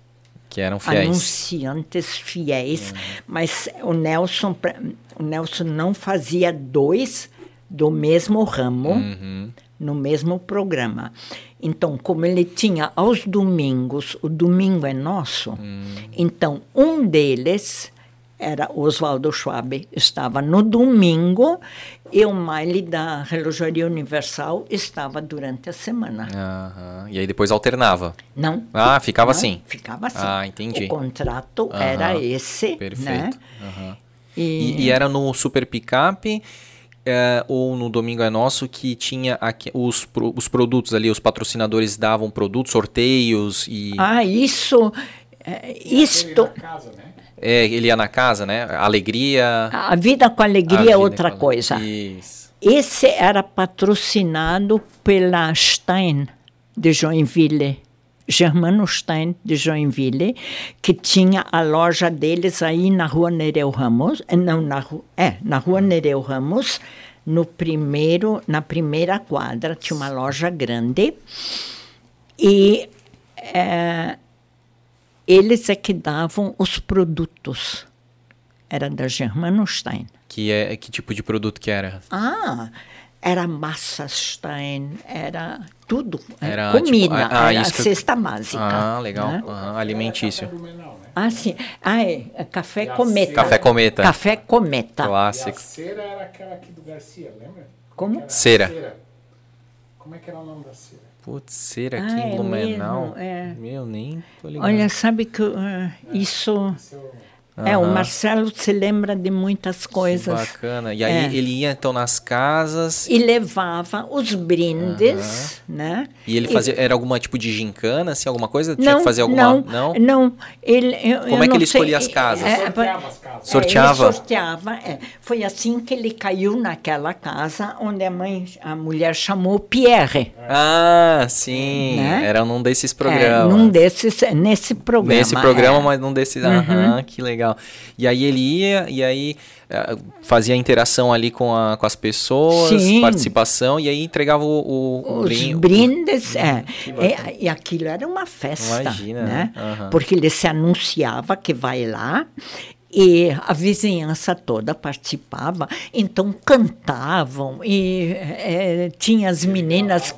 Que eram fiéis. anunciantes fiéis, mas o Nelson, o Nelson não fazia dois do mesmo ramo Uhum. no mesmo programa. Então, como ele tinha aos domingos, o domingo é nosso, Hum. então um deles era Oswaldo Schwab, estava no domingo, e o Miley da Relojoaria Universal estava durante a semana. Aham. E aí depois alternava. Não. Ah, ficava não, assim. Ficava assim. Ah, entendi. O contrato Aham, era esse, né? Perfeito. Aham. E, E, e era no Super Pickup é, ou no Domingo é Nosso que tinha aqui, os, pro- os produtos ali, os patrocinadores davam produtos, sorteios e Ah, isso, é, isto, na casa, né? É, ele ia na casa, né? Alegria. a vida com alegria é outra com- coisa. Isso. Esse era patrocinado pela Stein de Joinville, Germano Stein de Joinville, que tinha a loja deles aí na rua Nereu Ramos, eh, não, na rua, é, na rua Nereu Ramos, no primeiro, na primeira quadra, tinha uma loja grande, e eh, eles é que davam os produtos. Era da Germano Stein. Que é que tipo de produto que era? Ah, era massa Stein, era tudo. é, Era, comida, tipo, ah, era isso que eu- cesta básica. Ah, legal. né? Aham, alimentício. Ah, sim. Ah, é, café E a cometa. cera- Café cometa. Café cometa. E a Clássico. cera era aquela aqui do Garcia, lembra? Como? Era a Cera. Como é que era o nome da cera? Putz, cera aqui Ah, em é Blumenau. mesmo, é. Meu, nem tô ligado. Olha, sabe que ah, isso... Seu... É, o. Marcelo se lembra de muitas coisas. Bacana. E aí É. ele ia então nas casas E levava os brindes, né? e ele fazia. Era alguma tipo de gincana, assim, alguma coisa? Tinha Não, que fazer alguma. não, Não? não. Ele, eu, Como eu é que ele sei, escolhia as casas? é, Sorteava as casas. Sorteava? É, ele sorteava, é. Foi assim que ele caiu naquela casa onde a mãe, a mulher chamou Pierre. Ah, sim. Né? Era num desses É, programas. num desses, nesse programa. Nesse programa, é. mas num desses. Aham, que legal. E aí ele ia, e aí eh, fazia interação ali com, a, com as pessoas, Sim. participação, e aí entregava o, o, o Os brin- brindes, é. que bacana. E, e aquilo era uma festa, Imagina, né? né? Aham. Porque ele se anunciava que vai lá e a vizinhança toda participava, então cantavam e eh, tinha as meninas...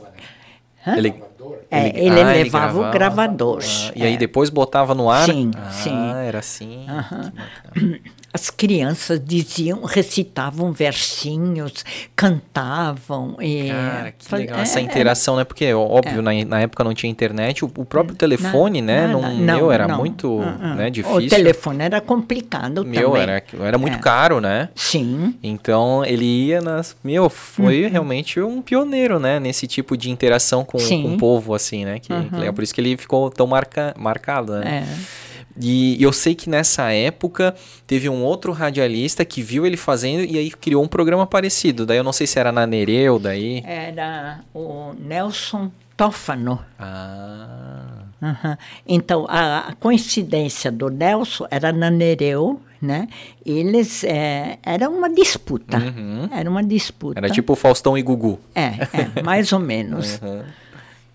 Hã? Ele, Gravador. É, ele- ele ah, ele levava gravava. o gravador. ah, e aí é. depois botava no ar? Sim, ah, sim. era assim. Que bacana. As crianças diziam, recitavam versinhos, cantavam. E Cara, que faz- legal é, essa é, interação, né? Porque, óbvio, na, na época não tinha internet, o, o próprio telefone, né? nada, não, não, meu, era não. muito Ah, ah. né, O difícil. telefone era complicado Meu, também. era, era muito É. caro, né? Sim. Então ele ia nas. Meu, foi Uhum. realmente um pioneiro, né? Nesse tipo de interação com, com o povo, assim, né? Que, que Uhum. legal. Por isso que ele ficou tão marca, marcado, né? É. E eu sei que nessa época teve um outro radialista que viu ele fazendo e aí criou um programa parecido. Daí eu não sei se era na Nereu, daí. Era o Nelson Tófano. Ah. Aham. Então, a, a coincidência do Nelson era na Nereu, né? Eles, é, era uma disputa. Uhum. Era uma disputa. Era tipo Faustão e Gugu. É, é, mais ou menos. Uhum.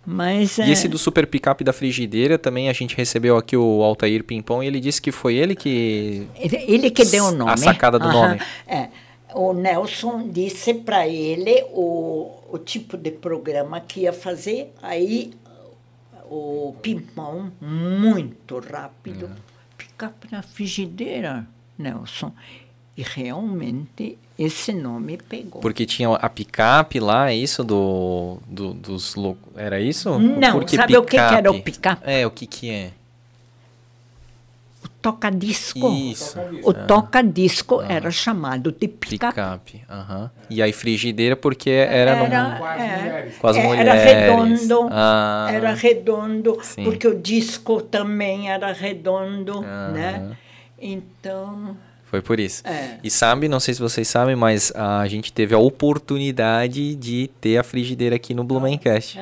Mas, E é, esse do super picape da frigideira também a gente recebeu aqui o Altair Pimpão e ele disse que foi ele que. ele, que deu o A nome. sacada do Aham. nome. É. O Nelson disse para ele o, o tipo de programa que ia fazer. Aí o Pimpão, muito rápido, É. picape na frigideira, Nelson. E realmente esse nome pegou. Porque tinha a picape lá, é isso do, do- dos Era isso? Não, Por que sabe o que que era o picape? É, o que que é? O toca-disco. Isso. O toca-disco era chamado de picape. Picape. aham. E aí frigideira porque era, num- Era, Com as é, mulheres. com as é, mulheres. Era redondo. Ah. Era redondo, Sim. porque o disco também era redondo, Aham. né? Então, Foi por isso. É. E sabe, não sei se vocês sabem, mas a gente teve a oportunidade de ter a frigideira aqui no Blumencast.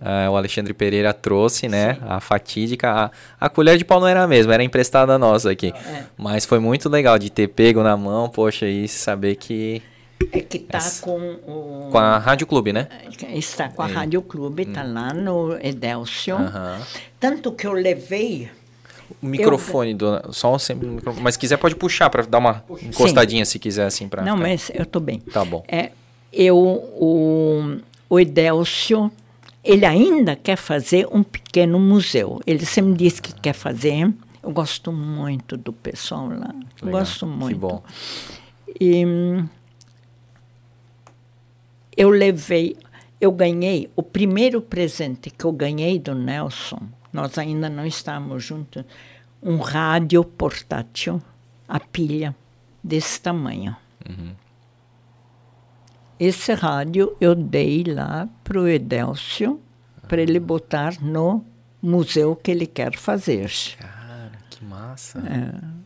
Ah, o Alexandre Pereira trouxe, né? A fatídica. A, a colher de pau não era a mesma, era emprestada nossa aqui. É. Mas foi muito legal de ter pego na mão, poxa, e saber que. é que está Essa- com o... Com a Rádio Clube, né? Está com a É. Rádio Clube, está lá no Edélcio. Aham. Tanto que eu levei... O microfone, dona. Só sempre o microfone. Mas se quiser, pode puxar para dar uma encostadinha se quiser, assim, pra. Não, ficar- mas eu estou bem. Tá bom. É, eu, o, o Edélcio, ele ainda quer fazer um pequeno museu. Ele sempre diz que quer fazer. Eu gosto muito do pessoal lá. Eu gosto muito. Que bom. E eu levei, eu ganhei, o primeiro presente que eu ganhei do Nelson, nós ainda não estávamos juntos, um rádio portátil, a pilha, desse tamanho. esse rádio eu dei lá para o Edélcio, para ele botar no museu que ele quer fazer. Cara, que massa.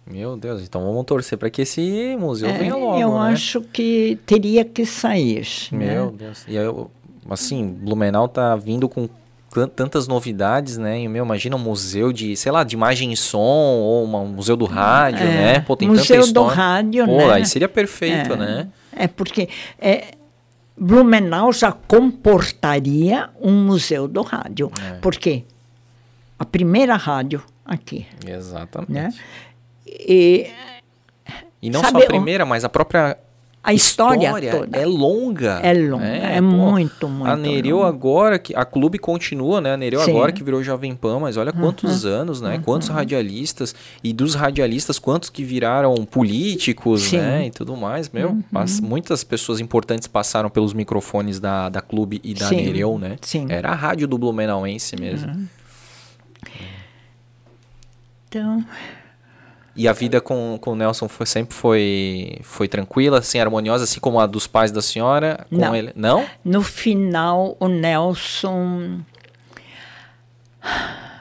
Meu Deus, então vamos torcer para que esse museu É, venha logo, eu né? acho que teria que sair. Meu né? Deus. E eu, assim, Blumenau tá vindo com tantas novidades, né? E, meu, imagina um museu de, sei lá, de imagem e som, ou uma- um museu do rádio, É, né? Pô, tem museu tanta do rádio, Pô, né? aí seria perfeito, É. né? É porque é, Blumenau já comportaria um museu do rádio. É. Porque a primeira rádio aqui, Exatamente. né? E E não Sabe, só a primeira, mas a própria a história, toda. é longa. É longa, é muito, muito A Nereu longa. agora, que a clube continua, né? A Nereu Sim. Uhum. agora que virou Jovem Pan, mas olha quantos anos, né? Quantos radialistas, e dos radialistas, quantos que viraram políticos, Sim. Uhum. né? E tudo mais, meu. pass- muitas pessoas importantes passaram pelos microfones da, da clube e da Sim, Nereu, né? sim. Uhum. Era a rádio do Blumenauense mesmo. Então, E a vida com, com o Nelson foi, sempre foi, foi tranquila, assim, harmoniosa, assim como a dos pais da senhora? Com Não. Ele? Não? no final, o Nelson.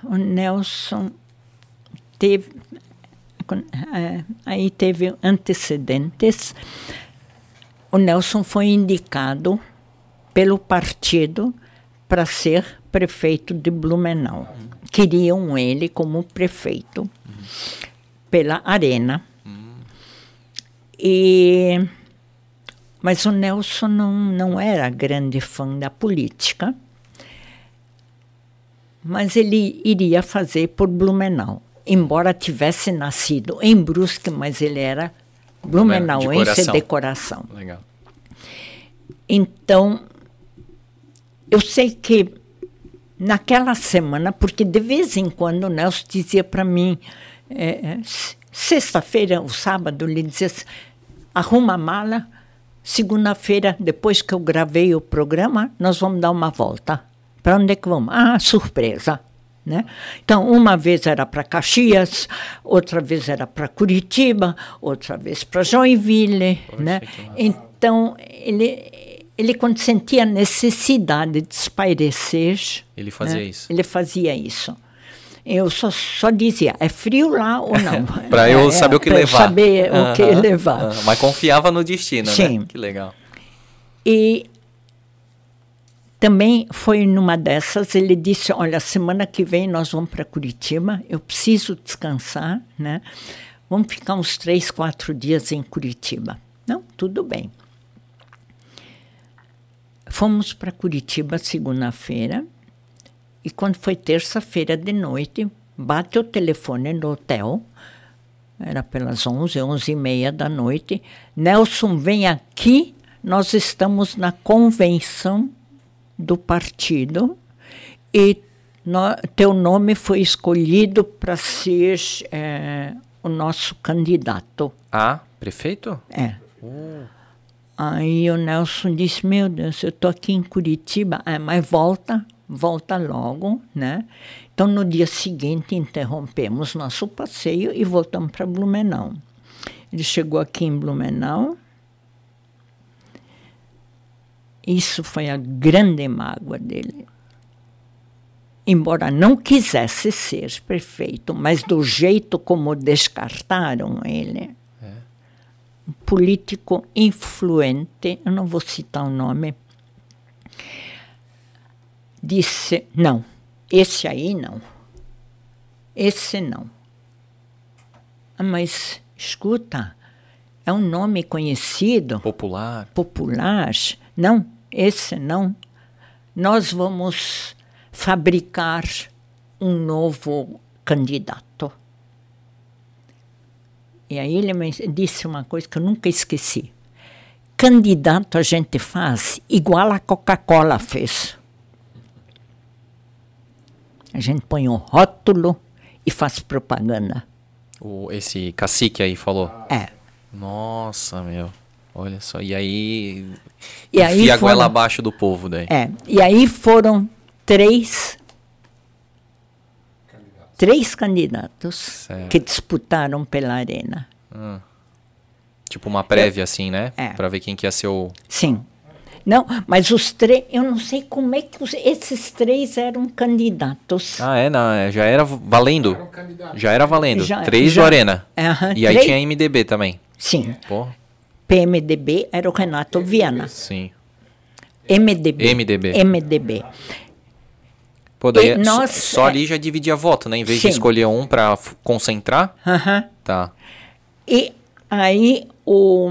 O Nelson teve. é, aí teve antecedentes. O Nelson foi indicado pelo partido para ser prefeito de Blumenau. Queriam ele como prefeito pela Arena. E mas o Nelson não, não era grande fã da política, mas ele iria fazer por Blumenau. Embora tivesse nascido em Brusque, mas ele era blumenauense coração. de coração. Legal. Então, eu sei que naquela semana, porque de vez em quando o Nelson dizia para mim, é, é, sexta-feira, o sábado, ele dizia assim, arruma a mala, segunda-feira, depois que eu gravei o programa, nós vamos dar uma volta. Para onde é que vamos? Ah, surpresa. Né? Então, uma vez era para Caxias, outra vez era para Curitiba, outra vez para Joinville. né? Então, ele, ele, quando sentia necessidade de espairecer, Ele fazia né, isso. Ele fazia isso. Eu só, só dizia, é frio lá ou não? Pra eu É, saber o que levar. saber o que levar. aham. Mas confiava no destino, Sim. né? Que legal. E também foi numa dessas, ele disse, olha, semana que vem nós vamos para Curitiba, eu preciso descansar, né? Vamos ficar uns três, quatro dias em Curitiba. Não, tudo bem. Fomos para Curitiba segunda-feira e quando foi terça-feira de noite, bate o telefone no hotel, era pelas 11, 11 e meia da noite. Nelson, vem aqui, nós estamos na convenção do partido e no- teu nome foi escolhido para ser eh, o nosso candidato. Ah, prefeito? É. Aí o Nelson disse, meu Deus, eu estou aqui em Curitiba, é, mas volta, volta logo, né? Então no dia seguinte interrompemos nosso passeio e voltamos para Blumenau. Ele chegou aqui em Blumenau. Isso foi a grande mágoa dele. Embora não quisesse ser prefeito, mas do jeito como descartaram ele, um político influente, eu não vou citar o nome, disse: não, esse aí não, esse não. Ah, mas escuta, é um nome conhecido, Popular. popular. Não, esse não. Nós vamos fabricar um novo candidato. E aí ele me disse uma coisa que eu nunca esqueci. Candidato a gente faz igual a Coca-Cola fez. A gente põe um rótulo e faz propaganda. O, esse cacique aí falou. É. Nossa, meu. Olha só. E aí. E aí enfia a foram- goela abaixo do povo daí. É, e aí foram três três candidatos Certo. que disputaram pela arena. Tipo uma prévia, assim, né? É. Pra ver quem que ia ser o. Sim. Não, mas os três, eu não sei como é que os- esses três eram candidatos. Ah, é, não, já era valendo. Era um candidato. Já era valendo. Já- Três já- do Arena. Aham, E aí três- tinha MDB também. Sim, Pô, PMDB era o Renato Viana. sim. MDB. MDB. MDB. Pô, daí é só- nós, só é- ali já dividia voto, né? Em vez Sim. de escolher um pra f- concentrar. Aham. Tá. E aí o,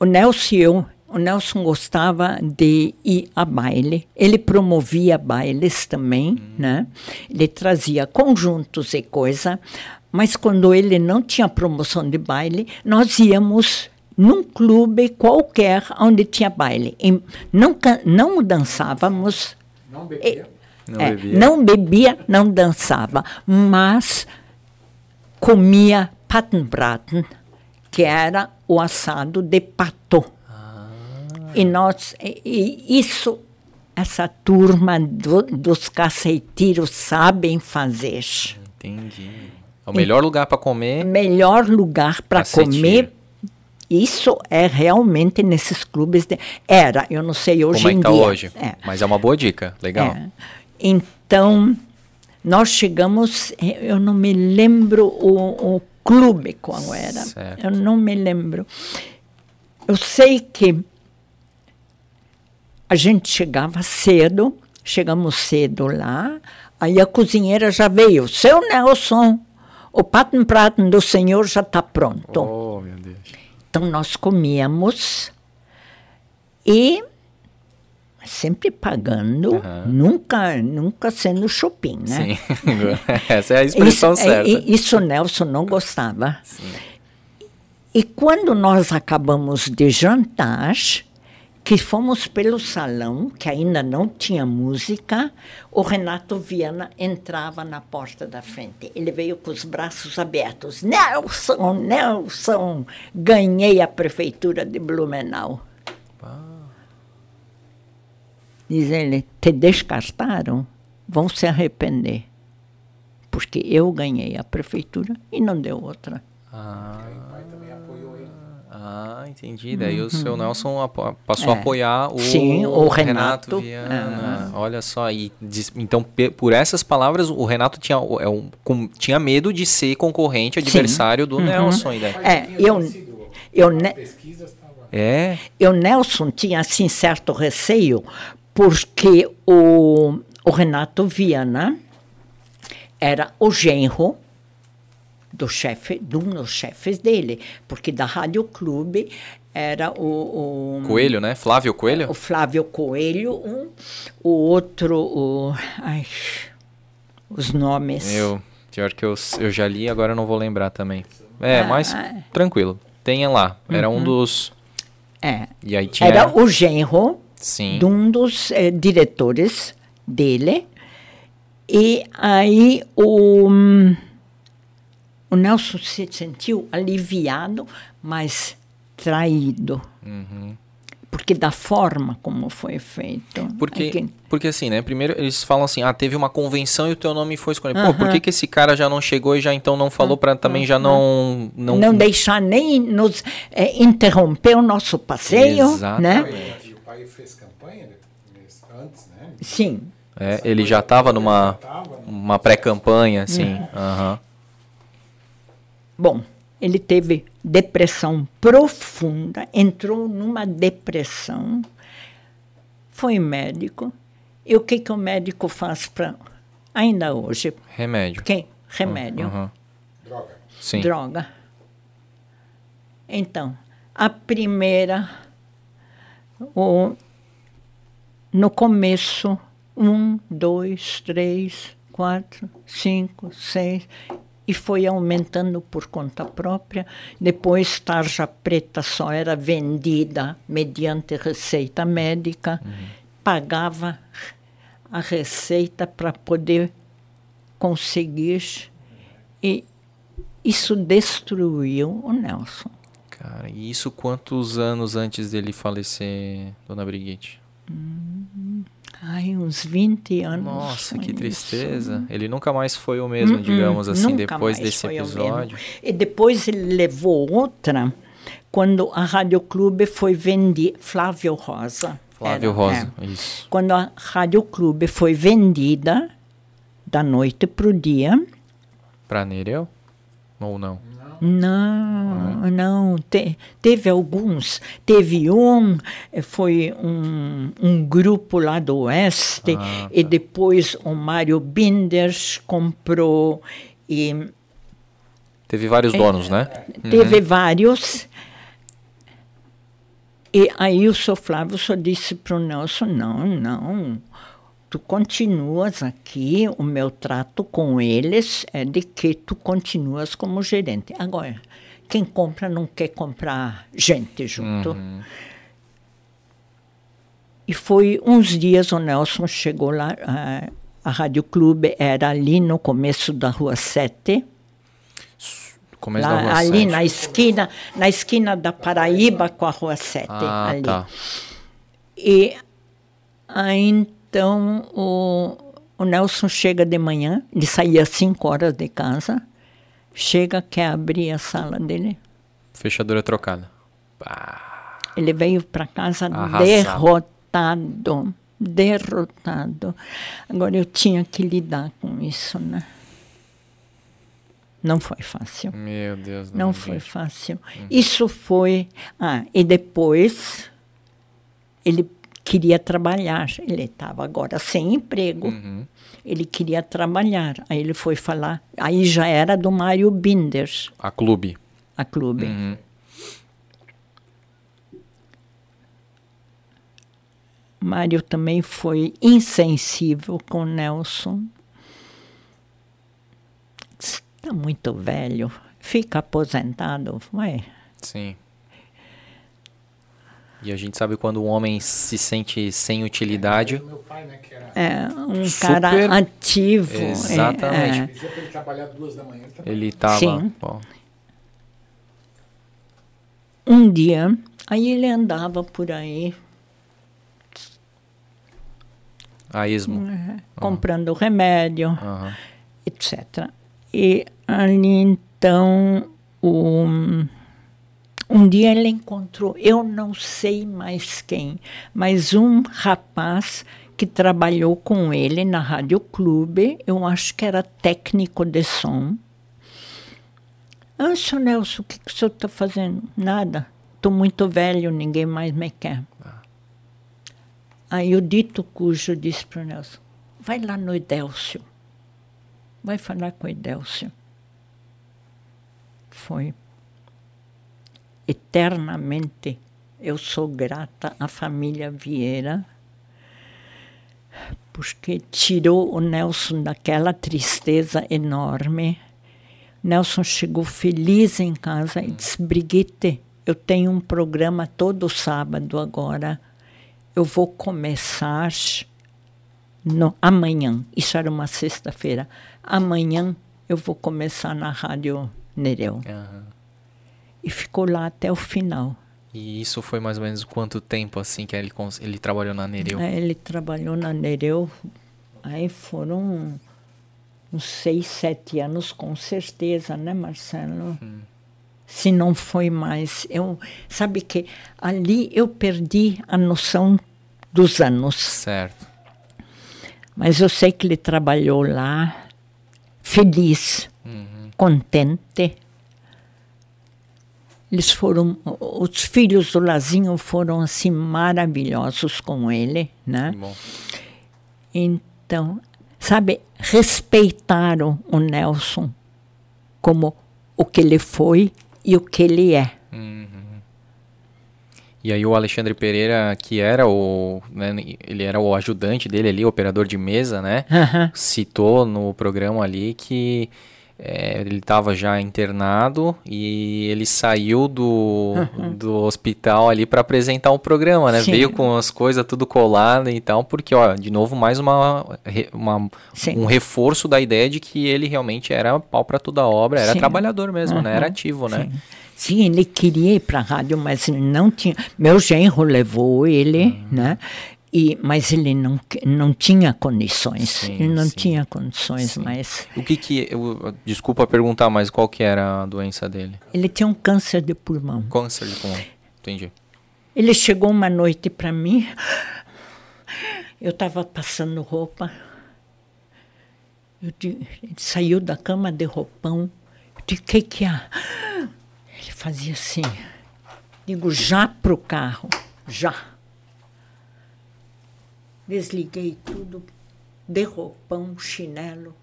o Nelson, e eu- o Nelson gostava de ir a baile. Ele promovia bailes também, né? Ele trazia conjuntos e coisa. Mas quando ele não tinha promoção de baile, nós íamos num clube qualquer onde tinha baile. E não, não dançávamos. Não bebia. Não É, bebia. não bebia, não dançava, mas comia patenbraten, que era o assado de pato. E nós, e, e isso, essa turma do- dos caceiteiros sabem fazer. Entendi. É o melhor lugar pra comer. Melhor lugar para comer. Isso é realmente nesses clubes. De, era, eu não sei hoje Como é em que tá dia. hoje? É. Mas é uma boa dica. Legal. É. Então, nós chegamos, eu não me lembro o, o clube qual era. Certo. Eu não me lembro. Eu sei que a gente chegava cedo, chegamos cedo lá, aí a cozinheira já veio. Seu Nelson, o paten praten do senhor já está pronto. Oh, meu Deus. Então nós comíamos e sempre pagando, Aham. nunca, nunca sendo shopping, né? Sim. Essa é a expressão isso, certa. é- Isso o Nelson não gostava. E quando nós acabamos de jantar, que fomos pelo salão, que ainda não tinha música, o Renato Viana entrava na porta da frente. Ele veio com os braços abertos. Nelson, Nelson, ganhei a prefeitura de Blumenau. Diz ele, te descartaram? Vão se arrepender. Porque eu ganhei a prefeitura e não deu outra. Ah, ah, entendi. Daí o seu Nelson apo- passou a É. apoiar o, Sim, o Renato. Viana. Olha só, e diz- então por essas palavras o Renato tinha, é um, com- tinha medo de ser concorrente, adversário do Nelson. ainda. É, eu- eu ne-. É, E o Nelson tinha, assim, certo receio, porque o, o Renato Viana era o genro do chefe, de um dos chefes dele, porque da Rádio Clube era o, o, Coelho, né? Flávio Coelho? o Flávio Coelho, um, o outro, o, ai, os nomes. Eu, pior que eu, eu já li, agora eu não vou lembrar também. É, Ah, mas ah. tranquilo. Tenha lá. Era um dos. É, E aí tinha. era o genro Sim. de um dos eh, diretores dele. E aí o, o Nelson se sentiu aliviado, mas traído. Uhum. Porque da forma como foi feito. Porque, É que- porque assim, né? Primeiro eles falam assim, ah, teve uma convenção e o teu nome foi escolhido. Pô, por que, que esse cara já não chegou e já então não falou pra também já não... Não, não, deixar nem nos eh, interromper o nosso passeio, Exatamente. né? E o pai fez campanha antes, né? Sim. É, ele já tava numa uma pré-campanha, assim. Uhum. Bom, ele teve depressão profunda, entrou numa depressão, foi médico. E o que, que o médico faz para. Ainda hoje, Remédio. quem? Remédio, Aham. Droga. Sim. droga. Então, a primeira, o, no começo, um, dois, três, quatro, cinco, seis, e foi aumentando por conta própria. Depois, tarja preta só era vendida mediante receita médica, pagava a receita para poder conseguir. E isso destruiu o Nelson. Cara, e isso quantos anos antes dele falecer, dona Brigitte? Ai, uns 20 anos. Nossa, que isso. tristeza. Ele nunca mais foi o mesmo, Hum, digamos hum, assim, depois desse episódio. E depois ele levou outra quando a Rádio Clube foi vendida, Flávio Rosa. Flávio era, Rosa, é. isso. Quando a Rádio Clube foi vendida, da noite para o dia, Pra Nereu? Ou não? Não, não, te- teve alguns. Teve um, eh, foi um, um grupo lá do Oeste, Ah, e depois o Mário Binders comprou, e Teve vários donos, né? teve vários. E aí o Sr. Flávio só disse para o Nelson, não, não, tu continuas aqui, o meu trato com eles é de que tu continuas como gerente. Agora, quem compra não quer comprar gente junto. E foi uns dias o Nelson chegou lá, ah, a Rádio Clube era ali no começo da Rua 7, Começo lá, da rua ali 7. na esquina, na esquina da Paraíba com a Rua 7. Ah, ali. tá. E aí então o, o Nelson chega de manhã, ele saía às 5 horas de casa, chega, quer abrir a sala dele. Fechadura trocada. Ele veio para casa Arrasado. derrotado, derrotado. Agora eu tinha que lidar com isso, né? Não foi fácil. Meu Deus do Não céu. foi fácil. Isso foi. Ah, e depois ele queria trabalhar. Ele estava agora sem emprego. Uhum. Ele queria trabalhar. Aí ele foi falar. Aí já era do Mário Binder, A clube. a clube. Uhum. Mário também foi insensível com Nelson. Está muito velho. Fica aposentado, vai. Sim. E a gente sabe quando um homem se sente sem utilidade. O meu pai, né, que era... É um Super- cara ativo. é, Exatamente. é. Dizia pra ele trabalhar duas da manhã. Ele trabalhava. Ele tava. Sim. Bom, Um dia, aí ele andava por aí a esmo. comprando remédio, Aham. etc. E ali então, um, um dia ele encontrou, eu não sei mais quem, mas um rapaz que trabalhou com ele na Rádio Clube, eu acho que era técnico de som. Ah, seu Nelson, o que, que o senhor está fazendo? Nada. Estou muito velho, ninguém mais me quer. Aí o dito cujo disse para o Nelson, vai lá no Idélcio. Vai falar com o Idélcio. Foi. Eternamente eu sou grata à família Vieira, porque tirou o Nelson daquela tristeza enorme. Nelson chegou feliz em casa e disse: Brigitte, eu tenho um programa todo sábado agora. Eu vou começar no, amanhã. Isso era uma sexta-feira. Amanhã eu vou começar na Rádio Nereu. Aham. E ficou lá até o final. E isso foi mais ou menos quanto tempo assim que ele, ele trabalhou na Nereu? Aí ele trabalhou na Nereu, aí foram uns seis, sete anos com certeza, né, Marcelo? Se não foi mais. Eu, sabe que ali eu perdi a noção dos anos. Certo. Mas eu sei que ele trabalhou lá, feliz, contente. Eles foram, os filhos do Lazinho foram assim maravilhosos com ele, né? Bom. Então, sabe, respeitaram o Nelson como o que ele foi e o que ele é. E aí o Alexandre Pereira, que era o, né, ele era o ajudante dele ali, operador de mesa, né? Aham. Citou no programa ali que é, ele estava já internado e ele saiu do, do hospital ali para apresentar um programa, né? Sim. Veio com as coisas tudo colado e tal, porque, ó, de novo, mais uma, uma- um reforço da ideia de que ele realmente era pau para toda a obra, era Sim. trabalhador mesmo, né? Era Aham. ativo, né? Sim. Sim, ele queria ir para a rádio, mas não tinha. Meu genro levou ele, né? E, mas ele não, não tinha condições. Sim, ele não sim. tinha condições, Sim. mas O que que... Eu, desculpa perguntar, mas qual que era a doença dele? ele tinha um câncer de pulmão. Câncer de pulmão. Entendi. Ele chegou uma noite para mim. Eu estava passando roupa. Eu ele saiu da cama de roupão. Eu disse, o que que há? Ele fazia assim. Digo, já pro carro. Já. Desliguei tudo. De roupão, chinelo.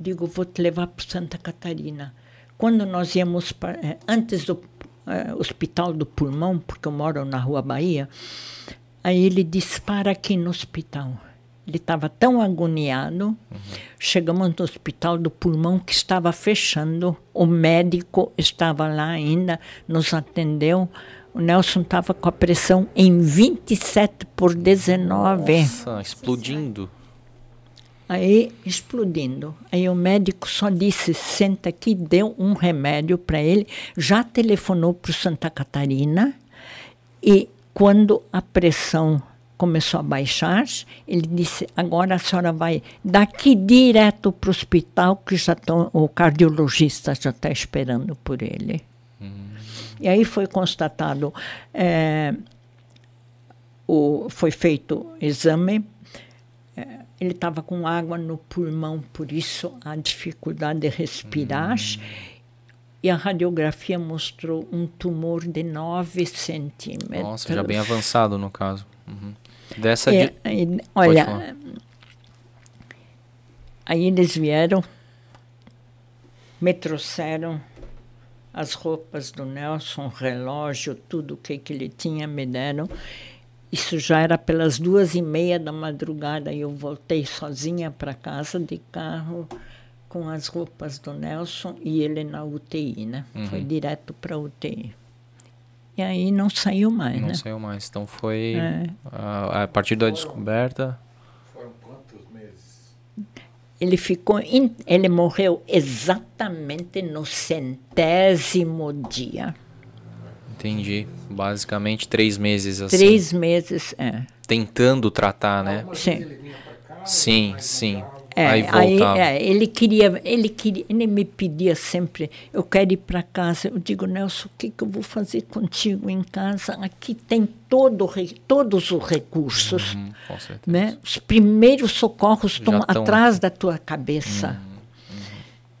Digo, vou te levar para Santa Catarina. Quando nós íamos para, eh, antes do eh, Hospital do Pulmão, porque eu moro na Rua Bahia, aí ele disse, para aqui no hospital. Ele estava tão agoniado. Chegamos no Hospital do Pulmão que estava fechando. O médico estava lá ainda, nos atendeu. O Nelson estava com a pressão em 27 por 19. Nossa, explodindo. Aí explodindo. Aí o médico só disse: senta aqui, deu um remédio para ele, já telefonou para Santa Catarina e quando a pressão começou a baixar, ele disse: agora a senhora vai daqui direto para o hospital que já tão, o cardiologista já está esperando por ele. E aí foi constatado, eh, o, foi feito exame ele estava com água no pulmão, por isso a dificuldade de respirar. E a radiografia mostrou um tumor de 9 centímetros. Nossa, já bem avançado no caso. Uhum. Dessa É, de... olha, aí eles vieram, me trouxeram as roupas do Nelson, relógio, tudo o que, que ele tinha, me deram. Isso já era pelas duas e meia da madrugada e eu voltei sozinha para casa de carro com as roupas do Nelson e ele na UTI, né? Foi direto para UTI. E aí não saiu mais, Não né? saiu mais. Então foi É. a, a partir da descoberta. Ele ficou, in- ele morreu exatamente no centésimo dia. Entendi. Basicamente três meses assim. Três meses, é. Tentando tratar, né? Sim. Sim, sim. É, Aí aí, voltava. é, ele queria, ele queria, ele me pedia sempre, eu quero ir para casa. Eu digo, Nelson, o que, que eu vou fazer contigo em casa? Aqui tem todo, todos os recursos, Hum, certeza. né? Os primeiros socorros estão tão atrás da tua cabeça.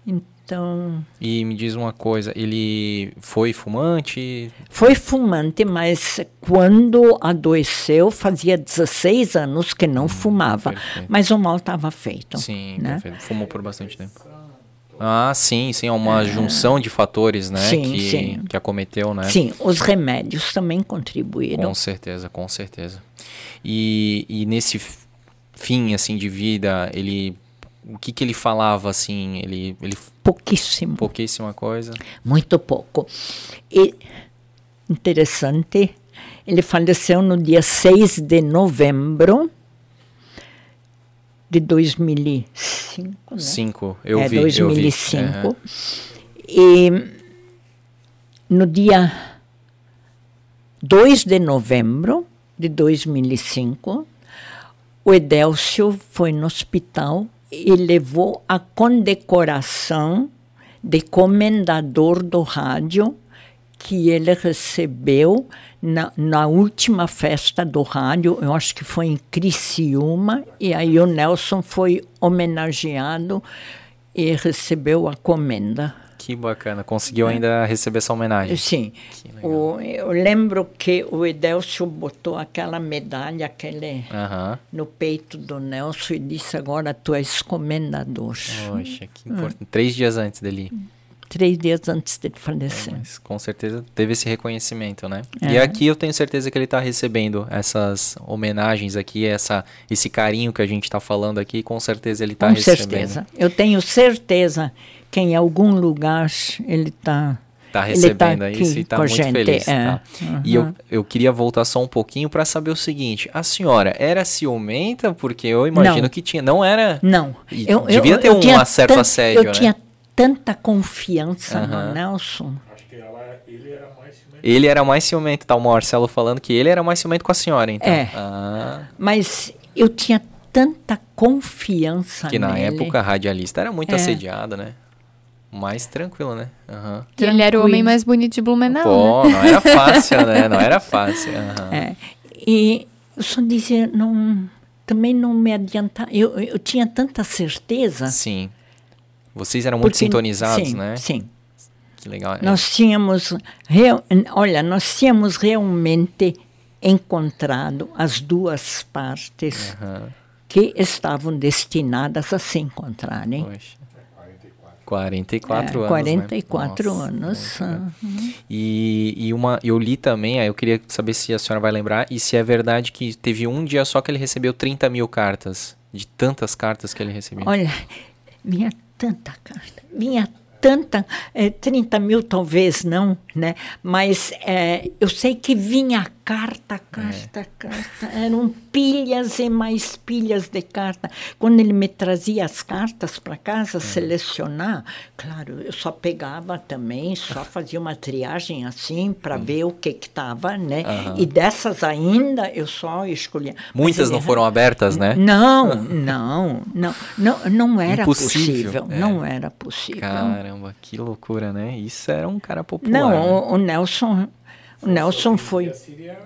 Uhum, Então, E me diz uma coisa, ele foi fumante? Foi fumante, mas quando adoeceu, fazia 16 anos que não fumava. Hum, perfeito. Mas o mal estava feito. Sim, né? perfeito. Fumou por bastante tempo. Ah, sim, sim, é uma junção de fatores, né, Sim, que, sim. que acometeu, né? Sim, os remédios também contribuíram. Com certeza, com certeza. E, e nesse fim, assim, de vida, ele... O que que ele falava, assim? Ele... ele Pouquíssimo, pouquíssima coisa. muito pouco. E interessante, ele faleceu no dia 6 de novembro de 2005, né? Cinco, eu é, vi, eu vi. 2005. Aham. E no dia 2 de novembro de 2005, o Edélcio foi no hospital e levou a condecoração de comendador do rádio que ele recebeu na, na última festa do rádio, eu acho que foi em Criciúma, e aí o Nelson foi homenageado e recebeu a comenda. Que bacana, conseguiu ainda receber essa homenagem. Sim, o, eu lembro que o Edélcio botou aquela medalha aquele, Aham. no peito do Nelson e disse, agora tu és comendador. Poxa, que importante. Três dias antes dele. Três dias antes de falecer. Mas com certeza teve esse reconhecimento, né? É. E aqui eu tenho certeza que ele está recebendo essas homenagens aqui, essa, esse carinho que a gente está falando aqui, com certeza ele está Com recebendo. certeza. Eu tenho certeza que em algum lugar ele está Tá Ele tá recebendo aqui isso e tá a muito gente, feliz. é. tá? E eu, Uhum. eu queria voltar só um pouquinho para saber o seguinte: a senhora era ciumenta? Porque eu imagino Não. que tinha. Não era. Não. E devia ter um tinha certo assédio, Eu né? tinha tanta confiança Aham. no Nelson. Acho que ela, ele era mais Ele era mais ciumento, tá o Marcelo falando que ele era mais ciumento com a senhora, então. É. Ah, Mas eu tinha tanta confiança que na nele. época a radialista era muito É. assediada, né? Mais tranquilo, né? Aham. E ele era o homem mais bonito de Blumenau, Pô, né? não era fácil, né? Não era fácil. aham. É. E eu só dizia, não, também não me adiantava. Eu, eu tinha tanta certeza. Sim. Vocês eram muito porque- sintonizados, sim, né? Sim. Que legal. é. Nós tínhamos, real- olha, nós tínhamos realmente encontrado as duas partes Aham. que estavam destinadas a se encontrarem. Poxa. 44 É, anos. 44 né? anos. Nossa. E, e uma, eu li também, aí eu queria saber se a senhora vai lembrar, e se é verdade que teve um dia só que ele recebeu 30 mil cartas, de tantas cartas que ele recebeu. Olha, vinha tanta carta, vinha tanta, eh, 30 mil talvez não, né? Mas eh, eu sei que vinha carta, carta, carta, eram pilhas e mais pilhas de carta. Quando ele me trazia as cartas para casa selecionar, claro, eu só pegava também, só fazia uma triagem assim para ver o que que estava, né? E dessas ainda eu só escolhia. Muitas ele não foram abertas, né? não, não, não, não, não era Impossível, possível, é. não era possível. Caramba, que loucura, né? Isso era um cara popular. não, né? o, o Nelson, o Nelson foi. A Síria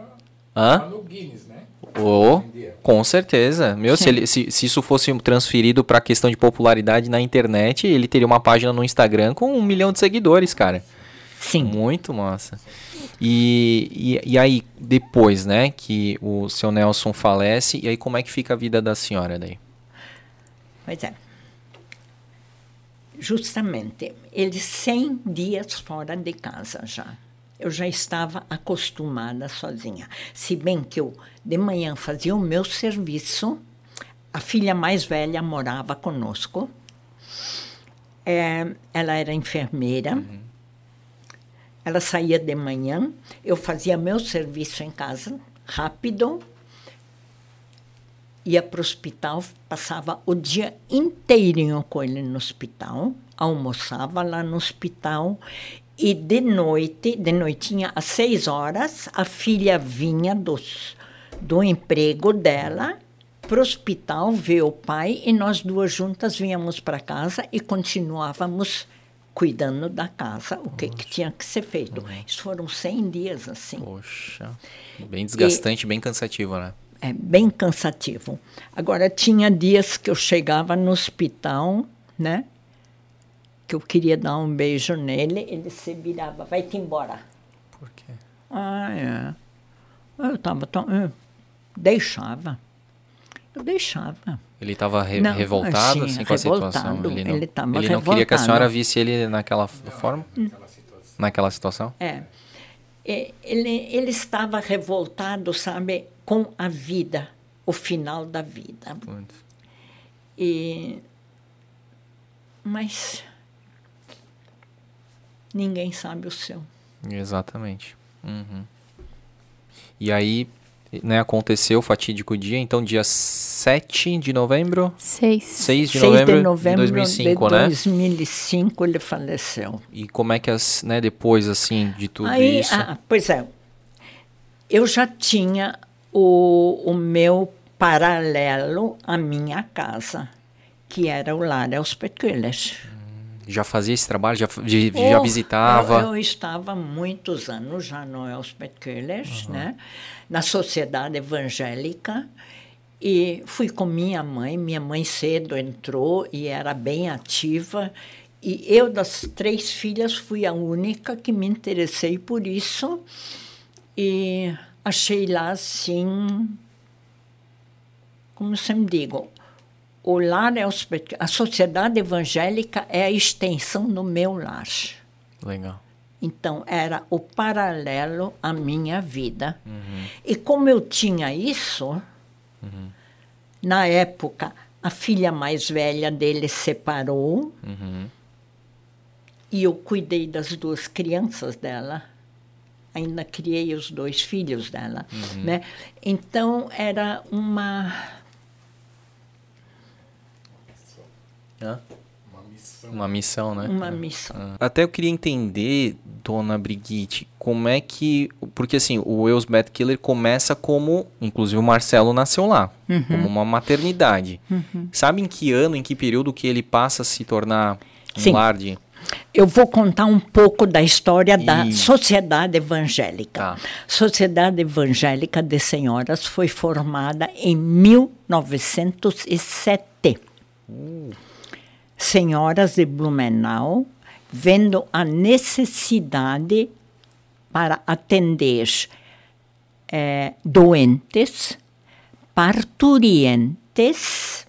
Hã? tá no Guinness, né? Oh, com certeza. Meu, se, ele- se, se isso fosse transferido pra questão de popularidade na internet, ele teria uma página no Instagram com um milhão de seguidores, cara. Sim. Muito massa. E, e, e aí, depois, né, que o seu Nelson falece, e aí como é que fica a vida da senhora daí? Pois é. Justamente, ele 100 dias fora de casa já. Eu já estava acostumada sozinha. Se bem que eu, de manhã, fazia o meu serviço, a filha mais velha morava conosco. É, ela era enfermeira. Ela saía de manhã, eu fazia meu serviço em casa, rápido, ia para o hospital, passava o dia inteirinho com ele no hospital, almoçava lá no hospital e de noite, de noitinha às seis horas, a filha vinha dos, do emprego dela para o hospital ver o pai e nós duas juntas vínhamos para casa e continuávamos cuidando da casa, o que, que tinha que ser feito. Isso foram 100 dias assim. Poxa, bem desgastante, bem cansativo, né? É bem cansativo. Agora, tinha dias que eu chegava no hospital, né? Que eu queria dar um beijo nele, ele se virava, vai-te embora. Por quê? Ah, é. Eu estava tão. Eu deixava. Eu deixava. Ele estava re- Não, revoltado assim, assim, com a situação? revoltado. Ele não, Ele tava ele não queria que a revoltado. senhora visse ele naquela f- forma? Naquela situação? É. É, Ele, ele estava revoltado, sabe, com a vida, o final da vida. Putz. E mas ninguém sabe o seu. Exatamente. Uhum. E aí, né, aconteceu o fatídico dia, então dia 7 de novembro, Seis. 6 de 6 novembro de novembro de 2005, de né? 2005 ele faleceu. E como é que, as, né, depois, assim, de tudo Aí, isso... ah, pois é, eu já tinha o, o meu paralelo à minha casa, que era o Lar Hospitalet. Já fazia esse trabalho? Já, de- já Oh, visitava? Eu, eu estava há muitos anos já no Elspeth Köhler, né? na Sociedade Evangélica, e fui com minha mãe. Minha mãe cedo entrou e era bem ativa. E eu, das três filhas, fui a única que me interessei por isso. E achei lá, assim, como sempre digo, o lar é a sociedade evangélica é a extensão do meu lar. Legal. Então era o paralelo à minha vida. E como eu tinha isso, na época a filha mais velha dele separou Uhum. e eu cuidei das duas crianças dela. Ainda criei os dois filhos dela, né? Então era uma Hã? Uma Uma missão, né? uma missão. Até eu queria entender, dona Brigitte, como é que. Porque assim, o Eus Bad Killer começa como. Inclusive o Marcelo nasceu lá, como uma maternidade. Sabe em que ano, em que período que ele passa a se tornar um Sim. lar de. Eu vou contar um pouco da história da E- Sociedade Evangélica. Tá. Sociedade Evangélica de Senhoras foi formada em 1907. Senhoras de Blumenau, vendo a necessidade para atender eh, doentes, parturientes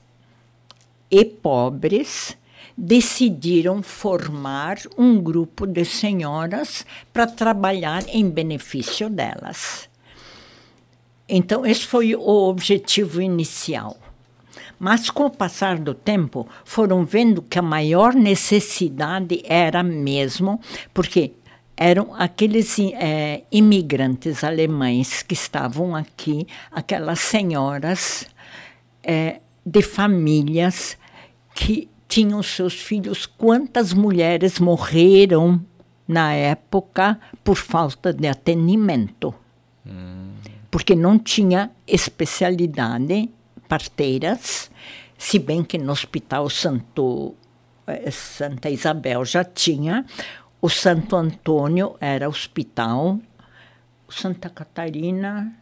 e pobres decidiram formar um grupo de senhoras para trabalhar em benefício delas. Então, esse foi o objetivo inicial. Mas, com o passar do tempo, foram vendo que a maior necessidade era mesmo, porque eram aqueles eh, imigrantes alemães que estavam aqui, aquelas senhoras eh, de famílias que tinham seus filhos. Quantas mulheres morreram na época por falta de atendimento? Porque não tinha especialidade parteiras, se bem que no Hospital Santo, eh, Santa Isabel já tinha, o Santo Antônio era hospital, Santa Catarina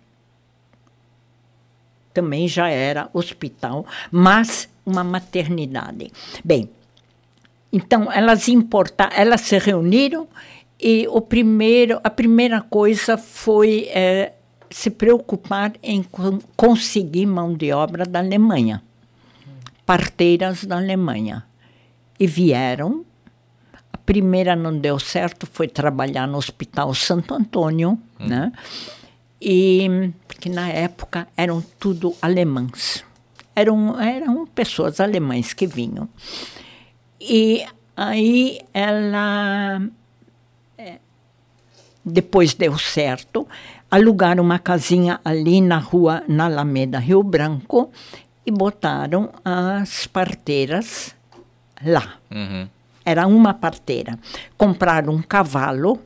também já era hospital, mas uma maternidade. Bem, então elas importar, elas se reuniram e o primeiro, a primeira coisa foi eh, se preocupar em con- conseguir mão de obra da Alemanha, parteiras da Alemanha, e vieram. A primeira não deu certo, foi trabalhar no Hospital Santo Antônio, né? E porque na época eram tudo alemães. Eram, eram pessoas alemães que vinham. E aí ela eh, depois deu certo, alugaram uma casinha ali na rua, na Alameda Rio Branco, e botaram as parteiras lá. Uhum. Era uma parteira. Compraram um cavalo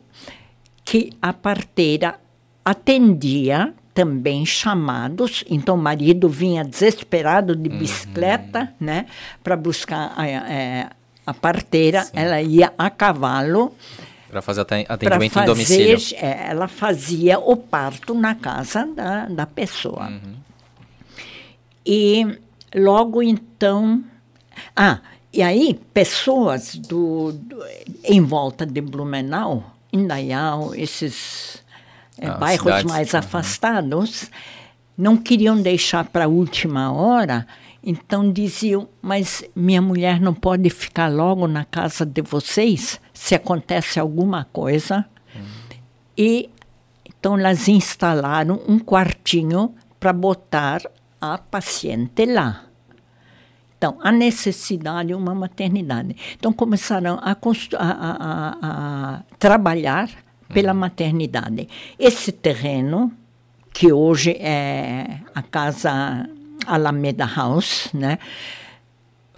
que a parteira atendia também chamados. Então o marido vinha desesperado de bicicleta, né, para buscar a, eh, a parteira. Ela ia a cavalo Para fazer atendimento fazer. em domicílio. eh, ela fazia o parto na casa da, da pessoa. E logo então. Ah, e aí pessoas do, do- em volta de Blumenau, Indaial, esses eh, Ah, bairros cidades, mais uhum. afastados, não queriam deixar para a última hora, então diziam: Mas minha mulher não pode ficar logo na casa de vocês se acontece alguma coisa. E então elas instalaram um quartinho para botar a paciente lá. Então, a necessidade de uma maternidade. Então, começaram a, a- a- a- a trabalhar pela maternidade. Esse terreno, que hoje é a casa Alameda House, né?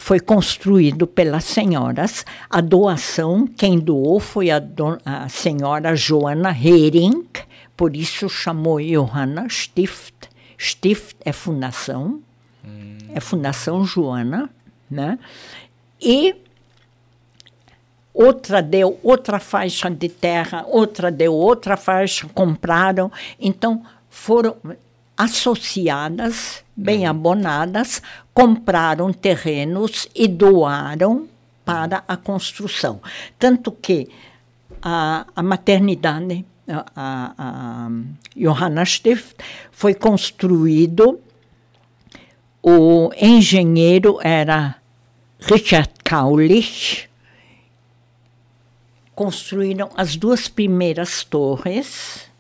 Foi construído pelas senhoras. A doação, quem doou foi a, a senhora Joana Hering, por isso chamou Johanna Stift. Stift é fundação, é Fundação Joana, né? E outra deu outra faixa de terra, outra deu outra faixa, compraram. Então, foram associadas, bem abonadas, compraram terrenos e doaram para a construção. Tanto que a, a maternidade, a, a, a Johanna Stift, foi construído, o engenheiro era Richard Kaulich, construíram as duas primeiras torres,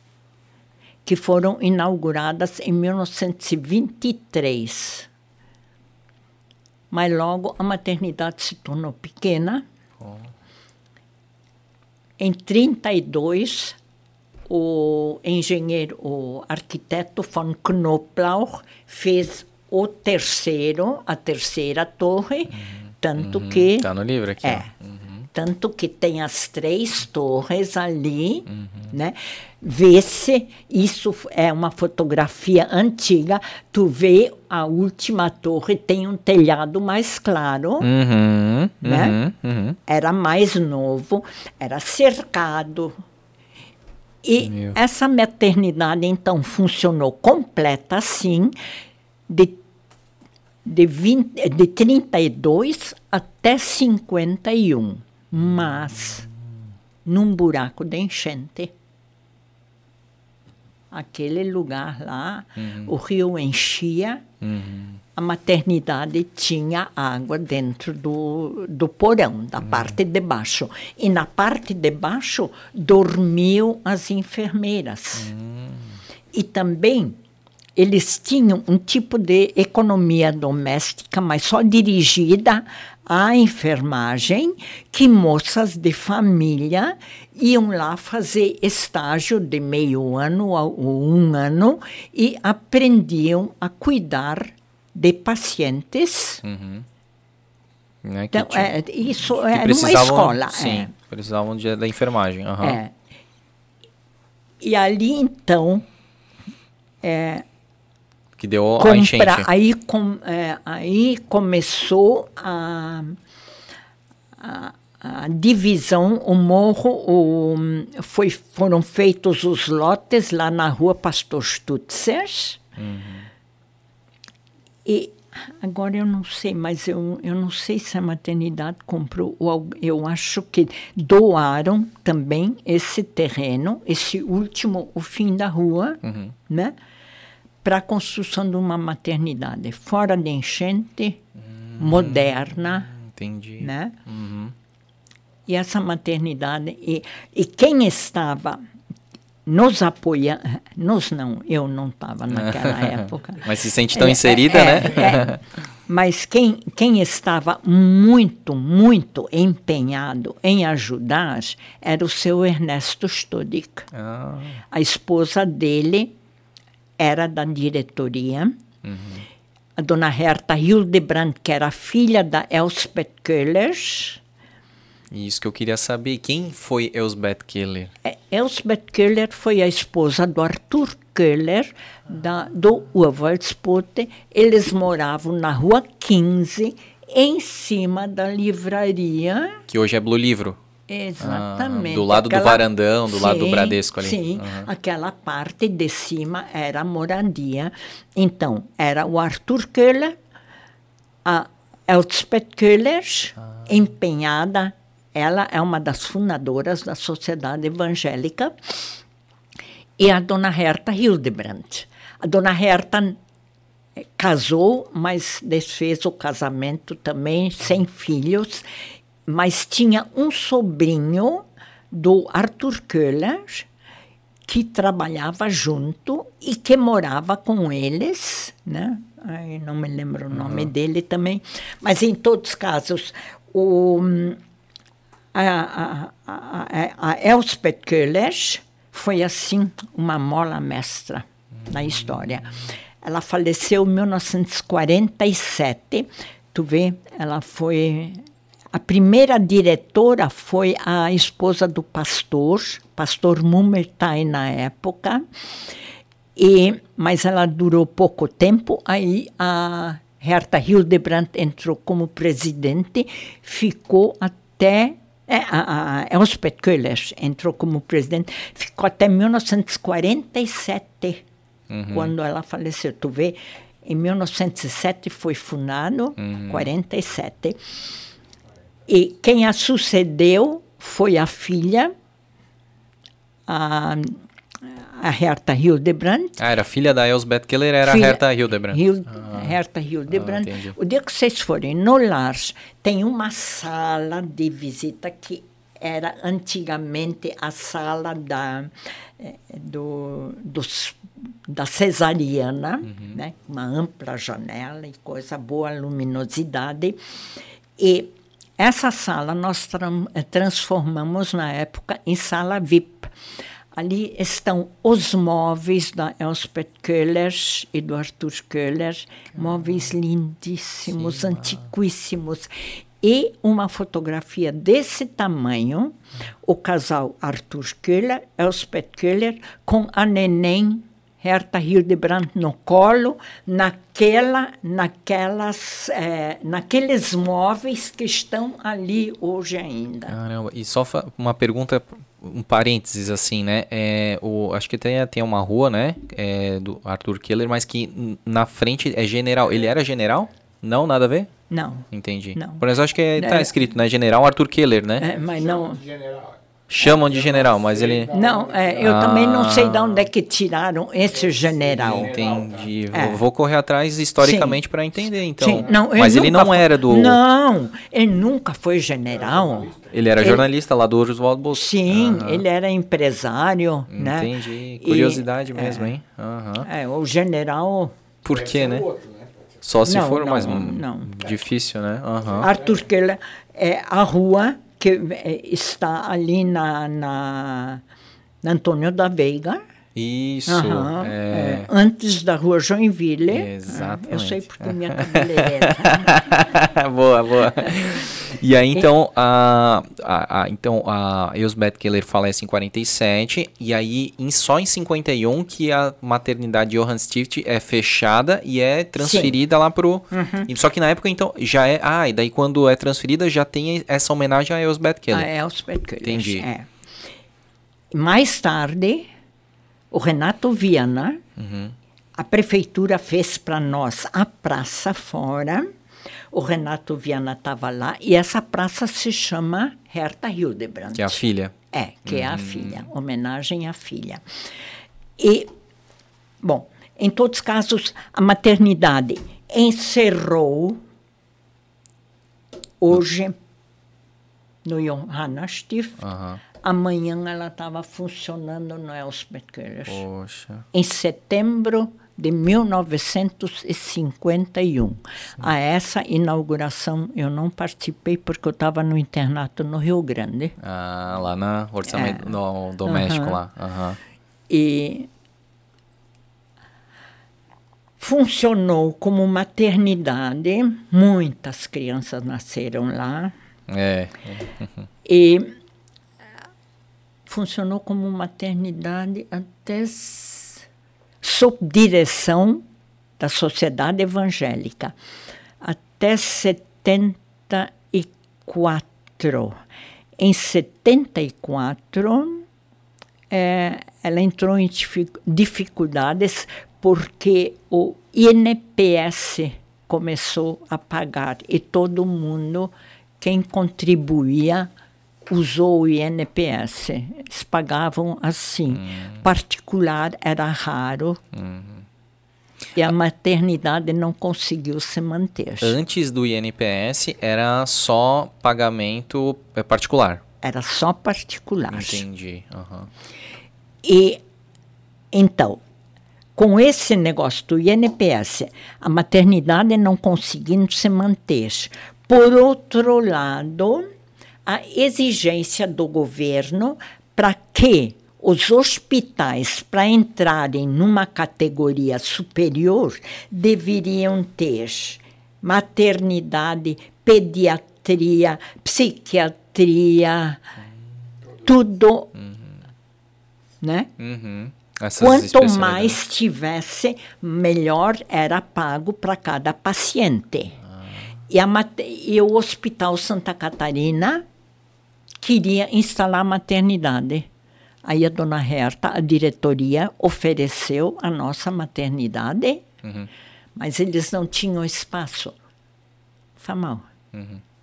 que foram inauguradas em 1923. Mas logo a maternidade se tornou pequena. Em 32, o engenheiro, o arquiteto von Knoblauch fez o terceiro, a terceira torre, Tanto que. Tá no livro aqui. É. ó. Tanto que tem as três torres ali, né? Vê se isso é uma fotografia antiga. Tu vê a última torre tem um telhado mais claro, Uhum, Né? uhum, uhum. era mais novo, era cercado. E Meu. essa maternidade então funcionou completa assim, de, de, 20, de 32 até 51, mas num buraco de enchente. Aquele lugar lá, o rio enchia, a maternidade tinha água dentro do, do porão, da parte de baixo. E na parte de baixo dormiam as enfermeiras. E também eles tinham um tipo de economia doméstica, mas só dirigida à enfermagem, que moças de família iam lá fazer estágio de meio ano ou um ano e aprendiam a cuidar de pacientes. Né, que Então, tinha- é, isso era uma precisavam- escola. Sim, é. precisavam de, da enfermagem. aham. É. E ali, então, Que deu a compra, enchente. aí, com, é, aí começou a, a, a divisão, o morro, o, foi, foram feitos os lotes lá na rua Pastor Stutzer. E agora eu não sei, mas eu, eu não sei se a maternidade comprou, ou eu acho que doaram também esse terreno, esse último, o fim da rua, né? Para a construção de uma maternidade fora de enchente, moderna, Entendi. né? E essa maternidade e, e quem estava nos apoiando, nos não, eu não estava naquela época. Mas se sente tão É, inserida, é, né? é. Mas quem, quem estava muito, muito empenhado em ajudar era o seu Ernesto Stodik. Ah, A esposa dele era da diretoria. A dona Herta Hildebrand, que era filha da Elspeth Köhler. isso que eu queria saber. Quem foi Elsbeth Keller? É, Elspeth Köhler foi a esposa do Arthur Köhler, da, do Urwaldspote. Eles moravam na rua 15, em cima da livraria. Que hoje é Blue Livro. Exatamente. Ah, do lado do varandão, do lado do Sim, Bradesco ali. Sim, Aham. aquela parte de cima era a moradia. Então, era o Arthur Köhler, a Elspeth Köhler, Ah. empenhada. Ela é uma das fundadoras da Sociedade Evangélica. E a dona Herta Hildebrand. A dona Herta eh, casou, mas desfez o casamento também sem filhos, mas tinha um sobrinho do Arthur Köhler que trabalhava junto e que morava com eles, né? Ai, não me lembro o nome dele também, mas em todos os casos o a, a, a, a Elspeth Köhler foi assim uma mola mestra na história. Ela faleceu em 1947. Tu vê, ela foi a primeira diretora foi a esposa do pastor, pastor Mummertai na época. E, mas ela durou pouco tempo, aí a Herta Hildebrand entrou como presidente, ficou até. É, a, a Elspeth Köhler entrou como presidente, ficou até 1947, quando ela faleceu. Tu vê, em 1907 foi fundado, 47. E quem a sucedeu foi a filha, a, a Herta Hildebrand. Ah, era filha da Elsbeth Keller, era Filha- a Herta Hildebrand. Hil- Herta Hildebrand. Ah, entendi. o dia que vocês forem no Lars, tem uma sala de visita que era antigamente a sala da, eh, do, dos, da cesariana, Uhum. né? uma ampla janela e coisa boa, luminosidade. E essa sala nós eh, transformamos na época em sala VIP. Ali estão os móveis da Elspeth Köhler e do Arthur Köhler, móveis lindíssimos, antiquíssimos. e uma fotografia desse tamanho, o casal Arthur Köhler, Elspeth Köhler, com a neném Herta Hildebrandt no colo, naquela, naquelas, é, naqueles móveis que estão ali hoje ainda. Caramba, e só uma pergunta, um parênteses assim, né? É, o, acho que tem, tem uma rua, né? É, do Arthur Keller, mas que na frente é general. Ele era general? Não, nada a ver? Não. Entendi. Não. Por exemplo, acho que está é, escrito, né? General Arthur Keller, né? É, mas não. General. Chamam de general, mas ele. Não, é, eu Ah. também não sei de onde é que tiraram esse general. Entendi. É. Vou, correr atrás historicamente para entender, então. Sim, não, mas ele não foi- era do. Não, ele nunca foi general. Ele era Ele- jornalista lá do Oswaldo Bolsonaro. Sim, Aham. ele era empresário, né? Entendi. E- Curiosidade é. mesmo, hein? Aham. É, o general Por quê, né? Outro, né? Só se Não, for, não, mas não, difícil, né? Aham. Arthur Keller é a rua que é, está ali na, na, na Antônio da Veiga. Isso. É. é, antes da rua Joinville. Exatamente. Eu sei porque minha cabeleireira. boa, boa. E aí, então, a, a, a- então, a Elsbeth Keller falece em 47, e aí em, só em 51 que a maternidade Johann Stift é fechada e é transferida lá pro... e Só que na época, então, já é... Ah, e daí quando é transferida já tem essa homenagem a Elsbeth a Keller. Elspeth Keller. Entendi. É. Mais tarde, o Renato Viana, a prefeitura fez para nós a praça fora. O Renato Viana estava lá e essa praça se chama Herta Hildebrandt. Que é a filha. É, que é a filha, homenagem à filha. E, bom, em todos os casos, a maternidade encerrou hoje no Johanna Stift. Aham. Amanhã ela estava funcionando no Elspeth Keller. Poxa. Em setembro de 1951. A essa inauguração eu não participei porque eu estava no internato no Rio Grande. Ah, lá na orçamento É. no doméstico Aham. lá. Aham. e funcionou como maternidade. Muitas crianças nasceram lá É. e funcionou como maternidade até sob direção da Sociedade Evangélica até 74. Em 74 eh, ela entrou em difi- dificuldades porque o INPS começou a pagar e todo mundo, quem contribuía, usou o INPS. Eles pagavam assim. Particular era raro. E a maternidade não conseguiu se manter. Antes do INPS era só pagamento é, particular. Era só particular. Entendi. aham. E então, com esse negócio do INPS, a maternidade não conseguindo se manter. Por outro lado, a exigência do governo para que os hospitais, para entrarem numa categoria superior, deveriam ter maternidade, pediatria, psiquiatria, tudo, né? Uhum. Quanto mais tivesse, melhor era pago para cada paciente. E, a e o Hospital Santa Catarina queria instalar maternidade. Aí a dona Herta, a diretoria, ofereceu a nossa maternidade, mas eles não tinham espaço. Famal.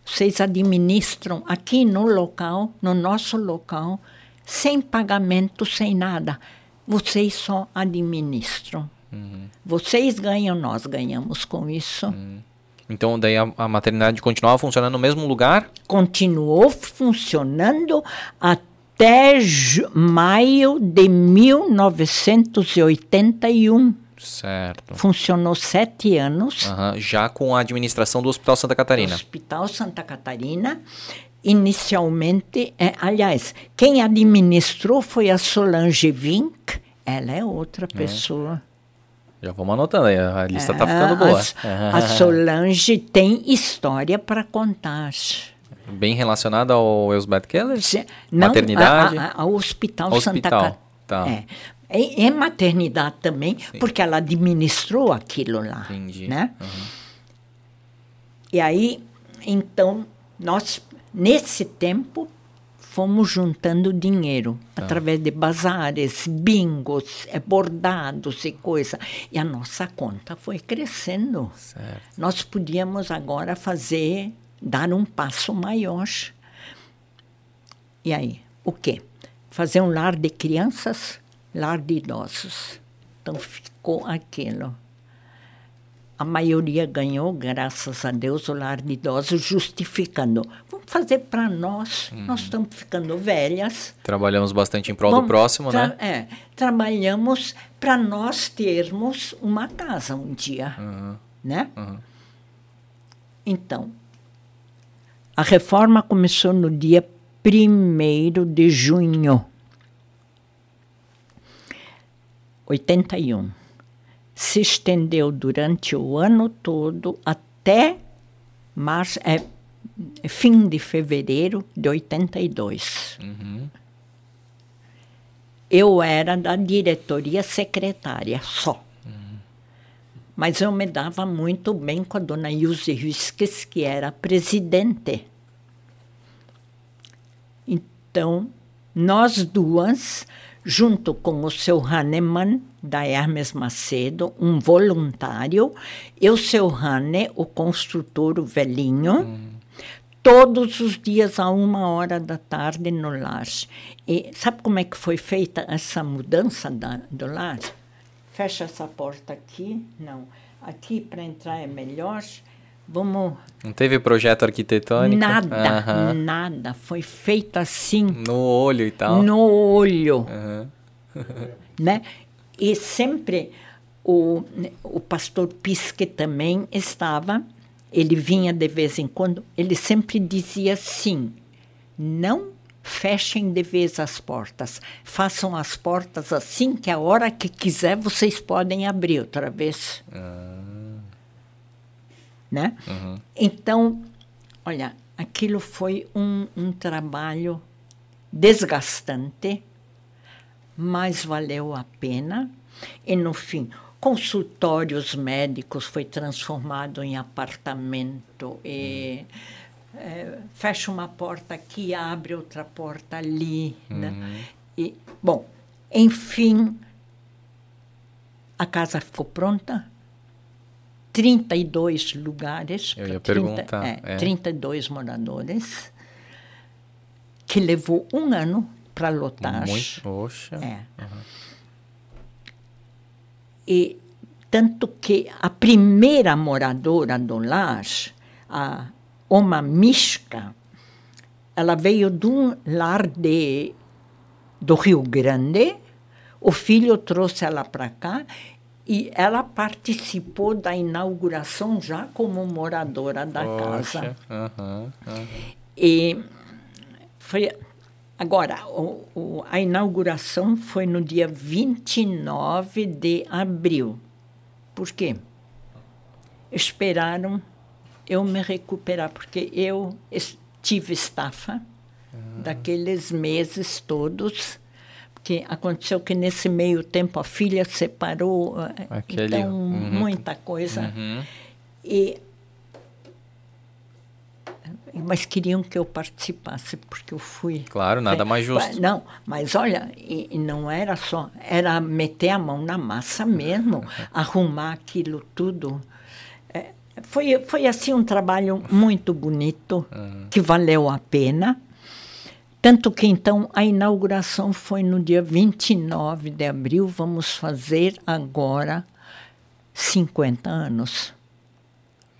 Vocês administram aqui no local, no nosso local, sem pagamento, sem nada. Vocês só administram. Vocês ganham, nós ganhamos com isso. Então daí a, a maternidade continuava funcionando no mesmo lugar? Continuou funcionando até maio de 1981. Certo. Funcionou sete anos. Aham, Já com a administração do Hospital Santa Catarina. Hospital Santa Catarina. Inicialmente, é, aliás, quem administrou foi a Solange Vink. Ela é outra pessoa. Já vamos anotando aí, a lista tá ficando boa. A, a Solange tem história para contar. Bem relacionada ao Elsbeth Keller? Se- Não, Maternidade? a- a- ao Hospital, Hospital, Santa Catarina. tá. É. É, é maternidade também, porque ela administrou aquilo lá. Entendi. Né? E aí, então, nós, nesse tempo, fomos juntando dinheiro Tá. através de bazares, bingos, bordados e coisa. E a nossa conta foi crescendo. Certo. Nós podíamos agora fazer, dar um passo maior. E aí, o quê? Fazer um lar de crianças, lar de idosos. Então ficou aquilo. A maioria ganhou, graças a Deus, o lar de idosos, justificando. Fazer para nós. Nós estamos ficando velhas. Trabalhamos bastante em prol do próximo, né? É, trabalhamos para nós termos uma casa um dia, né? Então, a reforma começou no dia 1 de junho 81. Se estendeu durante o ano todo até março, é, fim de fevereiro de 82. Eu era da diretoria secretária só. Mas eu me dava muito bem com a dona Ilse Risques, que era presidente. Então, nós duas, junto com o seu Hahnemann, da Hermes Macedo, um voluntário, e o seu Hane, o construtor, o velhinho, todos os dias a uma hora da tarde no lar. E sabe como é que foi feita essa mudança da, do lar? Fecha essa porta aqui, não. Aqui para entrar é melhor. Vamos. Não teve projeto arquitetônico? Nada, Aham. nada. Foi feito assim, No olho e tal. no olho Aham. né? E sempre o, o pastor Pisque também estava, ele vinha de vez em quando, ele sempre dizia assim: não fechem de vez as portas, façam as portas assim que a hora que quiser vocês podem abrir outra vez. Né? Então, olha, aquilo foi um, um trabalho desgastante, mas valeu a pena. E no fim, consultórios médicos foi transformado em apartamento e eh, fecha uma porta aqui, abre outra porta ali, né? E bom, enfim, a casa ficou pronta. 32 lugares. Eu ia pra perguntar, É, é. 32 moradores, que levou um ano para lotar. Muito. Oxa. É. E tanto que a primeira moradora do lar, a Oma Mishka, ela veio de um lar de, do Rio Grande, o filho trouxe ela para cá e ela participou da inauguração já como moradora da casa. Poxa. Aham. aham. E foi. Agora, o, o- a inauguração foi no dia 29 de abril. Por quê? Esperaram eu me recuperar, porque eu tive estafa daqueles meses todos. Porque aconteceu que nesse meio tempo a filha separou, eh, Aquele- então uhum. muita coisa. Uhum. E mas queriam que eu participasse porque eu fui. Claro, nada mais justo. Não, mas olha, e, e não era só, era meter a mão na massa mesmo, arrumar aquilo tudo. É, foi, foi assim um trabalho muito bonito, que valeu a pena. Tanto que então a inauguração foi no dia 29 de abril, vamos fazer agora 50 anos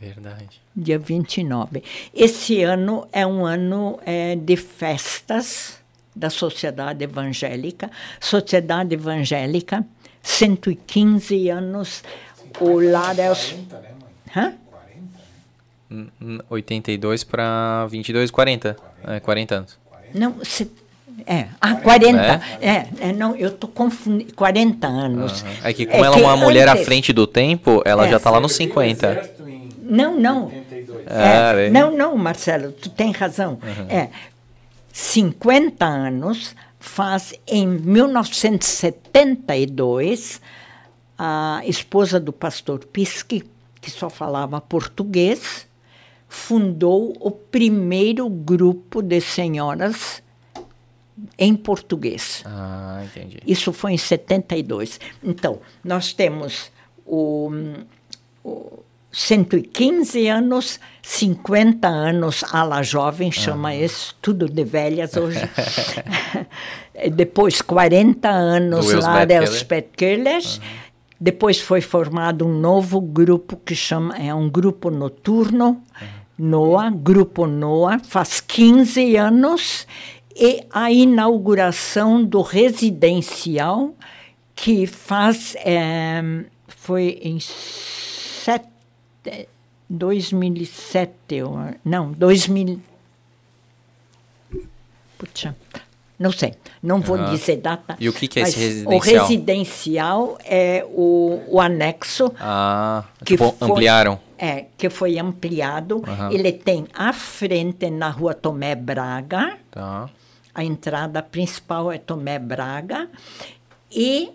Verdade. dia 29. Esse ano é um ano é, de festas da Sociedade Evangélica. Sociedade Evangélica, 115 anos. O lar é os... 40, né, mãe? Hã? 40, né? Hum, hum, 82 para 22, 40. É, 40 anos. Não, se- É, ah, 40. É, é não, eu tô confundindo. 40 anos. É que como ela é uma mulher à frente do tempo, ela É. já tá lá nos Serviu no 50. Não, não. 82. Ah, É, bem. não, não, Marcelo, tu tem razão. É, 50 anos faz em 1972 a esposa do pastor Pisque, que só falava português, fundou o primeiro grupo de senhoras em português. Ah, entendi. Isso foi em 72. Então, nós temos o, o 115 anos, 50 anos a la jovem, chama isso, tudo de velhas hoje. Depois 40 anos Do lá Keller. Elspeth Keller. Depois foi formado um novo grupo que chama, é um grupo noturno, NOA, Grupo NOA, faz 15 anos, e a inauguração do residencial, que faz, eh, foi em sete, 2007, eu a- não, 2000, puxa, não sei, não vou Aham. dizer data. E o que que é esse residencial? O residencial é o, o anexo Ah, que tipo, foi- ampliaram. É, que foi ampliado. Aham. Ele tem à frente na rua Tomé Braga, Tá. a entrada principal é Tomé Braga, e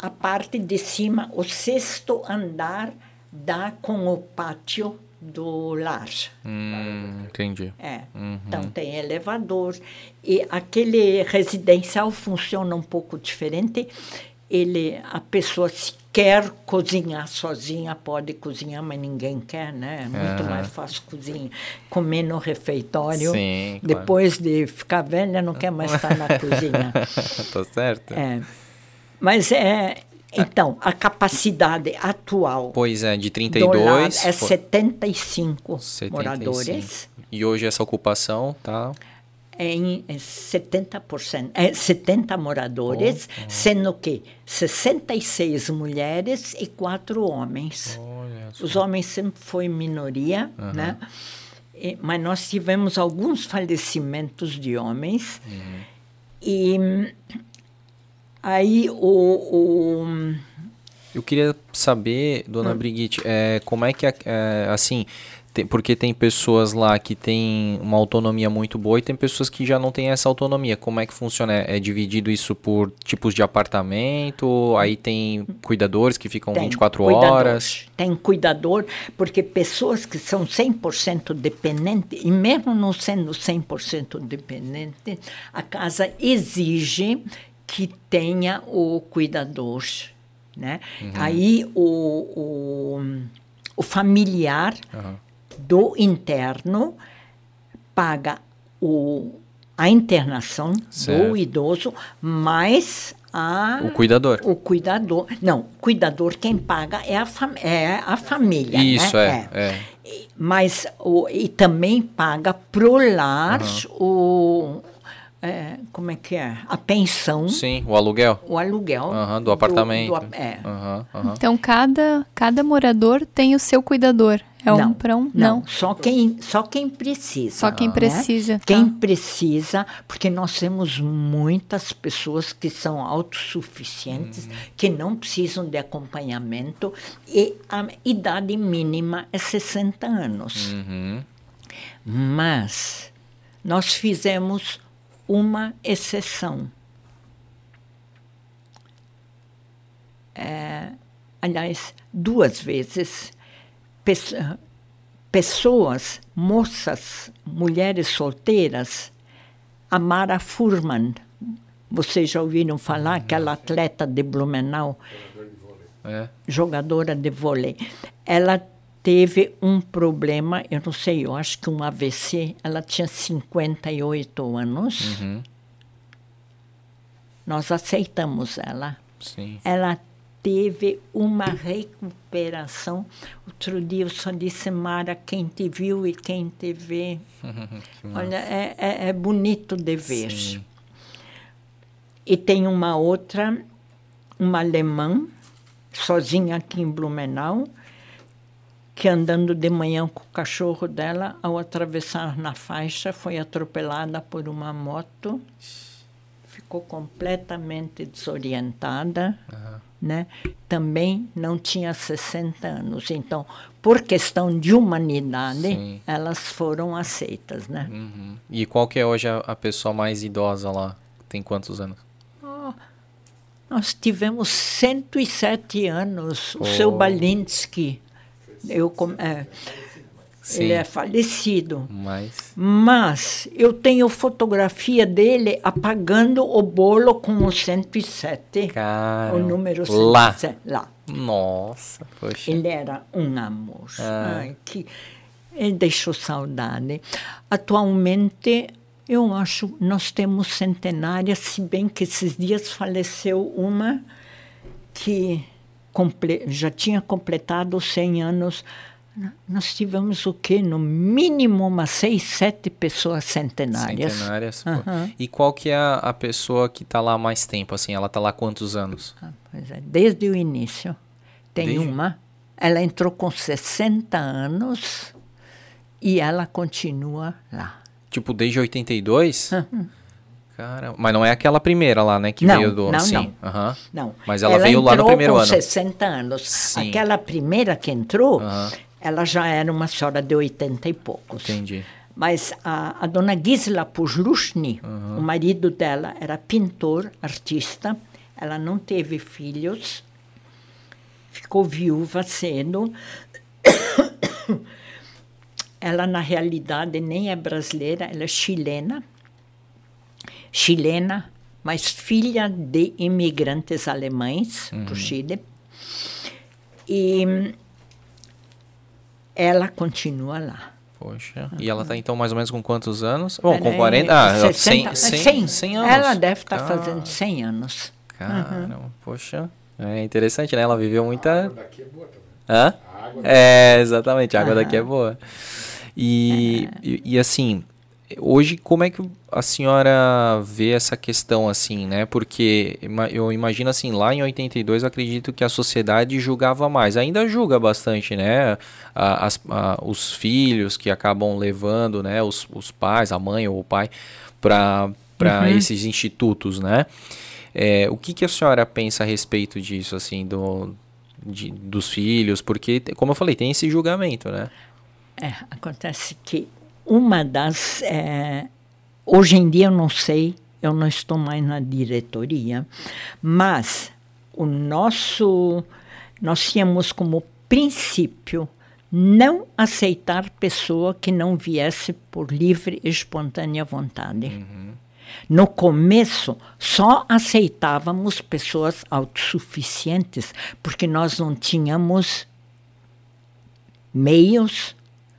a parte de cima, o sexto andar, dá com o pátio do lar. Hum, entendi. É. Uhum. Então tem elevador e aquele residencial funciona um pouco diferente. Ele, a pessoa se quer cozinhar sozinha pode cozinhar, mas ninguém quer, né? É muito Aham. mais fácil cozinhar, comer no refeitório. Sim, claro. Depois de ficar velha, não quer mais estar na cozinha. tá certo. É. Mas é então a capacidade atual Pois é, de do 32 lado é foi 75, 75. moradores. E hoje essa ocupação tá em é 70%, é 70 moradores, sendo que 66 mulheres e 4 homens. Só. Os homens sempre foi minoria, né? E- mas nós tivemos alguns falecimentos de homens. E hum, aí o, o Eu queria saber, dona Brigitte, é, como é que, é, é, assim, tem- porque tem pessoas lá que têm uma autonomia muito boa e tem pessoas que já não têm essa autonomia. Como é que funciona? É, é dividido isso por tipos de apartamento? Aí tem cuidadores que ficam Tem 24 cuidador, horas? Tem cuidador, porque pessoas que são 100% dependentes, e mesmo não sendo 100% dependente, a casa exige que tenha o cuidador. Né? Aí o, o, o familiar do interno paga o, a internação Certo. do idoso, mais a, O cuidador. o cuidador. Não, cuidador quem paga é a, fam é a família. Isso, né? é, é. E- Mas o, e também paga pro lar o. é, como é que é? A pensão, Sim, o aluguel. o aluguel. Aham, do apartamento. ap- é. Aham, aham. Então, cada, cada morador tem o seu cuidador. É um para um? Não. Só quem, só quem precisa. Só quem né? precisa, tá. Quem precisa, porque nós temos muitas pessoas que são autossuficientes, que não precisam de acompanhamento, e a idade mínima é 60 anos. Uhum. Mas nós fizemos uma exceção. É, aliás, duas vezes, pes- pessoas, moças, mulheres solteiras, a Mara Furman, vocês já ouviram falar, aquela atleta de Blumenau, É. jogadora de vôlei. Ela teve um problema, eu não sei, eu acho que um AVC. Ela tinha 58 anos. Uhum. Nós aceitamos ela. Sim. Ela teve uma recuperação. Outro dia eu só disse, Mara, quem te viu e quem te vê. Olha, é, é, é bonito de ver. Sim. E tem uma outra, uma alemã, sozinha aqui em Blumenau, que andando de manhã com o cachorro dela, ao atravessar na faixa, foi atropelada por uma moto, ficou completamente desorientada, né? Também não tinha 60 anos. Então, por questão de humanidade, Sim. elas foram aceitas, né? Uhum. E qual que é hoje a, a pessoa mais idosa lá? Tem quantos anos? Nós tivemos 107 anos, o Oh. seu Balinsky. Eu, com- é, Sim. ele é falecido. Mas. Mas eu tenho fotografia dele apagando o bolo com o 107. Cara. o número Lá. 107. Lá. Nossa, poxa. Ele era um amor. Ah. Ai, que, ele deixou saudade. Atualmente, eu acho, nós temos centenárias, se bem que esses dias faleceu uma que já tinha completado 100 anos. Nós tivemos o quê? No mínimo umas seis, sete pessoas centenárias. Centenárias. Aham. E qual que é a, pessoa que tá lá mais tempo, assim? Ela tá lá quantos anos? Ah, pois é, desde o início. Tem Desde- uma, ela entrou com 60 anos e ela continua lá. Tipo, desde 82? Cara, mas não é aquela primeira lá, né? Que Não, veio do. não, sim, não. aham. Não. Mas ela veio lá no primeiro com ano. 60 anos. Sim. Aquela primeira que entrou, Aham. ela já era uma senhora de 80 e poucos. Entendi. Mas a, a dona Gisela Pujlushny, o marido dela era pintor, artista. Ela não teve filhos, ficou viúva cedo. ela, na realidade, nem é brasileira, ela é chilena. Chilena, mas filha de imigrantes alemães para o Chile. E ela continua lá. Poxa. E ela tá então mais ou menos com quantos anos? Bom, Ela com é 40. Ah, 60, 100, 100, 100. 100 anos. Ela deve estar Cara- fazendo 100 anos. Caramba, poxa. É interessante, né? Ela viveu muita. água daqui é boa também. Hã? A água É, exatamente, a água daqui é boa. E, e, e, assim, hoje como é que a senhora vê essa questão assim, né? Porque eu imagino assim, lá em 82 eu acredito que a sociedade julgava mais. Ainda julga bastante, né? A- as- a- os filhos que acabam levando, né? Os, os pais, a mãe ou o pai, para para esses institutos, né? É, o que, que a senhora pensa a respeito disso, assim, do, de- dos filhos? Porque, te- como eu falei, tem esse julgamento, né? É, acontece que uma das. é, hoje em dia eu não sei, eu não estou mais na diretoria, mas o nosso. Nós tínhamos como princípio não aceitar pessoa que não viesse por livre e espontânea vontade. No começo, só aceitávamos pessoas autossuficientes, porque nós não tínhamos meios,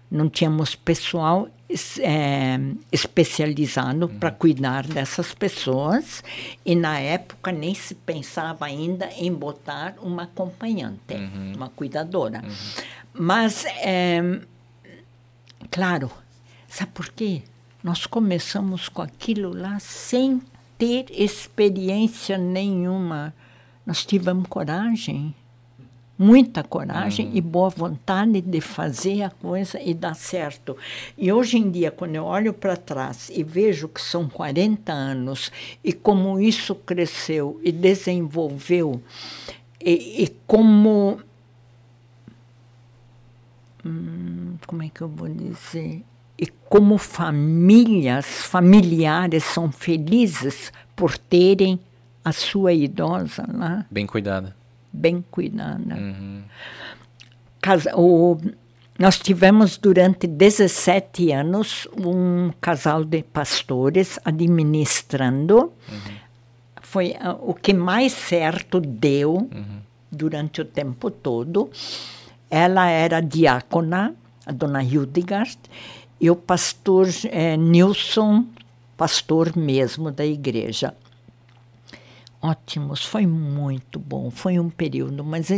não tínhamos pessoal eh, especializado para cuidar dessas pessoas e na época nem se pensava ainda em botar uma acompanhante, uma cuidadora. Mas, eh, claro, sabe por quê? Nós começamos com aquilo lá sem ter experiência nenhuma. Nós tivemos coragem muita coragem e boa vontade de fazer a coisa e dar certo. E hoje em dia, quando eu olho para trás e vejo que são 40 anos e como isso cresceu e desenvolveu, e, e como. Hum, como é que eu vou dizer? E como famílias, familiares são felizes por terem a sua idosa lá Bem cuidada. Bem cuidada. Casa- o- nós tivemos durante 17 anos um casal de pastores administrando. Foi ah, o que mais certo deu durante o tempo todo. Ela era diácona, a dona Hildegard, e o pastor eh, Nilson, pastor mesmo da igreja ótimos, foi muito bom, foi um período, mas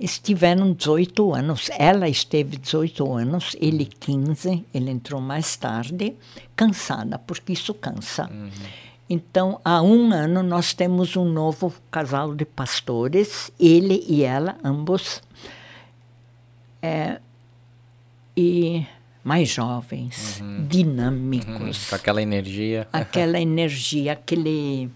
estiveram 18 anos, ela esteve 18 anos, ele 15, ele entrou mais tarde, cansada, porque isso cansa. Então, há um ano, nós temos um novo casal de pastores, ele e ela, ambos. É, e mais jovens, dinâmicos. Com aquela energia. Aquela energia, aquele,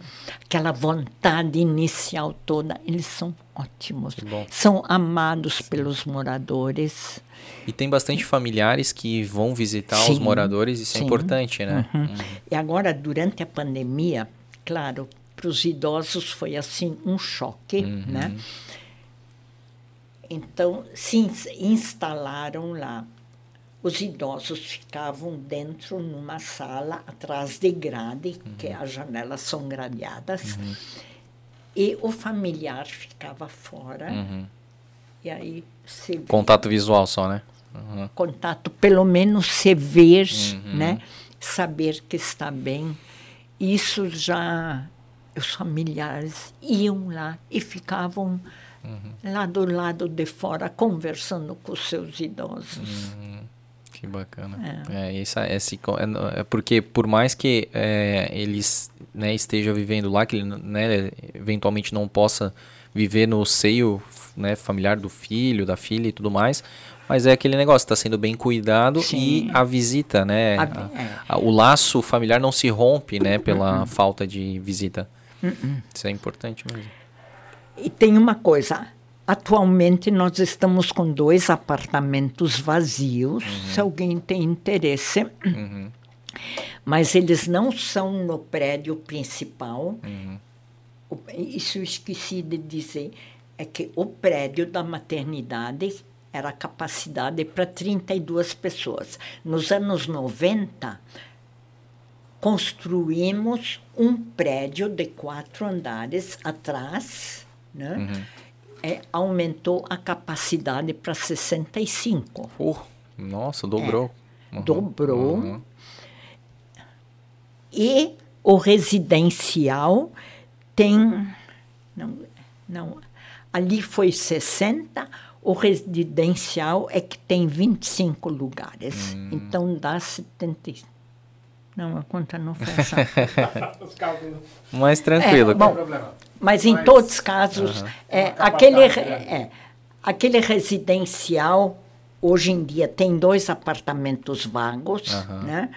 aquela vontade inicial toda, eles são ótimos. São amados pelos moradores. E tem bastante familiares que vão visitar os Sim, moradores, isso é sim. importante, né? Uhum. E agora, durante a pandemia, claro, para os idosos foi assim um choque, né? Então, se ins- instalaram lá. Os idosos ficavam dentro numa sala atrás de grade, que as janelas são gradeadas, e o familiar ficava fora. E aí se Contato visual só, né? Uhum. contato, pelo menos se ver, né? Saber que está bem. Isso já os familiares iam lá e ficavam lá do lado de fora conversando com os seus idosos. Que bacana. É, isso, é, esse, co- é, é porque por mais que é, eles né, esteja vivendo lá, que ele né, eventualmente não possa viver no seio né, familiar do filho, da filha e tudo mais, mas é aquele negócio, está sendo bem cuidado Sim. e a visita, né? A- a- é. a- o laço familiar não se rompe, né, pela falta de visita. Isso é importante mesmo. E tem uma coisa. Atualmente nós estamos com dois apartamentos vazios, se alguém tem interesse. Mas eles não são no prédio principal. O- Isso eu esqueci de dizer. É que o prédio da maternidade era capacidade para 32 pessoas. Nos anos 90, construímos um prédio de quatro andares atrás, né? É, aumentou a capacidade para 65. Uh, nossa, dobrou. Uhum. Dobrou. Uhum. E o residencial tem. Não, não, ali foi 60, o residencial é que tem 25 lugares. Hum. Então dá 70. e- Não, a conta não fecha. Mais tranquilo. É, bom, problema. Mas em Mas- todos os casos, é, Uma capacidade aquele, grande. é, aquele residencial, hoje em dia, tem dois apartamentos vagos, né?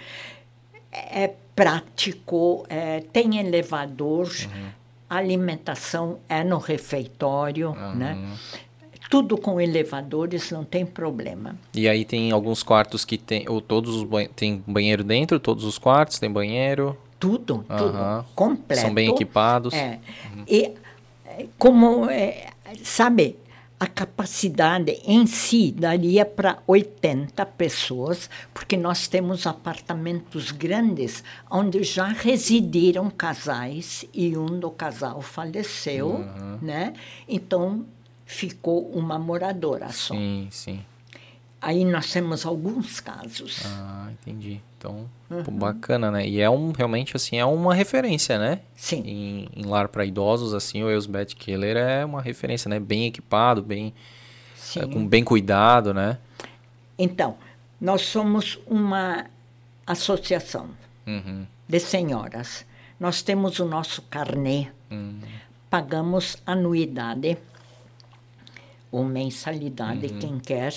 é prático, é, tem elevador, a alimentação é no refeitório, né? Tudo com elevadores, não tem problema. E aí tem alguns quartos que tem, ou todos os banhe- tem banheiro dentro, todos os quartos tem banheiro. Tudo, tudo, completo. São bem equipados. É. E é, como, é, sabe, a capacidade em si daria para 80 pessoas, porque nós temos apartamentos grandes onde já residiram casais e um do casal faleceu, né? Então ficou uma moradora só. Sim, sim. Aí nós temos alguns casos. Ah, entendi. Então, Uhum. pô, bacana, né? E é um, realmente, assim, é uma referência, né? Sim. Em, em lar para idosos, assim, o Elsbeth Keller é uma referência, né? Bem equipado, bem, é, com bem cuidado, né? Então, nós somos uma associação Uhum. de senhoras. Nós temos o nosso carnê, Hum. pagamos anuidade ou mensalidade, Uhum. quem quer.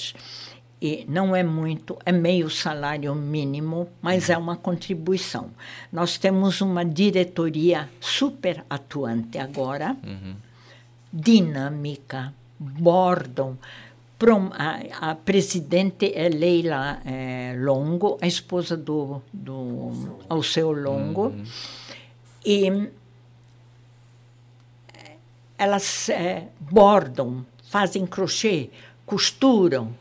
E não é muito, é meio salário mínimo, mas Uhum. é uma contribuição. Nós temos uma diretoria super atuante agora, Uhum. dinâmica, bordam. A, a presidente é Leila eh, Longo, a esposa do, do Alceu Longo. E eh, elas eh, bordam, fazem crochê, costuram,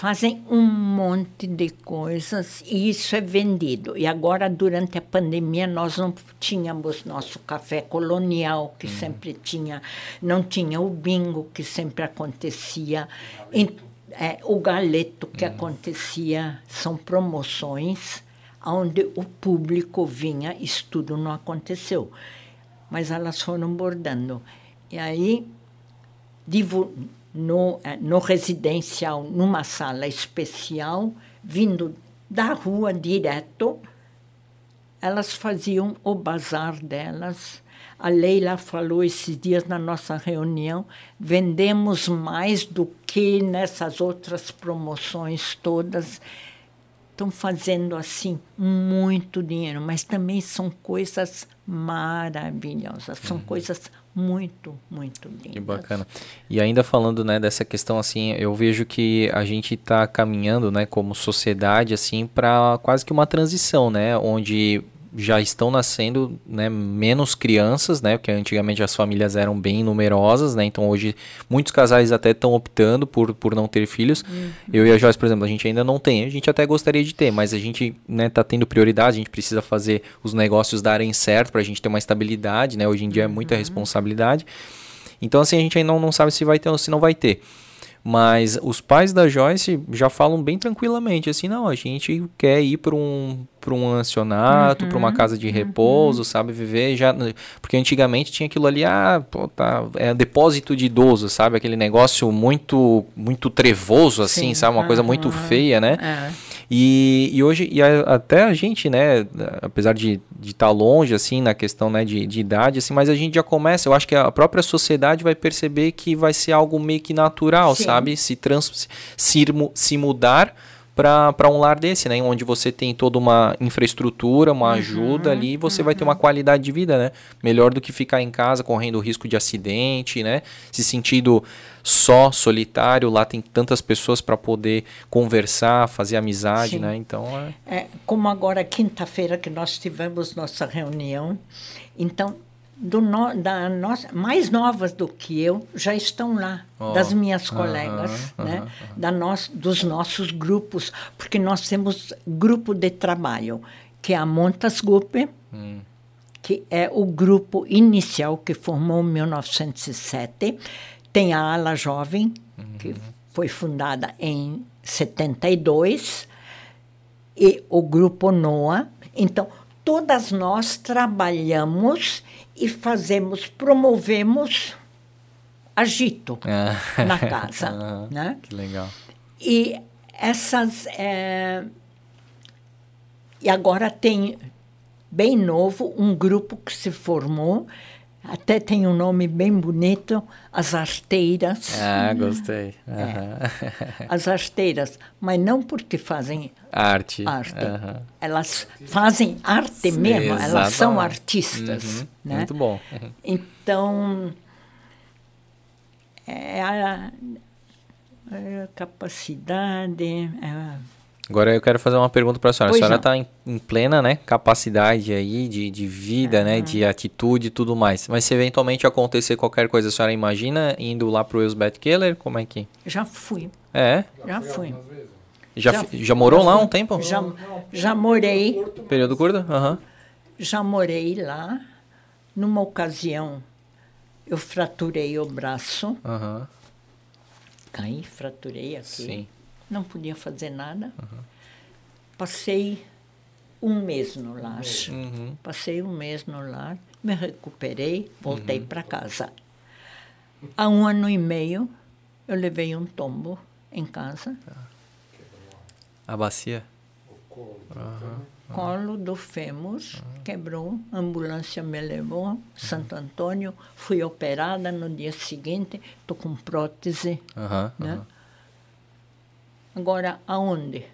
fazem um monte de coisas e isso é vendido. E agora, durante a pandemia, nós não tínhamos nosso café colonial, que sempre tinha, não tinha o bingo, que sempre acontecia, em- é, o galeto, que acontecia, são promoções onde o público vinha, isso tudo não aconteceu. Mas elas foram bordando. E aí, divu- no, eh, no residencial, numa sala especial, vindo da rua direto, elas faziam o bazar delas. A Leila falou esses dias na nossa reunião: vendemos mais do aqui nessas outras promoções todas estão fazendo assim muito dinheiro, mas também são coisas maravilhosas, são Uhum. coisas muito, muito lindas. Que bacana. E ainda falando, né, dessa questão assim, eu vejo que a gente está caminhando, né, como sociedade assim para quase que uma transição, né, onde já estão nascendo, né, menos crianças, né, porque antigamente as famílias eram bem numerosas, né, então hoje muitos casais até estão optando por, por não ter filhos. Eu e a Joyce, por exemplo, a gente ainda não tem, a gente até gostaria de ter, mas a gente, né, tá tendo prioridade, a gente precisa fazer os negócios darem certo para a gente ter uma estabilidade, né, hoje em dia é muita responsabilidade. Então, assim, a gente ainda não, não sabe se vai ter ou se não vai ter. Mas os pais da Joyce já falam bem tranquilamente, assim, não, a gente quer ir para um, pra um ancionato, para uma casa de repouso, sabe, viver já... Porque antigamente tinha aquilo ali, ah, pô, tá, é depósito de idoso, sabe, aquele negócio muito, muito trevoso, assim, Sim, sabe, uma coisa muito feia, né? É. E, e hoje, e a- até a gente, né, apesar de estar longe, assim, na questão, né, de, de idade, assim, mas a gente já começa, eu acho que a própria sociedade vai perceber que vai ser algo meio que natural, Sim. sabe? Se, trans, se, se mudar para um lar desse, né, onde você tem toda uma infraestrutura, uma ajuda ali, e você vai ter uma qualidade de vida, né? Melhor do que ficar em casa correndo o risco de acidente, né? Se sentindo só, solitário, lá tem tantas pessoas para poder conversar, fazer amizade, Sim. né? Então, é... É, como agora, quinta-feira, que nós tivemos nossa reunião, então, do no, da nossa, mais novas do que eu já estão lá, Ó, das minhas colegas, aham, né? Da nós, dos nossos grupos, porque nós temos grupo de trabalho, que é a Montasgupe, Hum. que é o grupo inicial que formou em 1907. Tem a Ala Jovem, que foi fundada em 72, e o grupo NOA. Então, todas nós trabalhamos e fazemos, promovemos agito Ah. na casa, Aham, né? Que legal. E essas. é, E agora tem, bem novo, um grupo que se formou, até tem um nome bem bonito, as arteiras. Ah, gostei. É. Aham. As arteiras, mas não porque fazem Arte. arte. Aham. Elas fazem arte mesmo, elas são Exatamente. artistas. Uhum, Né? Muito bom. Uhum. Então, é a, é a capacidade. é- Agora eu quero fazer uma pergunta para a senhora. Pois a senhora está em, em plena né, capacidade aí de, de vida, né, de atitude e tudo mais. Mas se eventualmente acontecer qualquer coisa, a senhora imagina indo lá pro Elsbeth Keller? Como é que... já fui, É? já fui. Já, Já- já morou lá um tempo? Já, já morei, Período curto? Aham. já morei lá. Numa ocasião, eu fraturei o braço, Aham. caí, fraturei aqui. Sim. Não podia fazer nada. Passei um mês no lar. Uhum. Passei um mês no lar, me recuperei, voltei Uhum. para casa. Há um ano e meio, eu levei um tombo em casa, A bacia? colo do fêmur, quebrou, a ambulância me levou, Uhum. Santo Antônio, fui operada no dia seguinte, estou com prótese. Aham. né? Agora, aonde?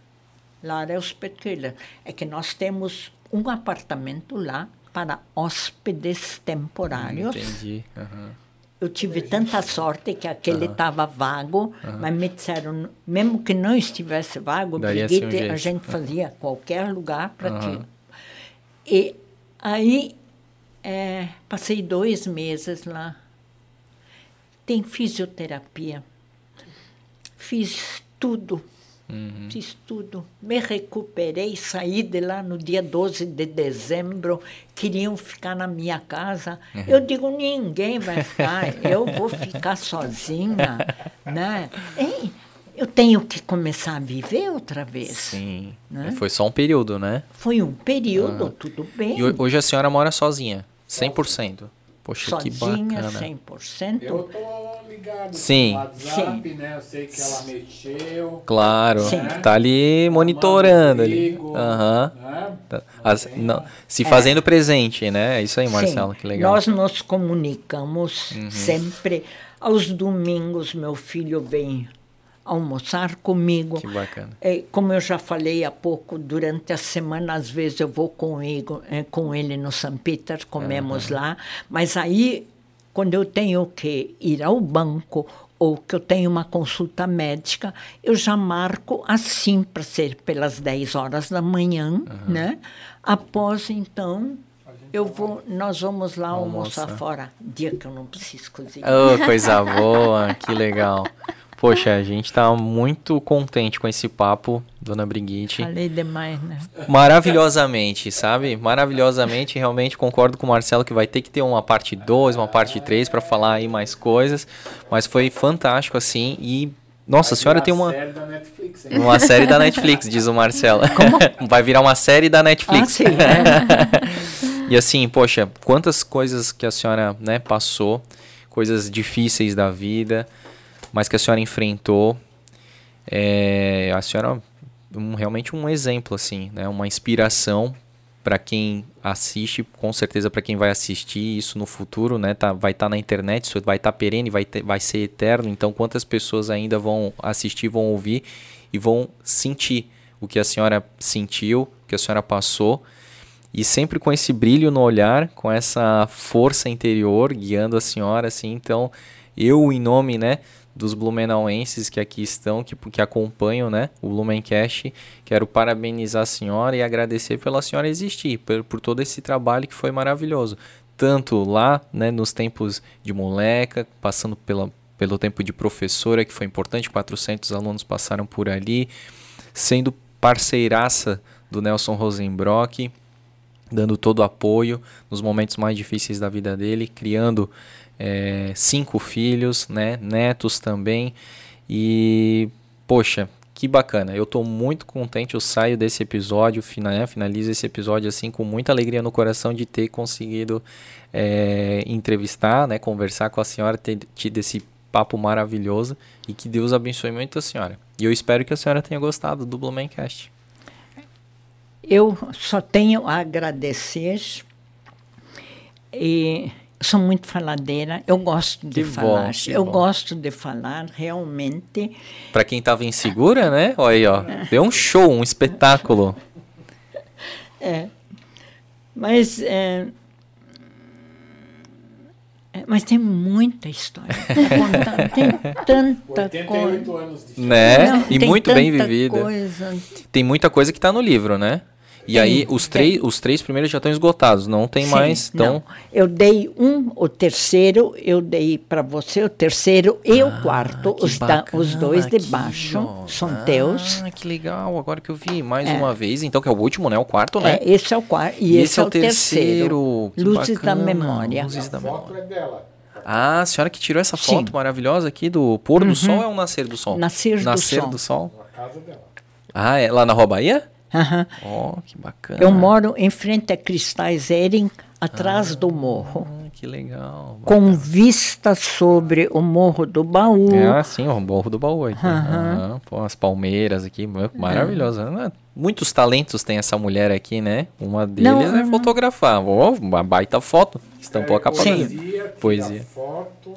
Lá é hospedador. É que nós temos um apartamento lá para hóspedes temporários. Entendi. aham. Eu tive tanta sorte que aquele estava vago, mas me disseram, mesmo que não estivesse vago, um Brigitte, a gente fazia qualquer lugar para Aham. ti. E aí, é, passei dois meses lá. Tem fisioterapia. Fiz tudo. Uhum. Fiz tudo. Me recuperei, saí de lá no dia 12 de dezembro. Queriam ficar na minha casa. Uhum. Eu digo, ninguém vai ficar, eu vou ficar sozinha. Né? Ei, eu tenho que começar a viver outra vez. Sim. Né? Foi só um período, né? Foi um período, tudo bem. E ho- hoje a senhora mora sozinha? 100%. Poxa, que sozinha, bacana. 100%. Eu tô ligado Sim. no WhatsApp, né? Eu sei que ela mexeu. Claro. Sim. Tá ali monitorando ali. Comigo, Aham. né? Tá. As- não, se fazendo presente, né? É isso aí, Marcelo, Sim, que legal. Uhum. Nós nos comunicamos sempre. Aos domingos, meu filho vem almoçar comigo. Que bacana. É, como eu já falei há pouco, durante a semana, às vezes eu vou com ele, é, com ele no St. Peter, comemos lá, mas aí, quando eu tenho que ir ao banco ou que eu tenho uma consulta médica, eu já marco assim para ser pelas 10 horas da manhã, né? Após então eu vou, nós vamos lá almoçar Almoçar. fora, dia que eu não preciso cozinhar. Oh, coisa boa, que legal. Poxa, a gente tá muito contente com esse papo, dona Brigitte. Falei demais, né? Maravilhosamente, sabe? Maravilhosamente, realmente concordo com o Marcelo que vai ter que ter uma parte 2, uma parte 3 para falar aí mais coisas, mas foi fantástico assim e nossa, a senhora tem uma série da Netflix, hein? uma série da Netflix, diz o Marcelo. Vai virar uma série da Ah, Netflix. sim, é. E assim, poxa, quantas coisas que a senhora né, passou, coisas difíceis da vida, mas que a senhora enfrentou. É, a senhora um, realmente um exemplo, assim, né, uma inspiração para quem assiste, com certeza para quem vai assistir isso no futuro, né, tá, vai estar na internet, isso vai estar perene, vai, ter, vai ser eterno. Então, quantas pessoas ainda vão assistir, vão ouvir e vão sentir o que a senhora sentiu, o que a senhora passou e sempre com esse brilho no olhar, com essa força interior guiando a senhora, assim. Então, eu, em nome, né, dos blumenauenses que aqui estão, que, que acompanham, né, o Blumencast, quero parabenizar a senhora e agradecer pela senhora existir, por, por todo esse trabalho que foi maravilhoso. Tanto lá, né, nos tempos de moleca, passando pela, pelo tempo de professora, que foi importante, 400 alunos passaram por ali, sendo parceiraça do Nelson Rosenbrock, dando todo o apoio nos momentos mais difíceis da vida dele, criando é, cinco filhos, né, netos também. E, poxa, que bacana. Eu estou muito contente, eu saio desse episódio, né, finalizo esse episódio assim com muita alegria no coração de ter conseguido é, entrevistar, né, conversar com a senhora, ter tido esse papo maravilhoso e que Deus abençoe muito a senhora. E eu espero que a senhora tenha gostado do Blumencast. Eu só tenho a agradecer e sou muito faladeira. Eu gosto de Que bom, falar. eu bom. gosto de falar realmente. Pra quem tava insegura, né? Olha aí, ó. Deu um show, um espetáculo. É, mas é, é, mas tem muita história. Tem tanta coisa. 88 anos de história. Né? Não, e tem muito bem vivida. coisa. Tem muita coisa que tá no livro, né? E Tem, aí, os, tem. três, os três primeiros já estão esgotados, não tem Sim, mais. Então, não. Eu dei um, o terceiro eu dei para você, o terceiro e o quarto. Ah, que Os, da- bacana os dois de baixo ó. são ah, teus. que legal, agora que eu vi mais É. uma vez. Então, que é o último, né? O quarto, né? É, esse é o quarto e, esse, é o terceiro. Que Luzes bacana, da memória. Luzes da memória. foto é dela. Ah, a senhora que tirou essa Sim. Uhum. foto maravilhosa aqui do pôr do sol é o nascer do sol? Nascer do nascer sol. do sol. A casa dela. Ah, é lá na Rua Bahia? Aham. Ó, que bacana. Eu moro em frente a Cristais Ering, atrás do morro, Ah, que legal. com vista sobre o Morro do Baú. Ah, sim, o Morro do Baú. Aqui. Pô, as palmeiras aqui, mu- maravilhosa. né? Muitos talentos tem essa mulher aqui, né? Uma deles Não, é fotografar. Ó, uma baita foto. Estampou a capa. Poesia, Poesia. foto,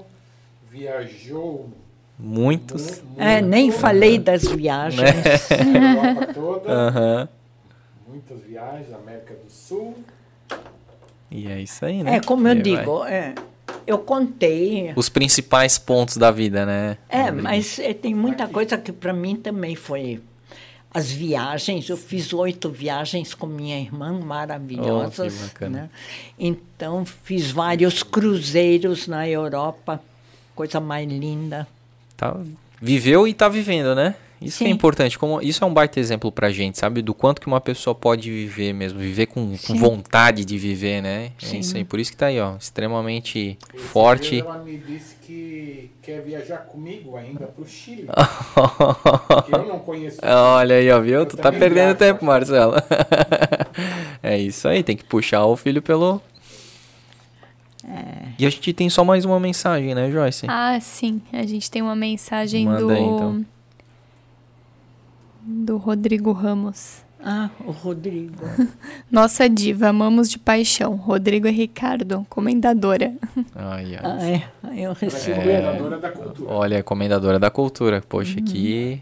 viajou Muitos. mu- É, nem falei das viagens. a Europa toda, Aham. muitas viagens, América do Sul. E é isso aí, né? É, como eu E digo, é, eu contei. Os principais pontos da vida, né? É, mas é, tem muita coisa que para mim também foi. As viagens, eu fiz oito viagens com minha irmã, maravilhosas. Oh, que bacana. né? Então, fiz vários cruzeiros na Europa, coisa mais linda. Tá, viveu e tá vivendo, né? Isso que é Sim. importante. Como, isso é um baita exemplo pra gente, sabe? Do quanto que uma pessoa pode viver mesmo. Viver com, com vontade de viver, né? É Sim. isso aí. Por isso que tá aí, ó. Extremamente Esses forte. Ela me disse que quer viajar comigo ainda para o Chile, que eu não conheço. Olha aí, ó, viu? Eu Tu tá perdendo viajo tempo. Marcelo. é isso aí, tem que puxar o filho pelo. É. E a gente tem só mais uma mensagem, né, Joyce? Ah, sim. A gente tem uma mensagem Manda do. aí, então. Do Rodrigo Ramos. Ah, o Rodrigo. Nossa diva, amamos de paixão. Rodrigo e Ricardo, comendadora. Ai, ai. Ah, é. Eu recebi. Comendadora da cultura. Olha, é comendadora da cultura. Poxa, que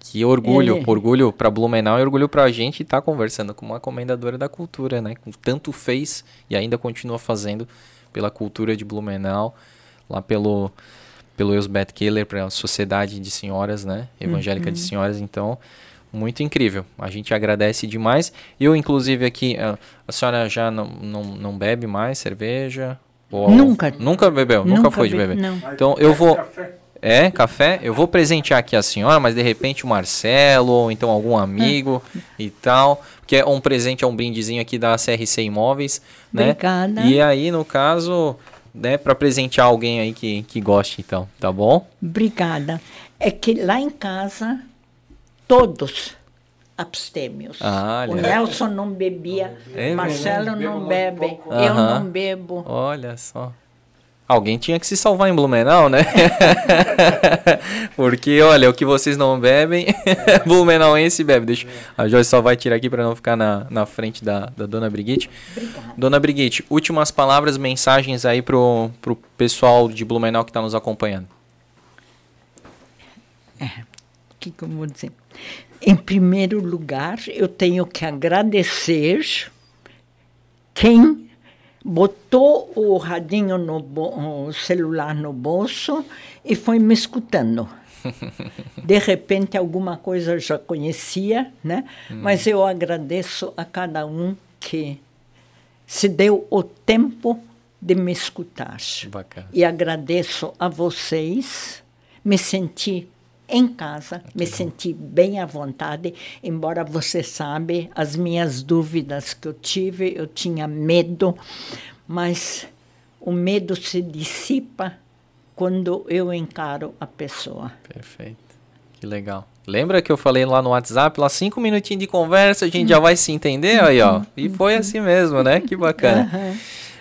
que orgulho, Ele- orgulho para Blumenau e orgulho pra gente estar conversando com uma comendadora da cultura, né? Que tanto fez e ainda continua fazendo pela cultura de Blumenau, lá pelo pelo Elsbeth Keller, para a Sociedade de Senhoras, né? Evangélica de Senhoras, então muito incrível. A gente agradece demais. Eu, inclusive, aqui, a, a senhora já não, não, não bebe mais cerveja? Ou- Nunca. Nunca bebeu? Nunca, foi de be- beber? Não. Então eu vou. É, café? Eu vou presentear aqui a senhora, mas de repente o Marcelo, ou então algum amigo e tal. Que é um presente, é um brindezinho aqui da CRC Imóveis, né? Obrigada. E aí, no caso, né, para presentear alguém aí que, que goste, então, tá bom? Obrigada. É que lá em casa, todos abstêmios. Ah, o. Nelson não bebia, É Marcelo não Bebo bebe, pouco. eu não bebo. Olha só. Alguém tinha que se salvar em Blumenau, né? Porque, olha, o que vocês não bebem, Blumenauense bebe. Deixa, a Joyce só vai tirar aqui para não ficar na, na frente da, da Dona Brigitte. Dona Brigitte, últimas palavras, mensagens aí pro, pro pessoal de Blumenau que está nos acompanhando. O que, que eu vou dizer? Em primeiro lugar, eu tenho que agradecer quem botou o radinho no o celular no bolso e foi me escutando. De repente, alguma coisa eu já conhecia, né? Mas eu agradeço a cada um que se deu o tempo de me escutar. Bacana. E agradeço a vocês. Me senti em casa, me senti bem à vontade, embora você sabe as minhas dúvidas que eu tive, eu tinha medo, mas o medo se dissipa quando eu encaro a pessoa. Perfeito. Que legal. Lembra que eu falei lá no WhatsApp, lá cinco minutinhos de conversa, a gente já vai se entender aí, ó. E foi assim mesmo, né? Que bacana.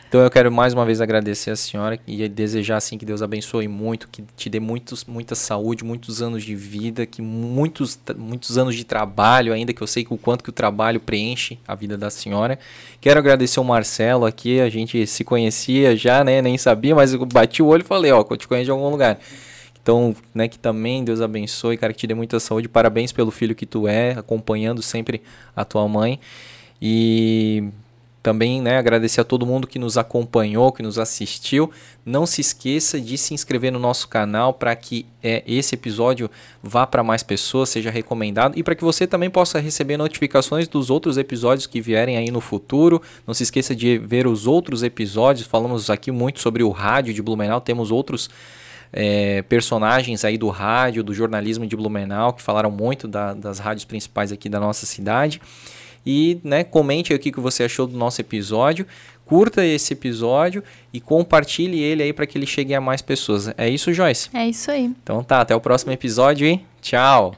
Então eu quero mais uma vez agradecer a senhora e desejar assim que Deus abençoe muito, que te dê muitos, muita saúde, muitos anos de vida, que muitos, muitos anos de trabalho ainda, que eu sei que o quanto que o trabalho preenche a vida da senhora. Quero agradecer o Marcelo aqui, a gente se conhecia já, né? Nem sabia, mas eu bati o olho e falei, ó, que eu te conheço de algum lugar. Então, né, que também Deus abençoe, cara, que te dê muita saúde. Parabéns pelo filho que tu é, acompanhando sempre a tua mãe. E também, né, agradecer a todo mundo que nos acompanhou, que nos assistiu. Não se esqueça de se inscrever no nosso canal para que é, esse episódio vá para mais pessoas, seja recomendado e para que você também possa receber notificações dos outros episódios que vierem aí no futuro. Não se esqueça de ver os outros episódios. Falamos aqui muito sobre o rádio de Blumenau, temos outros é, personagens aí do rádio, do jornalismo de Blumenau, que falaram muito da- das rádios principais aqui da nossa cidade. E né, comente aí o que que você achou do nosso episódio, curta esse episódio e compartilhe ele aí para que ele chegue a mais pessoas. É isso, Joyce? É isso aí. Então tá, até o próximo episódio e tchau!